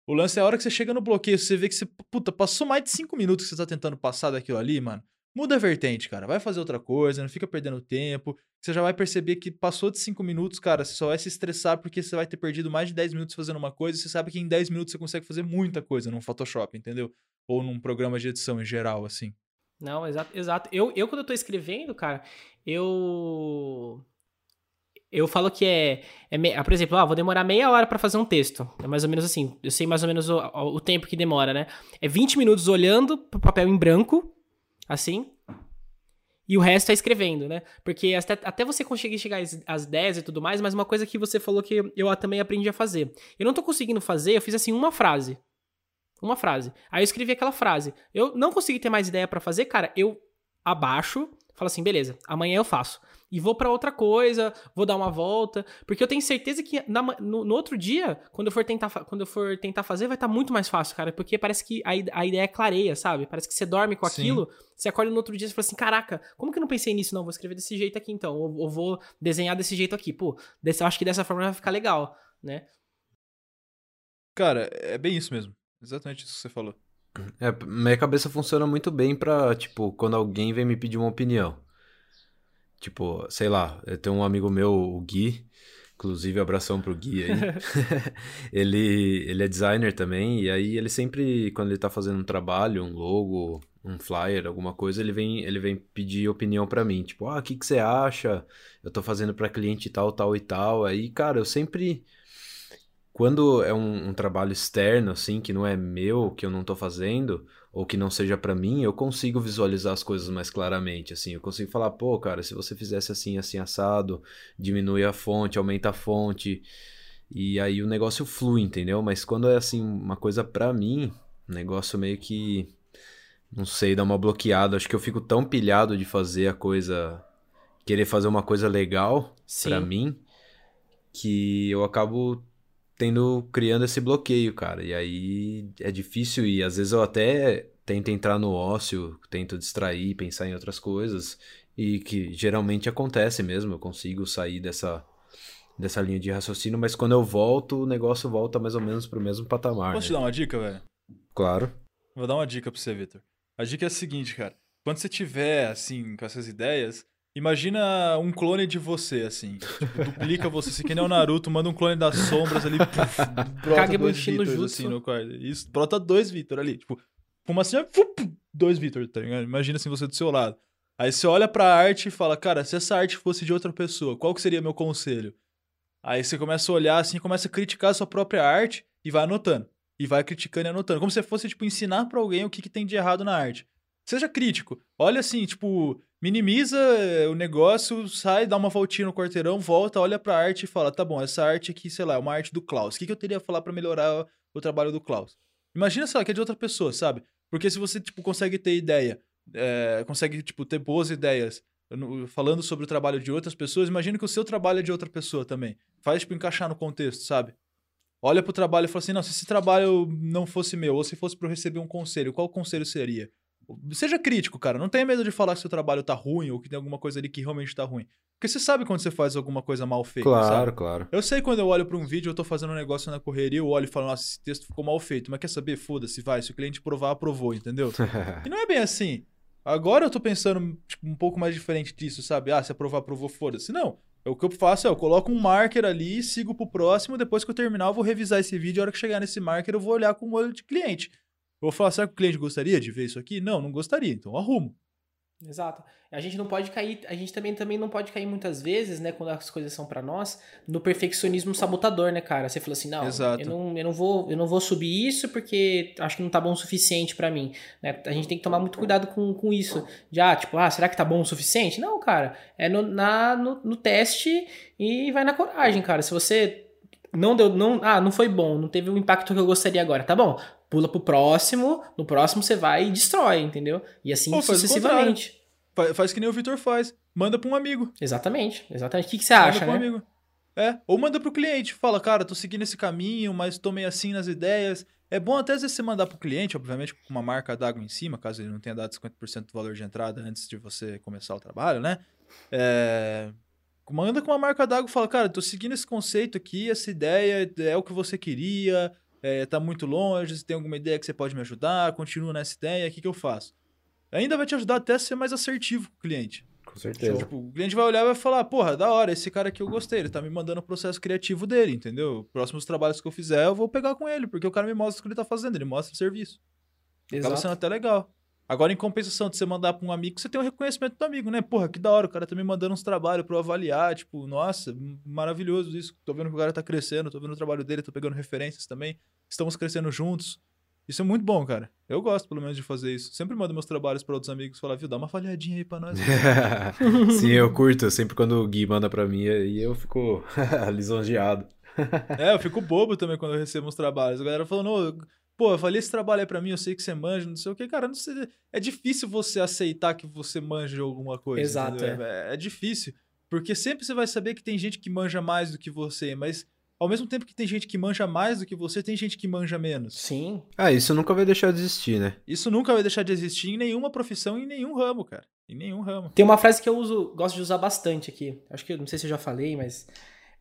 C: O lance é a hora que você chega no bloqueio, você vê que você, puta, passou mais de 5 minutos que você tá tentando passar daquilo ali, mano. Muda a vertente, cara. Vai fazer outra coisa, não fica perdendo tempo. Você já vai perceber que passou de 5 minutos, cara, você só vai se estressar porque você vai ter perdido mais de 10 minutos fazendo uma coisa e você sabe que em 10 minutos você consegue fazer muita coisa num Photoshop, entendeu? Ou num programa de edição em geral, assim.
A: Não, exato, exato. Eu, eu quando eu tô escrevendo, cara, eu eu falo que é, é me... por exemplo, ah, vou demorar meia hora para fazer um texto. É mais ou menos assim. Eu sei mais ou menos o, o tempo que demora, né? É 20 minutos olhando pro papel em branco assim. E o resto é escrevendo, né? Porque até, até você conseguir chegar às, às 10 e tudo mais, mas uma coisa que você falou que eu também aprendi a fazer. Eu não tô conseguindo fazer, eu fiz assim uma frase. Uma frase. Aí eu escrevi aquela frase. Eu não consegui ter mais ideia para fazer, cara. Eu abaixo, falo assim, beleza, amanhã eu faço. E vou para outra coisa, vou dar uma volta, porque eu tenho certeza que na, no, no, outro dia, quando eu for tentar, quando eu for tentar fazer, vai estar tá muito mais fácil, cara, porque parece que a, a ideia é clareia, sabe? Parece que você dorme com aquilo, Sim. você acorda no outro dia e fala assim, caraca, como que eu não pensei nisso? Não, vou escrever desse jeito aqui então, ou, ou vou desenhar desse jeito aqui. Pô, desse, eu acho que dessa forma vai ficar legal, né?
C: Cara, é bem isso mesmo. Exatamente isso que você falou.
B: É, minha cabeça funciona muito bem pra, tipo, quando alguém vem me pedir uma opinião. Tipo, sei lá, eu tenho um amigo meu, o Gui, inclusive abração pro Gui aí. ele, ele é designer também, e aí ele sempre, quando ele tá fazendo um trabalho, um logo, um flyer, alguma coisa, ele vem, ele vem pedir opinião para mim. Tipo, ah, o que, que você acha? Eu tô fazendo para cliente tal, tal e tal. Aí, cara, eu sempre quando é um, um, trabalho externo, assim, que não é meu, que eu não tô fazendo, ou que não seja para mim, eu consigo visualizar as coisas mais claramente, assim. Eu consigo falar, pô, cara, se você fizesse assim, assim, assado, diminui a fonte, aumenta a fonte, e aí o negócio flui, entendeu? Mas quando é, assim, uma coisa para mim, o negócio meio que, não sei, dá uma bloqueada. Acho que eu fico tão pilhado de fazer a coisa, querer fazer uma coisa legal para mim, que eu acabo tendo criando esse bloqueio, cara. E aí é difícil e às vezes eu até tento entrar no ócio, tento distrair, pensar em outras coisas e que geralmente acontece mesmo, eu consigo sair dessa dessa linha de raciocínio, mas quando eu volto, o negócio volta mais ou menos pro mesmo patamar.
C: Posso
B: né?
C: te dar uma dica, velho?
B: Claro.
C: Vou dar uma dica pra você, Victor. A dica é a seguinte, cara. Quando você tiver, assim, com essas ideias, Imagina um clone de você, assim. Tipo, duplica você, assim, que nem o Naruto, manda um clone das sombras ali, puf, brota dois Vitor, assim, no quarto. Isso, brota dois Vitor ali. Tipo, como assim, dois Vitor, tá ligado? Imagina assim, você do seu lado. Aí você olha pra arte e fala, cara, se essa arte fosse de outra pessoa, qual que seria meu conselho? Aí você começa a olhar assim, começa a criticar a sua própria arte e vai anotando. E vai criticando e anotando. Como se fosse, tipo, ensinar para alguém o que, que tem de errado na arte. Seja crítico. Olha assim, tipo, minimiza eh, o negócio, sai, dá uma voltinha no quarteirão, volta, olha pra arte e fala: tá bom, essa arte aqui, sei lá, é uma arte do Klaus. O que, que eu teria a falar para melhorar o trabalho do Klaus? Imagina, sei lá, que é de outra pessoa, sabe? Porque se você, tipo, consegue ter ideia, é, consegue, tipo, ter boas ideias falando sobre o trabalho de outras pessoas, imagina que o seu trabalho é de outra pessoa também. Faz, tipo, encaixar no contexto, sabe? Olha pro trabalho e fala assim: não, se esse trabalho não fosse meu, ou se fosse para eu receber um conselho, qual conselho seria? Seja crítico, cara. Não tenha medo de falar que seu trabalho tá ruim ou que tem alguma coisa ali que realmente tá ruim. Porque você sabe quando você faz alguma coisa mal feita.
B: Claro,
C: sabe?
B: claro.
C: Eu sei quando eu olho para um vídeo, eu tô fazendo um negócio na correria, eu olho e falo, nossa, esse texto ficou mal feito. Mas quer saber? Foda-se, vai. Se o cliente provar, aprovou, entendeu? e não é bem assim. Agora eu tô pensando tipo, um pouco mais diferente disso, sabe? Ah, se aprovar, aprovou, foda-se. Não. O que eu faço é, eu coloco um marker ali, sigo pro próximo, depois que eu terminar, eu vou revisar esse vídeo, a hora que chegar nesse marker, eu vou olhar com o olho de cliente. Eu vou falar, será que o cliente gostaria de ver isso aqui? Não, não gostaria, então arrumo.
A: Exato. A gente não pode cair, a gente também, também não pode cair muitas vezes, né, quando as coisas são para nós, no perfeccionismo sabotador, né, cara? Você falou assim, não, Exato. eu não, eu não vou, eu não vou subir isso porque acho que não tá bom o suficiente para mim, né? A gente tem que tomar muito cuidado com, com isso. Já, ah, tipo, ah, será que tá bom o suficiente? Não, cara, é no, na, no, no teste e vai na coragem, cara. Se você não deu, não, ah, não foi bom, não teve o impacto que eu gostaria agora, tá bom? Pula pro próximo, no próximo você vai e destrói, entendeu? E assim Pô, sucessivamente.
C: Faz, faz, que nem o Vitor faz. Manda pra um amigo.
A: Exatamente, exatamente. O que, que você acha,
C: manda
A: né?
C: Um amigo. É, ou manda pro cliente, fala, cara, tô seguindo esse caminho, mas tô meio assim nas ideias. É bom até às vezes você mandar pro cliente, obviamente com uma marca d'água em cima, caso ele não tenha dado 50% do valor de entrada antes de você começar o trabalho, né? É... Manda com uma marca d'água e fala, cara, tô seguindo esse conceito aqui, essa ideia é o que você queria, é, tá muito longe, se tem alguma ideia que você pode me ajudar, continua nessa ideia, o que, que eu faço? Ainda vai te ajudar até a ser mais assertivo com o cliente.
B: Com certeza.
C: Tipo, o cliente vai olhar e vai falar, porra, da hora, esse cara aqui eu gostei, ele tá me mandando o processo criativo dele, entendeu? Próximos trabalhos que eu fizer, eu vou pegar com ele, porque o cara me mostra o que ele tá fazendo, ele mostra o serviço. Exato. Acaba sendo até legal. Agora, em compensação de você mandar pra um amigo, você tem um reconhecimento do amigo, né? Porra, que da hora, o cara tá me mandando uns trabalhos pra eu avaliar. Tipo, nossa, maravilhoso isso. Tô vendo que o cara tá crescendo, tô vendo o trabalho dele, tô pegando referências também. Estamos crescendo juntos. Isso é muito bom, cara. Eu gosto, pelo menos, de fazer isso. Sempre mando meus trabalhos para outros amigos falar, viu, dá uma falhadinha aí pra nós.
B: Sim, eu curto. Sempre quando o Gui manda pra mim, e eu fico lisonjeado.
C: é, eu fico bobo também quando eu recebo uns trabalhos. A galera falando, pô, eu falei esse trabalho é pra mim, eu sei que você manja, não sei o que, cara, não sei, é difícil você aceitar que você manja de alguma coisa.
A: Exato,
C: é. é difícil, porque sempre você vai saber que tem gente que manja mais do que você, mas ao mesmo tempo que tem gente que manja mais do que você, tem gente que manja menos.
A: Sim.
B: Ah, isso nunca vai deixar de existir, né?
C: Isso nunca vai deixar de existir em nenhuma profissão, em nenhum ramo, cara. Em nenhum ramo.
A: Tem uma frase que eu uso, gosto de usar bastante aqui. Acho que não sei se eu já falei, mas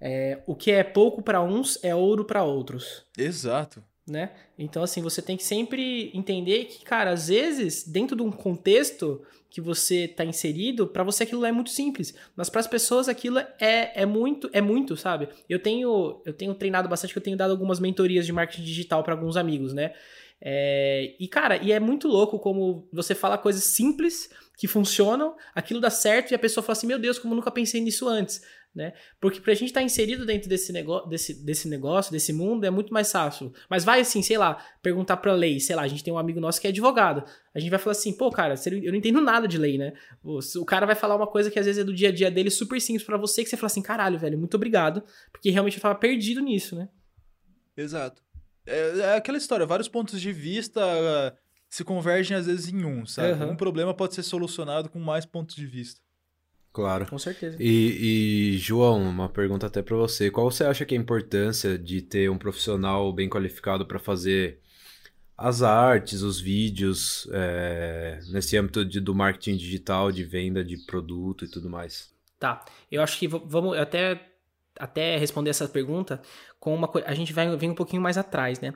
A: é, o que é pouco para uns é ouro para outros.
C: Exato.
A: Né? Então, assim, você tem que sempre entender que, cara, às vezes, dentro de um contexto que você está inserido, para você aquilo é muito simples, mas para as pessoas aquilo é, é muito, é muito, sabe? Eu tenho eu tenho treinado bastante, eu tenho dado algumas mentorias de marketing digital para alguns amigos, né? É, e cara, e é muito louco como você fala coisas simples que funcionam, aquilo dá certo e a pessoa fala assim: "Meu Deus, como nunca pensei nisso antes" né? Porque pra gente estar tá inserido dentro desse, negócio, desse, desse negócio, desse mundo, é muito mais fácil. Mas vai assim, sei lá, perguntar pra lei, sei lá, a gente tem um amigo nosso que é advogado. A gente vai falar assim, pô, cara, eu não entendo nada de lei, né? O cara vai falar uma coisa que às vezes é do dia a dia dele, super simples para você, que você fala assim, caralho, velho, muito obrigado. Porque realmente eu tava perdido nisso, né?
C: Exato. É, é aquela história, vários pontos de vista uh, se convergem às vezes em um, sabe? Uhum. Um problema pode ser solucionado com mais pontos de vista.
B: Claro.
A: Com certeza.
B: E, e, João, uma pergunta até para você. Qual você acha que é a importância de ter um profissional bem qualificado para fazer as artes, os vídeos, é, nesse âmbito de, do marketing digital, de venda de produto e tudo mais?
A: Tá. Eu acho que vamos até, até responder essa pergunta com uma coisa. A gente vai vir um pouquinho mais atrás, né?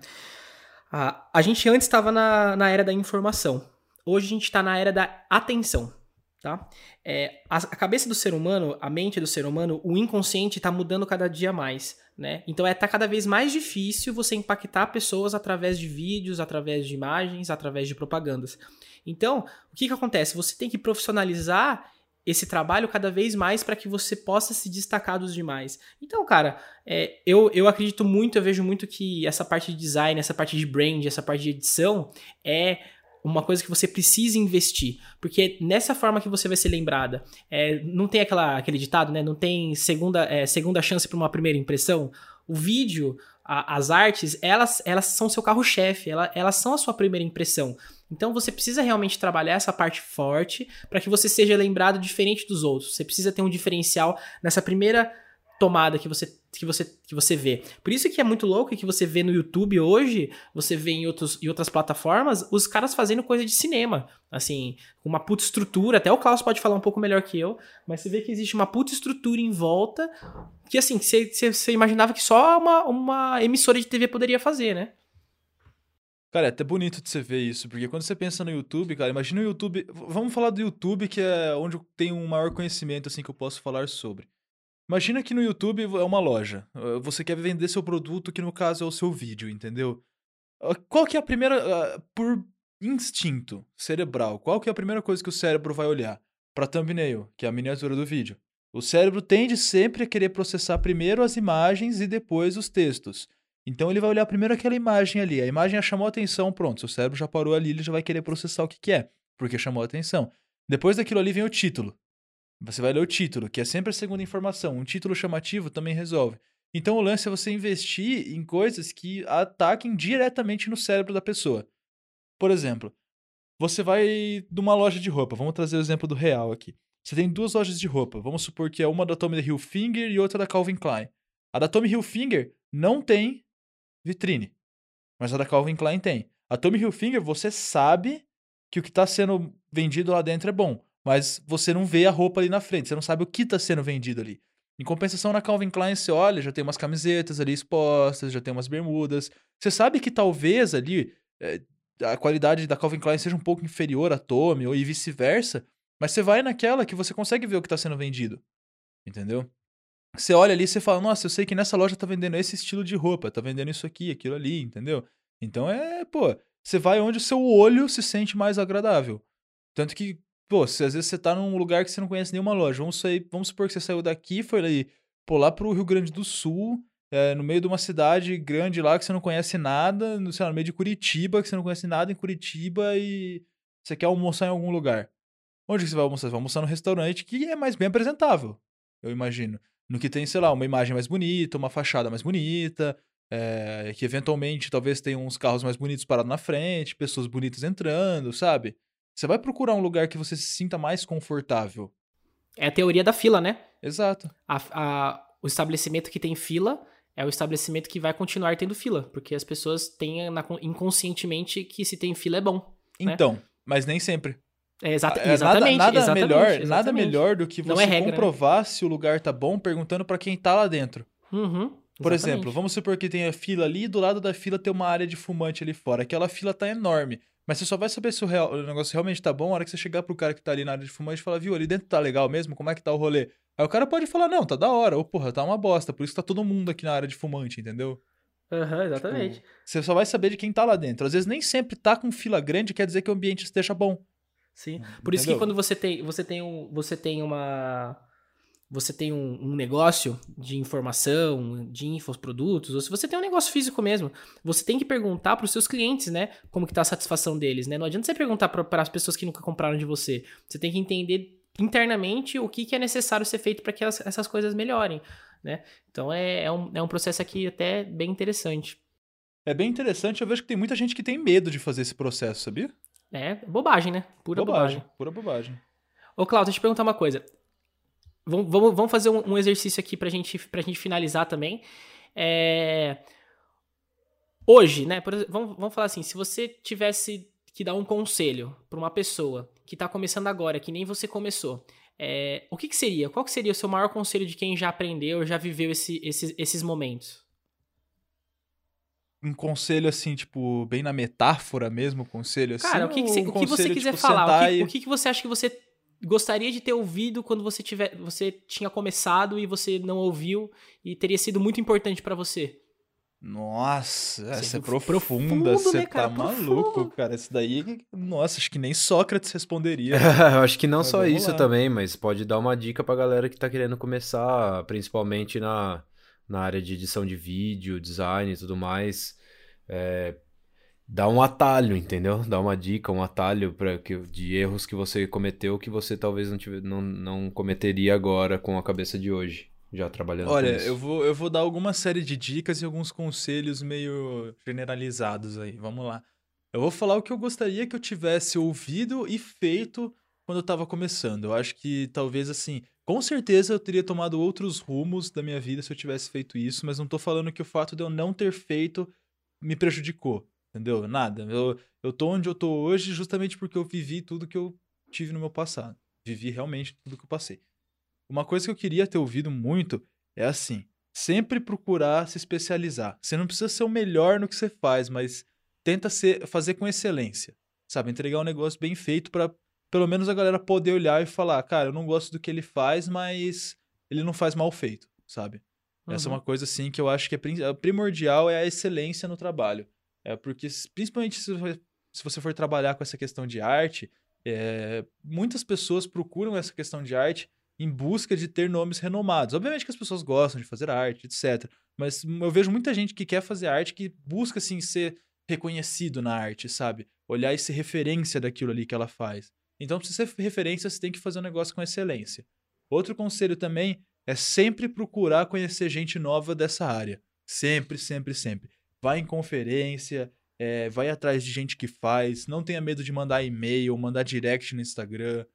A: A, a gente antes estava na, na era da informação. Hoje a gente está na era da atenção. Tá? É, a, a, cabeça do ser humano, a mente do ser humano, o inconsciente está mudando cada dia mais. Né? Então é tá cada vez mais difícil você impactar pessoas através de vídeos, através de imagens, através de propagandas. Então, o que, que acontece? Você tem que profissionalizar esse trabalho cada vez mais para que você possa se destacar dos demais. Então, cara, é, eu, eu acredito muito, eu vejo muito que essa parte de design, essa parte de brand, essa parte de edição é uma coisa que você precisa investir. Porque nessa forma que você vai ser lembrada. É, não tem aquela, aquele ditado, né? Não tem segunda, é, segunda chance para uma primeira impressão. O vídeo, a, as artes, elas, elas são seu carro-chefe, elas, elas são a sua primeira impressão. Então você precisa realmente trabalhar essa parte forte para que você seja lembrado diferente dos outros. Você precisa ter um diferencial nessa primeira tomada que você que você que você vê. Por isso que é muito louco que você vê no YouTube hoje, você vê em, outros, em outras plataformas, os caras fazendo coisa de cinema, assim, com uma puta estrutura, até o Klaus pode falar um pouco melhor que eu, mas você vê que existe uma puta estrutura em volta, que assim, você, você, você imaginava que só uma, uma emissora de TV poderia fazer, né?
C: Cara, é até bonito de você ver isso, porque quando você pensa no YouTube, cara, imagina o YouTube. Vamos falar do YouTube, que é onde eu tenho um maior conhecimento, assim, que eu posso falar sobre. Imagina que no YouTube é uma loja. Eh, você quer vender seu produto, que no caso é o seu vídeo, entendeu? Ah, qual que é a primeira. Ah, por instinto cerebral, qual que é a primeira coisa que o cérebro vai olhar? Para thumbnail, que é a miniatura do vídeo. O cérebro tende sempre a querer processar primeiro as imagens e depois os textos. Então ele vai olhar primeiro aquela imagem ali. A imagem chamou a atenção, pronto. Seu cérebro já parou ali, ele já vai querer processar o que, que é, porque chamou a atenção. Depois daquilo ali vem o título. Você vai ler o título, que é sempre a segunda informação. Um título chamativo também resolve. Então o lance é você investir em coisas que ataquem diretamente no cérebro da pessoa. Por exemplo, você vai numa loja de roupa. Vamos trazer o exemplo do real aqui. Você tem duas lojas de roupa. Vamos supor que é uma da Tommy Hilfiger e outra da Calvin Klein. A da Tommy Hilfiger não tem vitrine, mas a da Calvin Klein tem. A Tommy Hilfiger, você sabe que o que está sendo vendido lá dentro é bom mas você não vê a roupa ali na frente, você não sabe o que está sendo vendido ali. Em compensação, na Calvin Klein, você olha, já tem umas camisetas ali expostas, já tem umas bermudas. Você sabe que talvez ali é, a qualidade da Calvin Klein seja um pouco inferior à Tommy, ou vice-versa, mas você vai naquela que você consegue ver o que está sendo vendido. Entendeu? Você olha ali e você fala, nossa, eu sei que nessa loja tá vendendo esse estilo de roupa, tá vendendo isso aqui, aquilo ali, entendeu? Então é, pô, você vai onde o seu olho se sente mais agradável. Tanto que Pô, se às vezes você tá num lugar que você não conhece nenhuma loja, vamos, sair, vamos supor que você saiu daqui foi ali, pô, lá pro Rio Grande do Sul, é, no meio de uma cidade grande lá que você não conhece nada, no, sei lá, no meio de Curitiba, que você não conhece nada em Curitiba e você quer almoçar em algum lugar. Onde que você vai almoçar? Você vai almoçar no restaurante que é mais bem apresentável, eu imagino. No que tem, sei lá, uma imagem mais bonita, uma fachada mais bonita, é, que eventualmente talvez tenha uns carros mais bonitos parados na frente, pessoas bonitas entrando, sabe? Você vai procurar um lugar que você se sinta mais confortável.
A: É a teoria da fila, né?
C: Exato.
A: A, a, o estabelecimento que tem fila é o estabelecimento que vai continuar tendo fila, porque as pessoas têm na, inconscientemente que se tem fila é bom.
C: Né? Então, mas nem sempre.
A: É, exata, é, exatamente,
C: nada, nada
A: exatamente,
C: melhor,
A: exatamente.
C: nada melhor do que
A: Não
C: você
A: é regra, né?
C: comprovar se o lugar tá bom perguntando pra quem tá lá dentro.
A: Uhum,
C: Por exemplo, vamos supor que tem a fila ali e do lado da fila tem uma área de fumante ali fora. Aquela fila tá enorme. Mas você só vai saber se o, real- o negócio realmente tá bom na hora que você chegar pro cara que tá ali na área de fumante e falar, viu, ali dentro tá legal mesmo? Como é que tá o rolê? Aí o cara pode falar, não, tá da hora. Ou, porra, tá uma bosta. Por isso que tá todo mundo aqui na área de fumante, entendeu?
A: Aham, exatamente.
C: Você só vai saber de quem tá lá dentro. Às vezes nem sempre tá com fila grande quer dizer que o ambiente esteja bom.
A: Sim. Por isso que
C: Entendeu?
A: quando você tem, você tem um, você tem uma você tem um, um negócio de informação, de infoprodutos, ou se você tem um negócio físico mesmo, você tem que perguntar para os seus clientes, né, como que tá a satisfação deles, né? Não adianta você perguntar para as pessoas que nunca compraram de você. Você tem que entender internamente o que, que é necessário ser feito para que elas- essas coisas melhorem, né? Então é, é, um, é um processo aqui até bem interessante.
C: É bem interessante, eu vejo que tem muita gente que tem medo de fazer esse processo, sabia?
A: É bobagem, né? Pura bobagem.
C: Pura bobagem.
A: Ô, Cláudio, deixa eu te perguntar uma coisa. Vamos, vamos, vamos fazer um, um exercício aqui pra gente, pra gente finalizar também. É, Hoje, né? por vamos, vamos falar assim: se você tivesse que dar um conselho pra uma pessoa que tá começando agora, que nem você começou, é, o que, que seria? Qual que seria o seu maior conselho de quem já aprendeu, já viveu esse- esses, esses momentos?
C: Um conselho assim, tipo, bem na metáfora mesmo, conselho assim.
A: Cara, o que, que você,
C: um
A: o que você quiser
C: tipo,
A: falar? O que,
C: e-
A: o que que você acha que você gostaria de ter ouvido quando você, tiver, você tinha começado e você não ouviu e teria sido muito importante pra você?
C: Nossa, essa é
A: prof-
C: profunda,
A: profundo,
C: você
A: né, cara?
C: tá maluco,
A: Profundo.
C: cara. Isso daí, nossa, acho que nem Sócrates responderia.
B: Eu acho que não
C: Mas
B: só isso
C: lá.
B: também, mas pode dar uma dica pra galera que tá querendo começar, principalmente na, na área de edição de vídeo, design e tudo mais. É, dá um atalho, entendeu? Dá uma dica, um atalho para que de erros que você cometeu que você talvez não, tive, não, não cometeria agora com a cabeça de hoje, já trabalhando com
C: Olha,
B: isso.
C: eu vou, eu vou dar alguma série de dicas e alguns conselhos meio generalizados aí. Vamos lá. Eu vou falar o que eu gostaria que eu tivesse ouvido e feito quando eu tava começando. Eu acho que talvez assim, com certeza eu teria tomado outros rumos da minha vida se eu tivesse feito isso, mas não tô falando que o fato de eu não ter feito me prejudicou, entendeu? Nada. Eu, eu tô onde eu tô hoje justamente porque eu vivi tudo que eu tive no meu passado. Vivi realmente tudo que eu passei. Uma coisa que eu queria ter ouvido muito é assim: sempre procurar se especializar. Você não precisa ser o melhor no que você faz, mas tenta ser, fazer com excelência. Sabe? Entregar um negócio bem feito pra pelo menos a galera poder olhar e falar: cara, eu não gosto do que ele faz, mas ele não faz mal feito, sabe? Essa é
A: Uhum.
C: uma coisa assim que eu acho que é é primordial é a excelência no trabalho. É porque, principalmente se você, se você for trabalhar com essa questão de arte, é, muitas pessoas procuram essa questão de arte em busca de ter nomes renomados. Obviamente que as pessoas gostam de fazer arte, etc. Mas eu vejo muita gente que quer fazer arte que busca, assim, ser reconhecido na arte, sabe? Olhar e ser referência daquilo ali que ela faz. Então, você ser referência, você tem que fazer um negócio com excelência. Outro conselho também é sempre procurar conhecer gente nova dessa área. Sempre, sempre, sempre. Vai em conferência, é, vai atrás de gente que faz, não tenha medo de mandar e-mail, mandar direct no Instagram,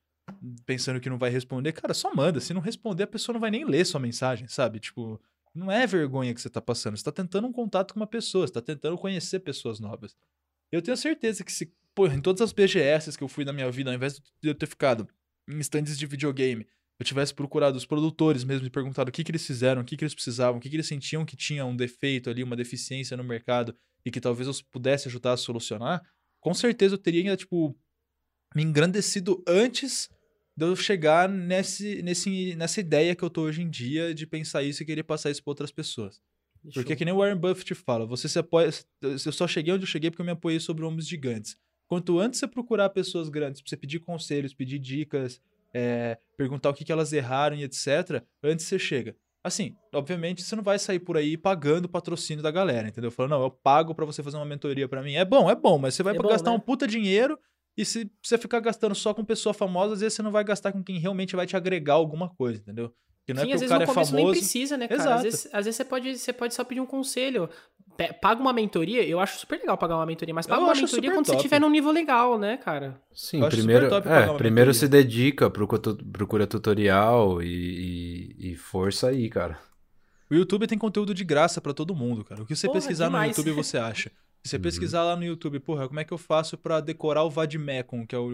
C: pensando que não vai responder. Cara, só manda. Se não responder, a pessoa não vai nem ler sua mensagem, sabe? Tipo, não é vergonha que você tá passando. Você tá tentando um contato com uma pessoa, você tá tentando conhecer pessoas novas. Eu tenho certeza que se, pô, em todas as BGS que eu fui na minha vida, ao invés de eu ter ficado em stands de videogame, eu tivesse procurado os produtores mesmo e perguntado o que, que eles fizeram, o que, que eles precisavam, o que, que eles sentiam que tinha um defeito ali, uma deficiência no mercado e que talvez eu pudesse ajudar a solucionar, com certeza eu teria, tipo, me engrandecido antes de eu chegar nesse, nesse, nessa ideia que eu tô hoje em dia de pensar isso e querer passar isso para outras pessoas. Porque
A: Show.
C: que nem o Warren Buffett fala, você se apoia. Eu só cheguei onde eu cheguei porque eu me apoiei sobre ombros gigantes. Quanto antes você procurar pessoas grandes, pra você pedir conselhos, pedir dicas, é, perguntar o que, que elas erraram e etc., antes você chega. Assim, obviamente, você não vai sair por aí pagando o patrocínio da galera, entendeu? Falando, não, eu pago pra você fazer uma mentoria pra mim. É bom, é bom, mas você vai
A: É bom,
C: gastar
A: né?
C: um puta dinheiro e se você ficar gastando só com pessoa famosa, às vezes você não vai gastar com quem realmente vai te agregar alguma coisa, entendeu? Porque não
A: Sim,
C: é
A: às
C: porque
A: vezes
C: o
A: no
C: cara é
A: começo nem
C: famoso.
A: precisa, né, cara?
C: Exato.
A: Às vezes, às vezes você, pode, você pode só pedir um conselho. Paga uma mentoria, eu acho super legal pagar uma mentoria, mas paga
C: Eu
A: uma mentoria quando você
C: top.
A: estiver num nível legal, né, cara?
B: Sim, primeiro, é, primeiro
C: mentoria.
B: se dedica, procura, procura tutorial e, e- e força aí, cara.
C: O YouTube tem conteúdo de graça pra todo mundo, cara. O que você
A: Porra,
C: pesquisar
A: demais.
C: no YouTube você acha. Se você
B: Uhum.
C: pesquisar lá no YouTube, porra, como é que eu faço pra decorar o Vademecum, que é o,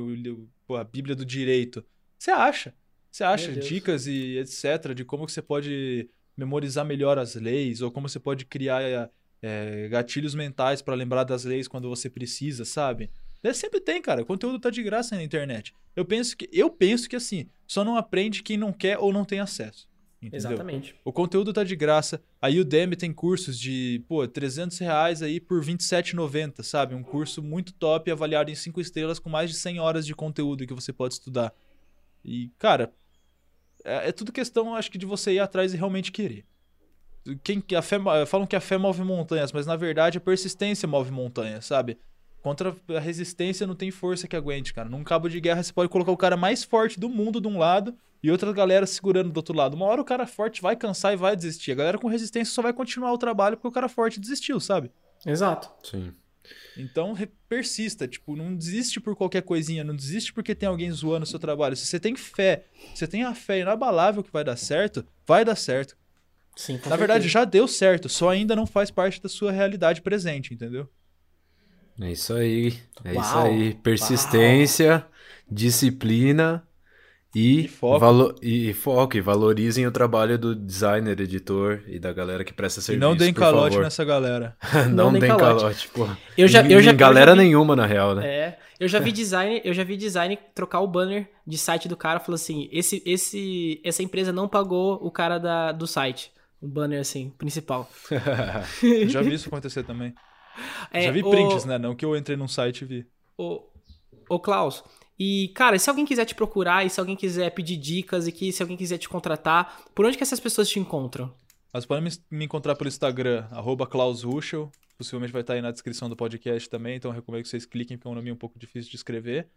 C: o- a Bíblia do Direito? Você acha. Você acha dicas e etc. de como que você pode memorizar melhor as leis, ou como você pode criar é, gatilhos mentais pra lembrar das leis quando você precisa, sabe? É, sempre tem, cara. O conteúdo tá de graça na internet. Eu penso que, eu penso que assim, só não aprende quem não quer ou não tem acesso. Entendeu?
A: Exatamente.
C: O conteúdo tá de graça. A Udemy tem cursos de, pô, 300 reais aí por 27,90, sabe? Um curso muito top, avaliado em 5 estrelas, com mais de 100 horas de conteúdo que você pode estudar. E, cara, é, é tudo questão, acho que, de você ir atrás e realmente querer. Quem, que a fé, falam que a fé move montanhas, mas na verdade a persistência move montanhas, sabe? Contra a resistência não tem força que aguente, cara. Num cabo de guerra você pode colocar o cara mais forte do mundo de um lado e outra galera segurando do outro lado. Uma hora o cara forte vai cansar e vai desistir. A galera com resistência só vai continuar o trabalho porque o cara forte desistiu, sabe?
A: Exato.
B: Sim.
C: Então persista, tipo, não desiste por qualquer coisinha, não desiste porque tem alguém zoando o seu trabalho. Se você tem fé, se você tem a fé inabalável que vai dar certo, vai dar certo.
A: Sim,
C: Na verdade, já deu certo, só ainda não faz parte da sua realidade presente, entendeu?
B: É isso aí. É isso
A: Uau,
B: aí. Persistência, disciplina e,
C: E foco.
B: valo- e, e foco. E valorizem o trabalho do designer, editor e da galera que presta
C: E
B: serviço.
C: não deem calote
B: favor.
C: nessa galera.
B: não,
A: Não deem calote.
B: calote, pô.
A: Eu já, eu já,
B: galera
A: eu já vi-
B: nenhuma, na real, né?
A: É, eu já vi design, eu já vi design trocar o banner de site do cara, falou assim, esse, esse, essa empresa não pagou o cara da, do site, o banner assim, principal.
C: Eu já vi isso acontecer também.
A: É,
C: já vi
A: o-
C: prints, né? Não que eu entrei num site e vi.
A: Ô, ô Klaus, e cara, se alguém quiser te procurar, e se alguém quiser pedir dicas, e que se alguém quiser te contratar, por onde que essas pessoas te encontram?
C: Mas podem me- encontrar pelo Instagram, arroba Klaus Ruschel. Possivelmente vai estar aí na descrição do podcast também, então eu recomendo que vocês cliquem, porque é um nome um pouco difícil de escrever.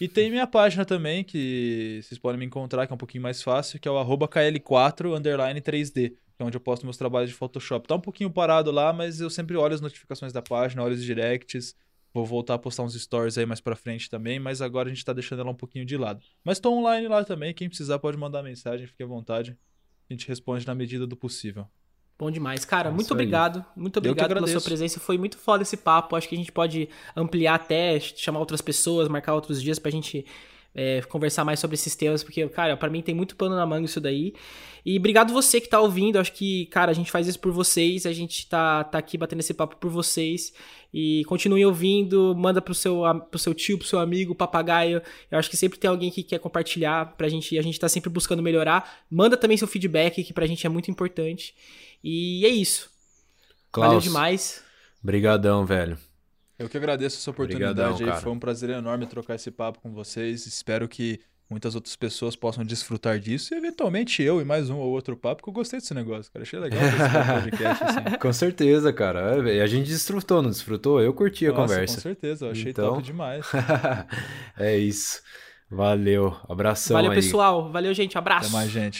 C: E tem minha página também, que vocês podem me encontrar, que é um pouquinho mais fácil, que é o arroba KL4 underline 3D, que é onde eu posto meus trabalhos de Photoshop. Tá um pouquinho parado lá, mas eu sempre olho as notificações da página, olho os directs. Vou voltar a postar uns stories aí mais pra frente também, mas agora a gente tá deixando ela um pouquinho de lado. Mas tô online lá também, quem precisar pode mandar mensagem, fique à vontade. A gente responde na medida do possível.
A: Bom demais. Cara,
B: É
A: muito obrigado. Muito obrigado pela sua presença. Foi muito foda esse papo. Acho que a gente pode ampliar até, chamar outras pessoas, marcar outros dias pra gente é, conversar mais sobre esses temas, porque, cara, pra mim tem muito pano na manga isso daí. E obrigado você que tá ouvindo. Acho que, cara, a gente faz isso por vocês. A gente tá, tá aqui batendo esse papo por vocês. E continue ouvindo, manda pro seu, pro seu tio, pro seu amigo, papagaio. Eu acho que sempre tem alguém que quer compartilhar pra gente. E a gente tá sempre buscando melhorar. Manda também seu feedback, que pra gente é muito importante. E é isso. Valeu
B: Klaus,
A: demais.
B: brigadão, velho.
C: Eu que agradeço essa oportunidade
B: Obrigadão,
C: aí. Foi um prazer enorme trocar esse papo com vocês. Espero que muitas outras pessoas possam desfrutar disso. E eventualmente eu e mais um ou outro papo, porque eu gostei desse negócio, cara. Achei legal esse podcast, assim.
B: Com certeza, cara. É, E a gente desfrutou, não desfrutou? Eu curti a
C: Nossa,
B: conversa.
C: Com certeza, eu achei
B: Então-
C: top demais.
B: é isso. Valeu. Abração
A: Valeu,
B: aí.
A: pessoal. Valeu, gente. Abraço.
C: Até mais, gente.